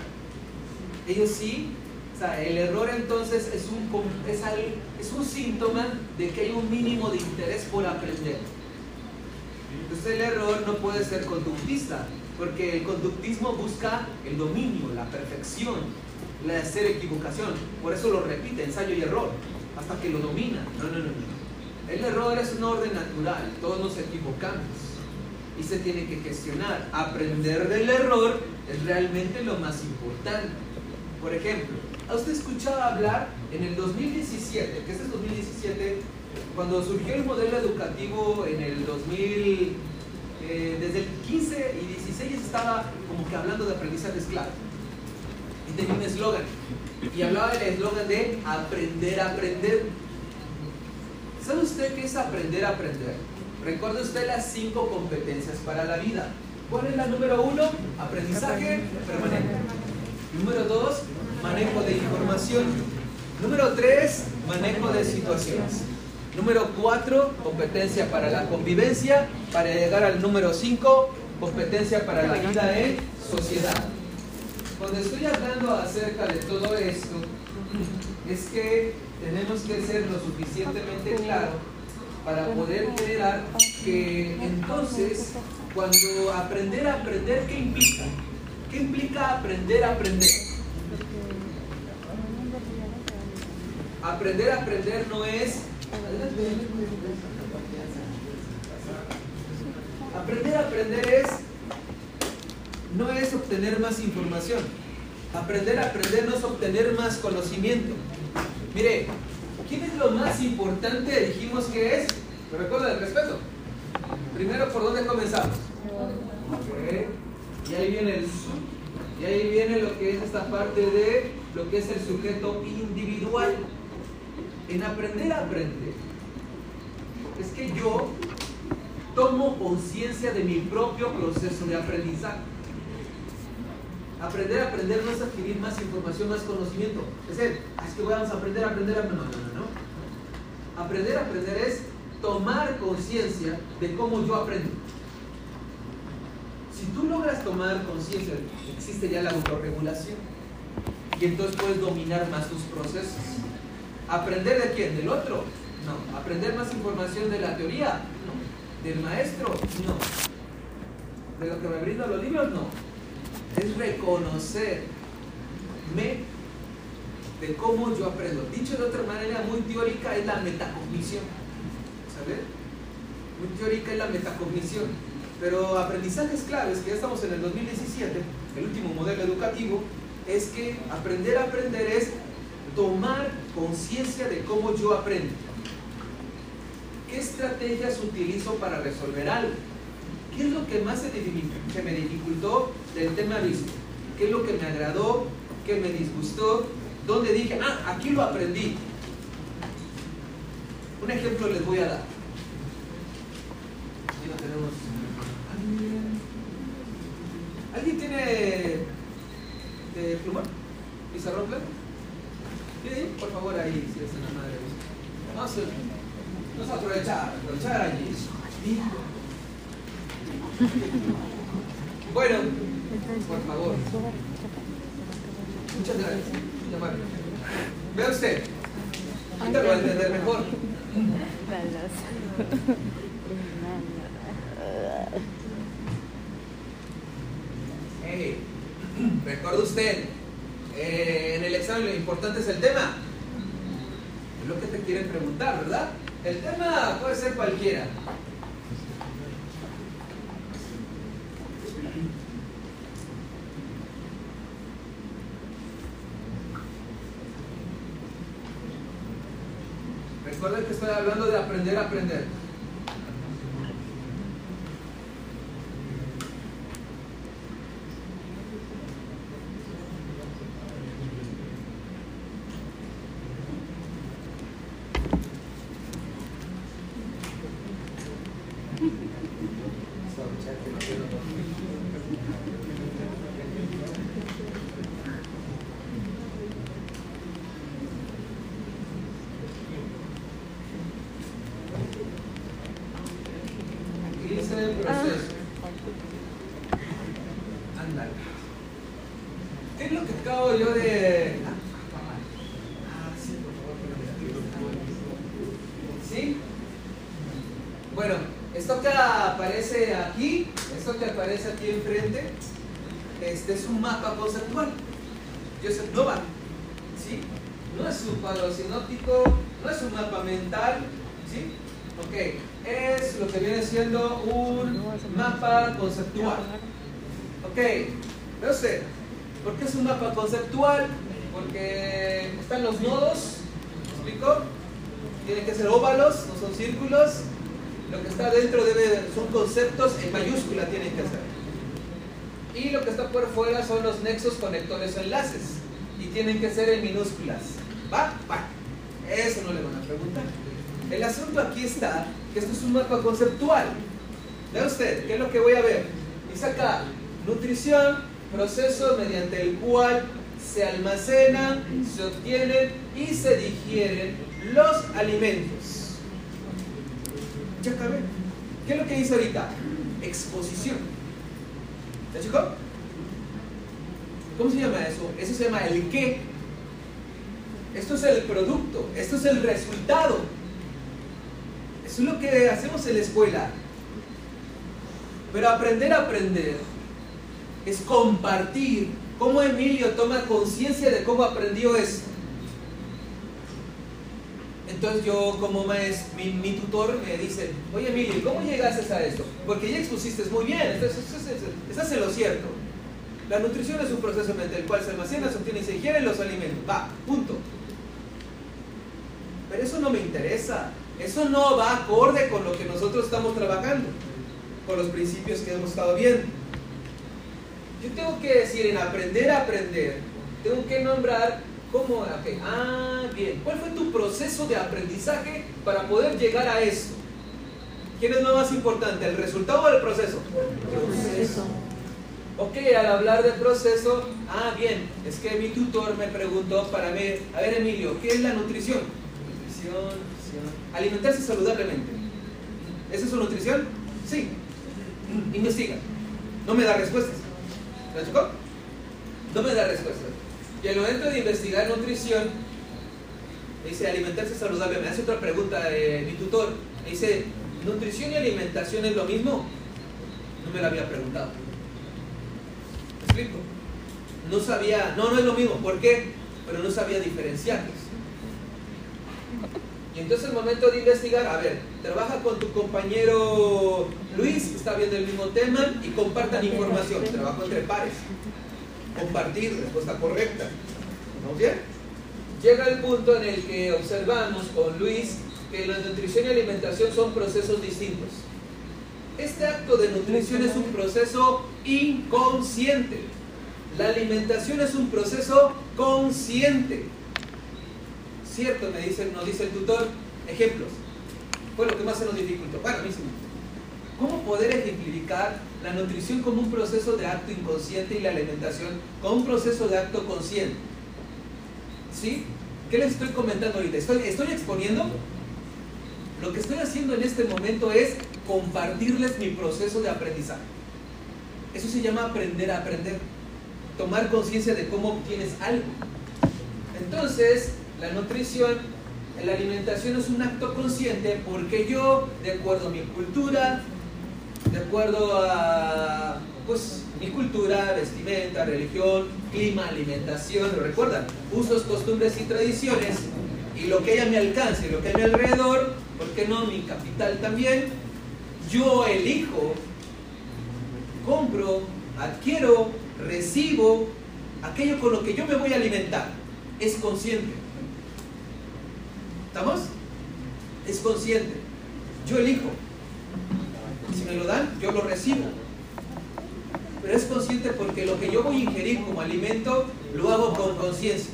Ellos sí, o sea, el error entonces es un, es, un síntoma de que hay un mínimo de interés por aprender. Entonces el error no puede ser conductista, porque el conductismo busca el dominio, la perfección, la hacer equivocación. Por eso lo repite, ensayo y error, hasta que lo domina. No, no, no, no. El error es un orden natural, todos nos equivocamos y se tiene que gestionar. Aprender del error es realmente lo más importante. Por ejemplo, ¿ha usted escuchado hablar en el 2017, que este es 2017, cuando surgió el modelo educativo en el 2000, eh, desde el 15 y 16 ya se estaba como que hablando de aprendizaje esclavo. Y tenía un eslogan. Y hablaba del eslogan de aprender a aprender. ¿Sabe usted qué es aprender a aprender? Recuerde usted las cinco competencias para la vida. ¿Cuál es la número uno? Aprendizaje permanente. Número dos, manejo de información. Número tres, manejo de situaciones. Número cuatro, competencia para la convivencia. Para llegar al número cinco, competencia para la vida en sociedad. Cuando estoy hablando acerca de todo esto, es que tenemos que ser lo suficientemente claro para poder generar que entonces cuando aprender a aprender, ¿qué implica? ¿Qué implica aprender a aprender? Aprender a aprender no es... Aprender a aprender es... No es obtener más información. Aprender a aprender no es obtener más conocimiento. Mire, ¿quién es lo más importante? Dijimos que es... ¿Me recuerda el respeto? Primero, ¿por dónde comenzamos? Y ahí viene el y ahí viene lo que es esta parte de lo que es el sujeto individual. En aprender a aprender, es que yo tomo conciencia de mi propio proceso de aprendizaje. Aprender aprender no es adquirir más información, más conocimiento. Es decir, "Ah, es que vamos a aprender aprender aprender. No, no, no. Aprender aprender es tomar conciencia de cómo yo aprendo. Si tú logras tomar conciencia, existe ya la autorregulación. Y entonces puedes dominar más tus procesos. ¿Aprender de quién? ¿Del otro? No. ¿Aprender más información de la teoría? No. ¿Del maestro? No. ¿De lo que me brindan los libros? No. Es reconocerme de cómo yo aprendo. Dicho de otra manera muy teórica es la metacognición. ¿Sabes? Muy teórica es la metacognición. Pero aprendizajes claves, que ya estamos en el 2017, el último modelo educativo, es que aprender a aprender es tomar conciencia de cómo yo aprendo. ¿Qué estrategias utilizo para resolver algo? ¿Qué es lo que más se, se me dificultó del tema visto? ¿Qué es lo que me agradó? ¿Qué me disgustó? ¿Dónde dije, ah, aquí lo aprendí? Un ejemplo les voy a dar. Aquí no tenemos. ¿Alguien tiene de plumón? ¿Pizarrón plano? Sí, por favor, ahí, si es una madre. Vamos a, vamos a aprovechar, aprovechar allí. Bueno, por favor. Muchas gracias. Vea usted. Ahorita lo va a entender mejor. Hey, recuerda usted, eh, en el examen lo importante es el tema. Es lo que te quieren preguntar, ¿verdad? El tema puede ser cualquiera. Recuerden que estoy hablando de aprender a aprender. Aquí dice el proceso. Ándale. ¿Qué es lo que acabo yo de.? Ah, sí, por favor. ¿Sí? Bueno, esto que aparece aquí, esto que aparece aquí enfrente, este es un mapa conceptual. Joseph Novak. ¿Sí? No es un cuadro sinóptico, no es un mapa mental. ¿Sí? Ok, es lo que viene siendo un mapa conceptual. Ok, ve usted, ¿por qué es un mapa conceptual? Porque están los nodos, ¿me explico? Tienen que ser óvalos, no son círculos. Lo que está dentro debe, son conceptos en mayúscula, tienen que ser. Y lo que está por fuera son los nexos, conectores o enlaces. Y tienen que ser en minúsculas. ¿Va? Va. Eso no le van a preguntar. El asunto aquí está que esto es un mapa conceptual. Vea usted, ¿qué es lo que voy a ver? Dice acá, nutrición, proceso mediante el cual se almacenan, se obtienen y se digieren los alimentos. Ya acabé. ¿Qué es lo que dice ahorita? Exposición. ¿Ya chico? ¿Cómo se llama eso? Eso se llama el qué. Esto es el producto, esto es el resultado. Eso es lo que hacemos en la escuela. Pero aprender a aprender es compartir cómo Emilio toma conciencia de cómo aprendió eso. Entonces yo como maestro, mi, tutor me dice, oye Emilio, ¿cómo llegaste a esto? Porque ya expusiste muy bien, estás en lo cierto. La nutrición es un proceso mediante el cual se almacena, se obtiene y se digieren los alimentos. Va, punto. Pero eso no me interesa. Eso no va acorde con lo que nosotros estamos trabajando, con los principios que hemos estado viendo. Yo tengo que decir, en aprender a aprender, tengo que nombrar cómo, okay, ah, bien, ¿cuál fue tu proceso de aprendizaje para poder llegar a eso? ¿Quién es lo más importante, el resultado o el proceso? Proceso. Ok, al hablar de proceso, ah, bien, es que mi tutor me preguntó para ver, a ver Emilio, ¿qué es la nutrición? Nutrición, nutrición. Alimentarse saludablemente. ¿Esa es su nutrición? Sí. Investiga. No me da respuestas. ¿La chocó? No me da respuestas. Y al momento de investigar nutrición, dice alimentarse saludable. Me hace otra pregunta eh, mi tutor. Me dice, ¿nutrición y alimentación es lo mismo? No me lo había preguntado. ¿Me explico? No sabía, no, no es lo mismo. ¿Por qué? Pero no sabía diferenciarlos. Y entonces el momento de investigar, a ver, trabaja con tu compañero Luis, que está viendo el mismo tema, y compartan información. Trabajo entre pares. Compartir, respuesta correcta. ¿Vamos bien? Llega el punto en el que observamos con Luis que la nutrición y alimentación son procesos distintos. Este acto de nutrición es un proceso inconsciente. La alimentación es un proceso consciente. Cierto, me dice, nos dice el tutor. Ejemplos. Fue lo que más se nos dificultó. Bueno, a mí sí ¿Cómo poder ejemplificar la nutrición como un proceso de acto inconsciente y la alimentación como un proceso de acto consciente? ¿Sí? ¿Qué les estoy comentando ahorita? ¿Estoy, exponiendo? Lo que estoy haciendo en este momento es compartirles mi proceso de aprendizaje. Eso se llama aprender a aprender. Tomar conciencia de cómo obtienes algo. Entonces, la nutrición, la alimentación es un acto consciente porque yo, de acuerdo a mi cultura, de acuerdo a pues, mi cultura, vestimenta, religión, clima, alimentación, ¿lo recuerdan? Usos, costumbres y tradiciones, y lo que hay a mi alcance, lo que hay a mi alrededor, ¿por qué no mi capital también? Yo elijo, compro, adquiero, recibo aquello con lo que yo me voy a alimentar. Es consciente. ¿Estamos? Es consciente. Yo elijo. Si me lo dan, yo lo recibo. Pero es consciente porque lo que yo voy a ingerir como alimento lo hago con conciencia.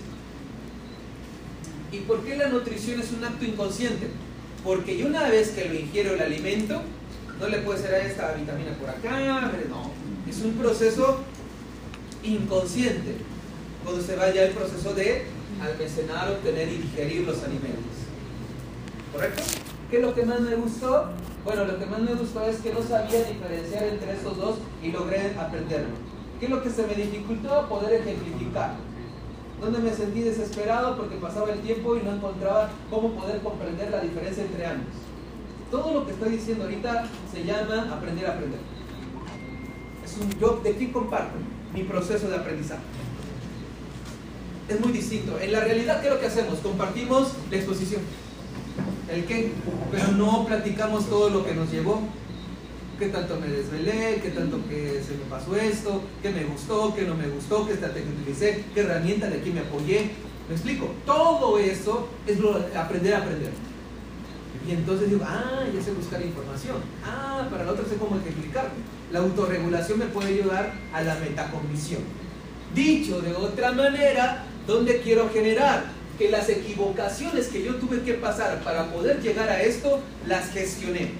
¿Y por qué la nutrición es un acto inconsciente? Porque yo una vez que lo ingiero el alimento, no le puede ser a esta vitamina por acá, no. Es un proceso inconsciente cuando se vaya el proceso de almacenar, obtener y digerir los alimentos. ¿Correcto? ¿Qué es lo que más me gustó? Bueno, lo que más me gustó es que no sabía diferenciar entre estos dos y logré aprenderlo. ¿Qué es lo que se me dificultó? Poder ejemplificar. Donde me sentí desesperado porque pasaba el tiempo y no encontraba cómo poder comprender la diferencia entre ambos. Todo lo que estoy diciendo ahorita se llama aprender a aprender. Es un yo de qué comparto mi proceso de aprendizaje. Es muy distinto. En la realidad, ¿qué es lo que hacemos? Compartimos la exposición. ¿El qué? Pero no platicamos todo lo que nos llevó. ¿Qué tanto me desvelé? ¿Qué tanto que se me pasó esto? ¿Qué me gustó? ¿Qué no me gustó? ¿Qué estrategia utilicé? ¿Qué herramienta de aquí me apoyé? ¿Me explico? Todo eso es lo- aprender a aprender. Y entonces digo, ah, ya sé buscar información. Ah, para la otra sé cómo explicar. La autorregulación me puede ayudar a la metacognición. Dicho de otra manera, ¿dónde quiero generar? Que las equivocaciones que yo tuve que pasar para poder llegar a esto, las gestioné.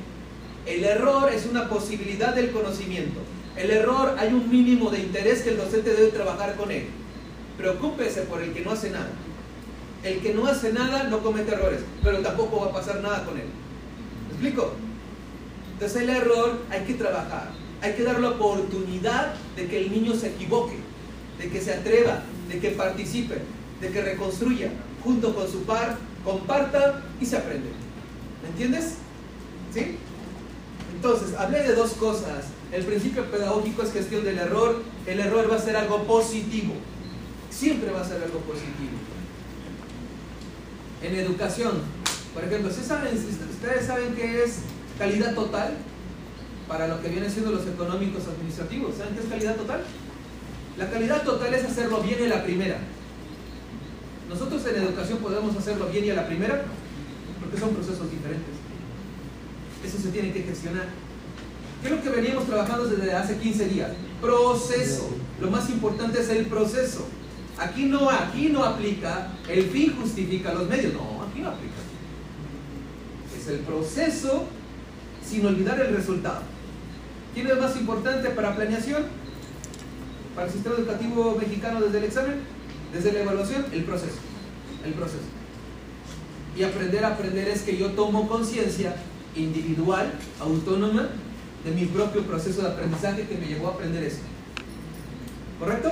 El error es una posibilidad del conocimiento. El error hay un mínimo de interés que el docente debe trabajar con él. Preocúpese por el que no hace nada. El que no hace nada no comete errores, pero tampoco va a pasar nada con él. ¿Me explico? Entonces el error hay que trabajar, hay que dar la oportunidad de que el niño se equivoque, de que se atreva, de que participe, de que reconstruya junto con su par, comparta y se aprende. ¿Me entiendes? ¿Sí? Entonces, hablé de dos cosas. El principio pedagógico es gestión del error. El error va a ser algo positivo. Siempre va a ser algo positivo. En educación, por ejemplo, ¿ustedes saben, ustedes qué es calidad total? Para lo que vienen siendo los económicos administrativos. ¿Saben qué es calidad total? La calidad total es hacerlo bien en la primera. Nosotros en educación podemos hacerlo bien y a la primera porque son procesos diferentes. Eso se tiene que gestionar. ¿Qué es lo que veníamos trabajando desde hace 15 días? Proceso. Lo más importante es el proceso. Aquí no, aquí no aplica, el fin justifica los medios. No, aquí no aplica. Es el proceso sin olvidar el resultado. ¿Quién es más importante para planeación? Para el sistema educativo mexicano desde el examen, desde la evaluación, el proceso. El proceso. Y aprender a aprender es que yo tomo conciencia individual, autónoma, de mi propio proceso de aprendizaje que me llevó a aprender eso. ¿Correcto?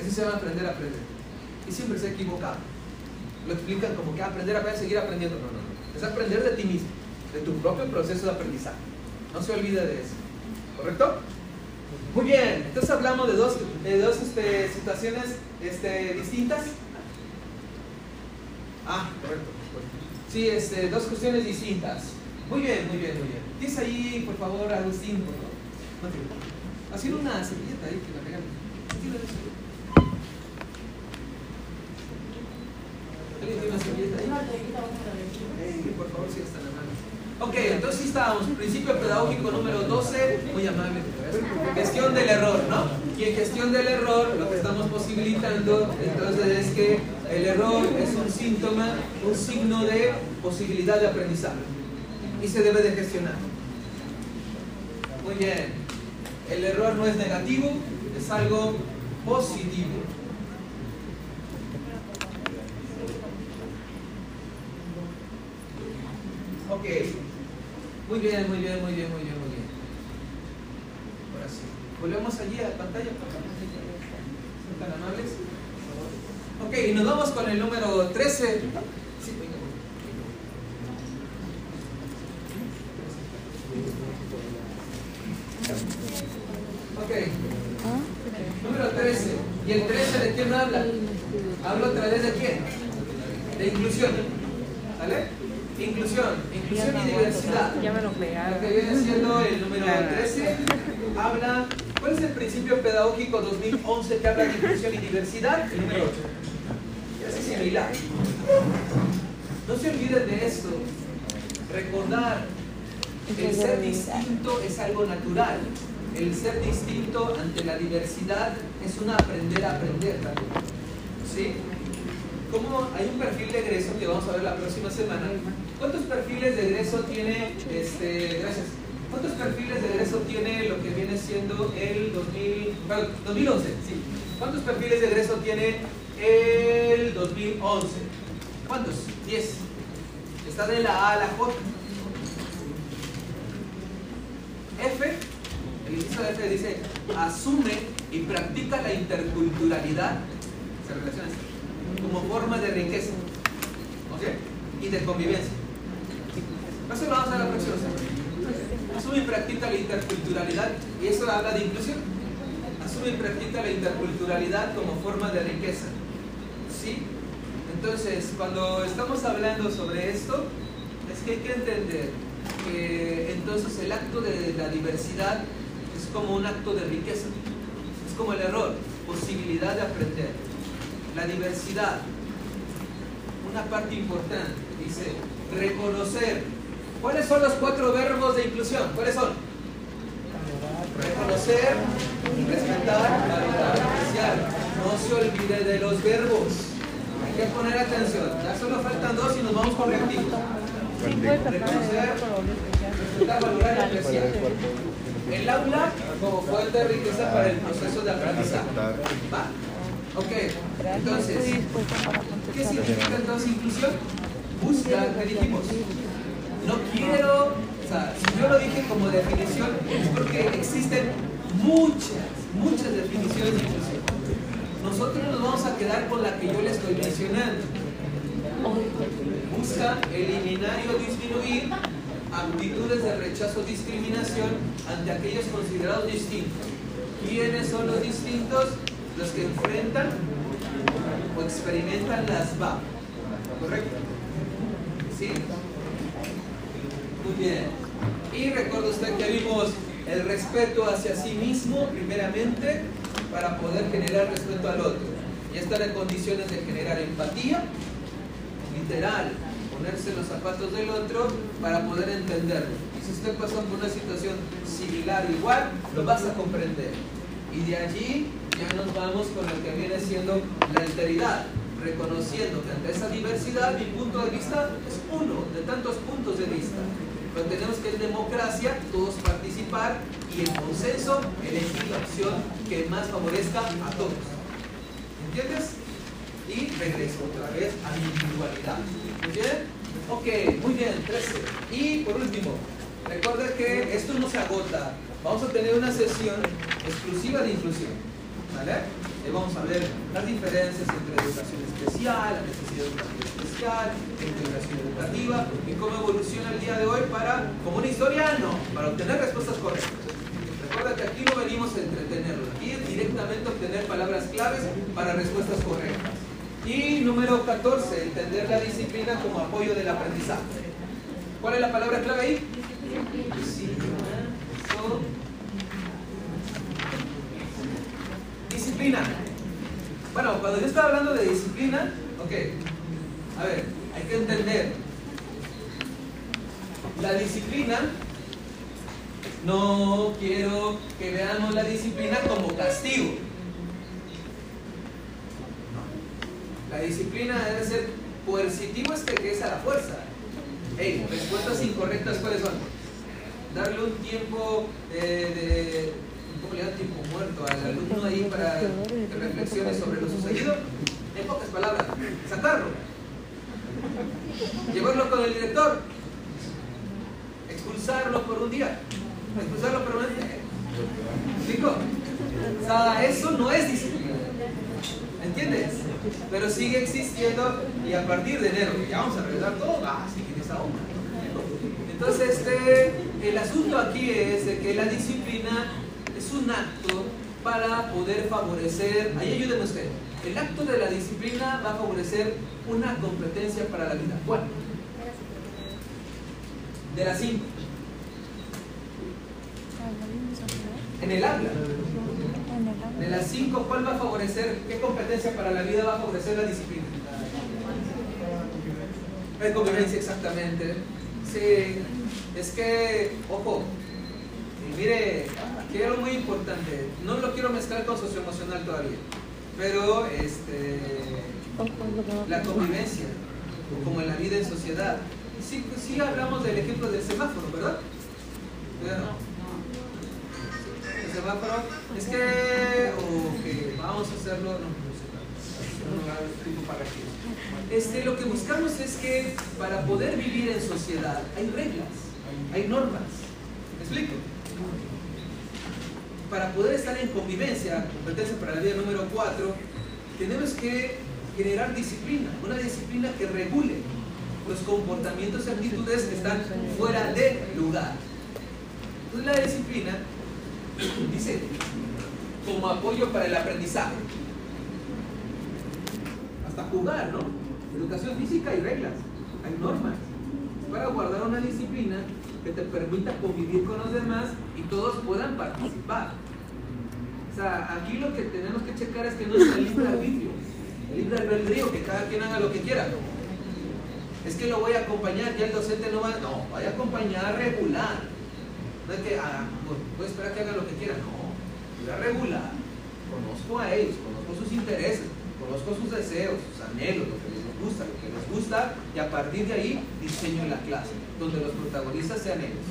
Eso se llama aprender a aprender. Y siempre se ha equivocado. Lo explican como que aprender a seguir aprendiendo. No, no, no. Es aprender de ti mismo, de tu propio proceso de aprendizaje. No se olvide de eso. ¿Correcto? Muy bien, entonces hablamos de dos, de dos este, situaciones este, distintas. Ah, correcto. Sí, este, dos cuestiones distintas. Muy bien, muy bien, muy bien. Dice ahí, por favor, Agustín, por favor. Así una servilleta ahí que la eso. ¿Alguien tiene una servilleta ahí? Por favor, si están amable. Ok, entonces estábamos. Principio pedagógico número 12, muy amable. Gestión del error, ¿no? Y en gestión del error, lo que estamos posibilitando, entonces es que el error es un síntoma, un signo de posibilidad de aprendizaje. Y se debe de gestionar. Muy bien. El error no es negativo, es algo positivo. Ok. Muy bien, muy bien, muy bien, muy bien, muy bien. Ahora sí. Volvemos allí a la pantalla. por favor. ¿Son tan amables? Ok, y nos vamos con el número 13. Sí, venga. Ok. Número 13. ¿Y el 13 de quién habla? Hablo a través de quién? De inclusión. ¿Vale? Inclusión. Inclusión y diversidad. Ya me lo que viene siendo el número 13 habla. ¿Cuál es el principio pedagógico 2011 que habla de inclusión y diversidad? El número 8. Es similar. No se olviden de esto. Recordar el ser distinto es algo natural. El ser distinto ante la diversidad es un aprender a aprender también. ¿Sí? Como hay un perfil de egreso que vamos a ver la próxima semana. ¿Cuántos perfiles de egreso tiene este gracias? ¿Cuántos perfiles de egreso tiene lo que viene siendo el 2000, perdón, 2011? Sí. ¿Cuántos perfiles de egreso tiene el 2011? ¿Cuántos? 10. Está de la A a la J. F, el inciso F dice, asume y practica la interculturalidad, se relaciona como forma de riqueza ¿ok? y de convivencia. Eso lo vamos a la próxima semana. Asume y practica la interculturalidad y eso habla de inclusión. Asume y practica la interculturalidad como forma de riqueza. ¿Sí? Entonces, cuando estamos hablando sobre esto, es que hay que entender que entonces el acto de la diversidad es como un acto de riqueza, es como el error, posibilidad de aprender. La diversidad, una parte importante, dice reconocer. ¿Cuáles son los cuatro verbos de inclusión? ¿Cuáles son? Reconocer, respetar, valorar, apreciar. No se olvide de los verbos. Hay que poner atención. Ya solo faltan dos y nos vamos con reactivos. Reconocer, respetar, valorar y apreciar. El aula como fuente de riqueza para el proceso de aprendizaje. ¿Va? Ok, entonces, ¿qué significa entonces inclusión? Busca, ¿qué dijimos? No quiero, o sea, si yo lo dije como definición, es porque existen muchas, muchas definiciones de inclusión. Nosotros nos vamos a quedar con la que yo le estoy mencionando. Busca eliminar o disminuir actitudes de rechazo o discriminación ante aquellos considerados distintos. ¿Quiénes son los distintos? Los que enfrentan o experimentan las VA. ¿Correcto? ¿Sí? Muy bien. Y recuerda usted que vimos el respeto hacia sí mismo, primeramente, para poder generar respeto al otro. Y estar en condiciones de generar empatía, literal, ponerse los zapatos del otro para poder entenderlo. Y si usted pasó por una situación similar, igual, lo vas a comprender. Y de allí ya nos vamos con lo que viene siendo la alteridad, reconociendo que ante esa diversidad mi punto de vista es uno de tantos puntos de vista. Pero tenemos que en democracia todos participar y en consenso elegir la opción que más favorezca a todos. ¿Entiendes? Y regreso otra vez a mi individualidad. ¿Muy bien? Ok, muy bien, 13. Y por último, recuerda que esto no se agota. Vamos a tener una sesión exclusiva de inclusión. ¿Vale? Eh, vamos a ver las diferencias entre educación especial, la necesidad educativa especial, integración educativa y cómo evoluciona el día de hoy para, como una historia, no, para obtener respuestas correctas. Recuerda que aquí no venimos a entretenerlo, aquí es directamente obtener palabras claves para respuestas correctas. Y número 14, entender la disciplina como apoyo del aprendizaje. ¿Cuál es la palabra clave ahí? Disciplina. Eso. Disciplina. Bueno, cuando yo estaba hablando de disciplina, ok, a ver, hay que entender. La disciplina, no quiero que veamos la disciplina como castigo. La disciplina debe ser coercitivo, es que es a la fuerza. Hey, respuestas incorrectas, ¿cuáles son? Darle un tiempo de un poco le da tiempo muerto al alumno ahí para que reflexione sobre lo sucedido. En pocas palabras, sacarlo. Llevarlo con el director. excusarlo por un día, día. ¿Me explico? O sea, eso no es disciplina. ¿Entiendes? Pero sigue existiendo y a partir de enero, ya vamos a regresar todo, ah, sí, en esa onda. Entonces, este, el asunto aquí es que la disciplina es un acto para poder favorecer, ahí ayúdenme usted, el acto de la disciplina va a favorecer una competencia para la vida. ¿Cuál? De las cinco. En el habla. De las cinco, ¿cuál va a favorecer? ¿Qué competencia para la vida va a favorecer la disciplina? La convivencia, exactamente. Sí, es que, ojo, mire, hay algo muy importante. No lo quiero mezclar con socioemocional todavía, pero este, la convivencia, como en la vida en sociedad. Sí, pues sí hablamos del ejemplo del semáforo, ¿verdad? El semáforo, es que, ok, vamos a hacerlo, no, no sé. Este, lo que buscamos es que para poder vivir en sociedad hay reglas, hay normas. ¿Me explico? Para poder estar en convivencia, competencia para la vida número 4, tenemos que generar disciplina, una disciplina que regule los comportamientos y actitudes que están fuera de lugar. Entonces la disciplina dice como apoyo para el aprendizaje. Hasta jugar, ¿no? Educación física hay reglas, hay normas. Para guardar una disciplina que te permita convivir con los demás y todos puedan participar. O sea, aquí lo que tenemos que checar es que no es el libre arbitrio, el libre albedrío, que cada quien haga lo que quiera. Es que lo voy a acompañar, ya el docente no va, no, vaya a acompañar regular. No es que, ah, pues, a esperar que hagan lo que quieran, no, voy a regular. Conozco a ellos, conozco sus intereses, conozco sus deseos, sus anhelos, lo que les gusta, lo que les gusta, y a partir de ahí diseño la clase, donde los protagonistas sean ellos.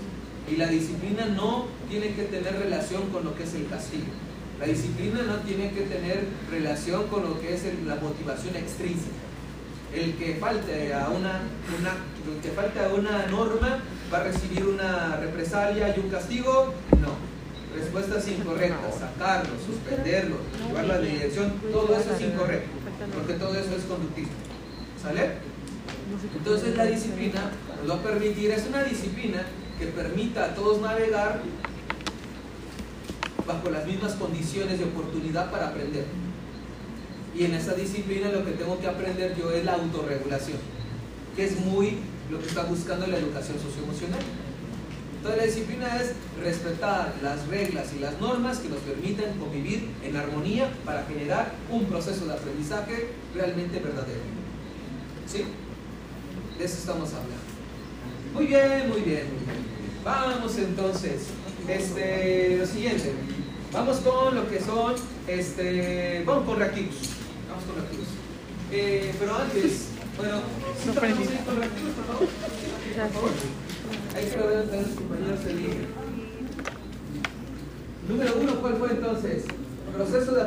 Y la disciplina no tiene que tener relación con lo que es el castigo. La disciplina no tiene que tener relación con lo que es el- la motivación extrínseca. El que falte a una, una, el que falte a una norma va a recibir una represalia y un castigo. No. Respuestas incorrectas, sacarlo, suspenderlo, llevarlo a la dirección, todo eso es incorrecto, porque todo eso es conductismo. ¿Sale? Entonces la disciplina nos va a permitir, es una disciplina que permita a todos navegar bajo las mismas condiciones de oportunidad para aprender. Y en esa disciplina lo que tengo que aprender yo es la autorregulación, que es muy lo que está buscando la educación socioemocional. Entonces la disciplina es respetar las reglas y las normas que nos permiten convivir en armonía para generar un proceso de aprendizaje realmente verdadero. ¿Sí? De eso estamos hablando. Muy bien, muy bien. Vamos entonces, este, lo siguiente. Vamos con lo que son, este, vamos con reactivos. Vamos con reactivos. Eh, pero antes, bueno, ¿sí podemos ir con reactivos, por favor? Por favor. Ahí que lo deben tener sus compañeros en línea. Número uno, ¿cuál fue entonces? Proceso de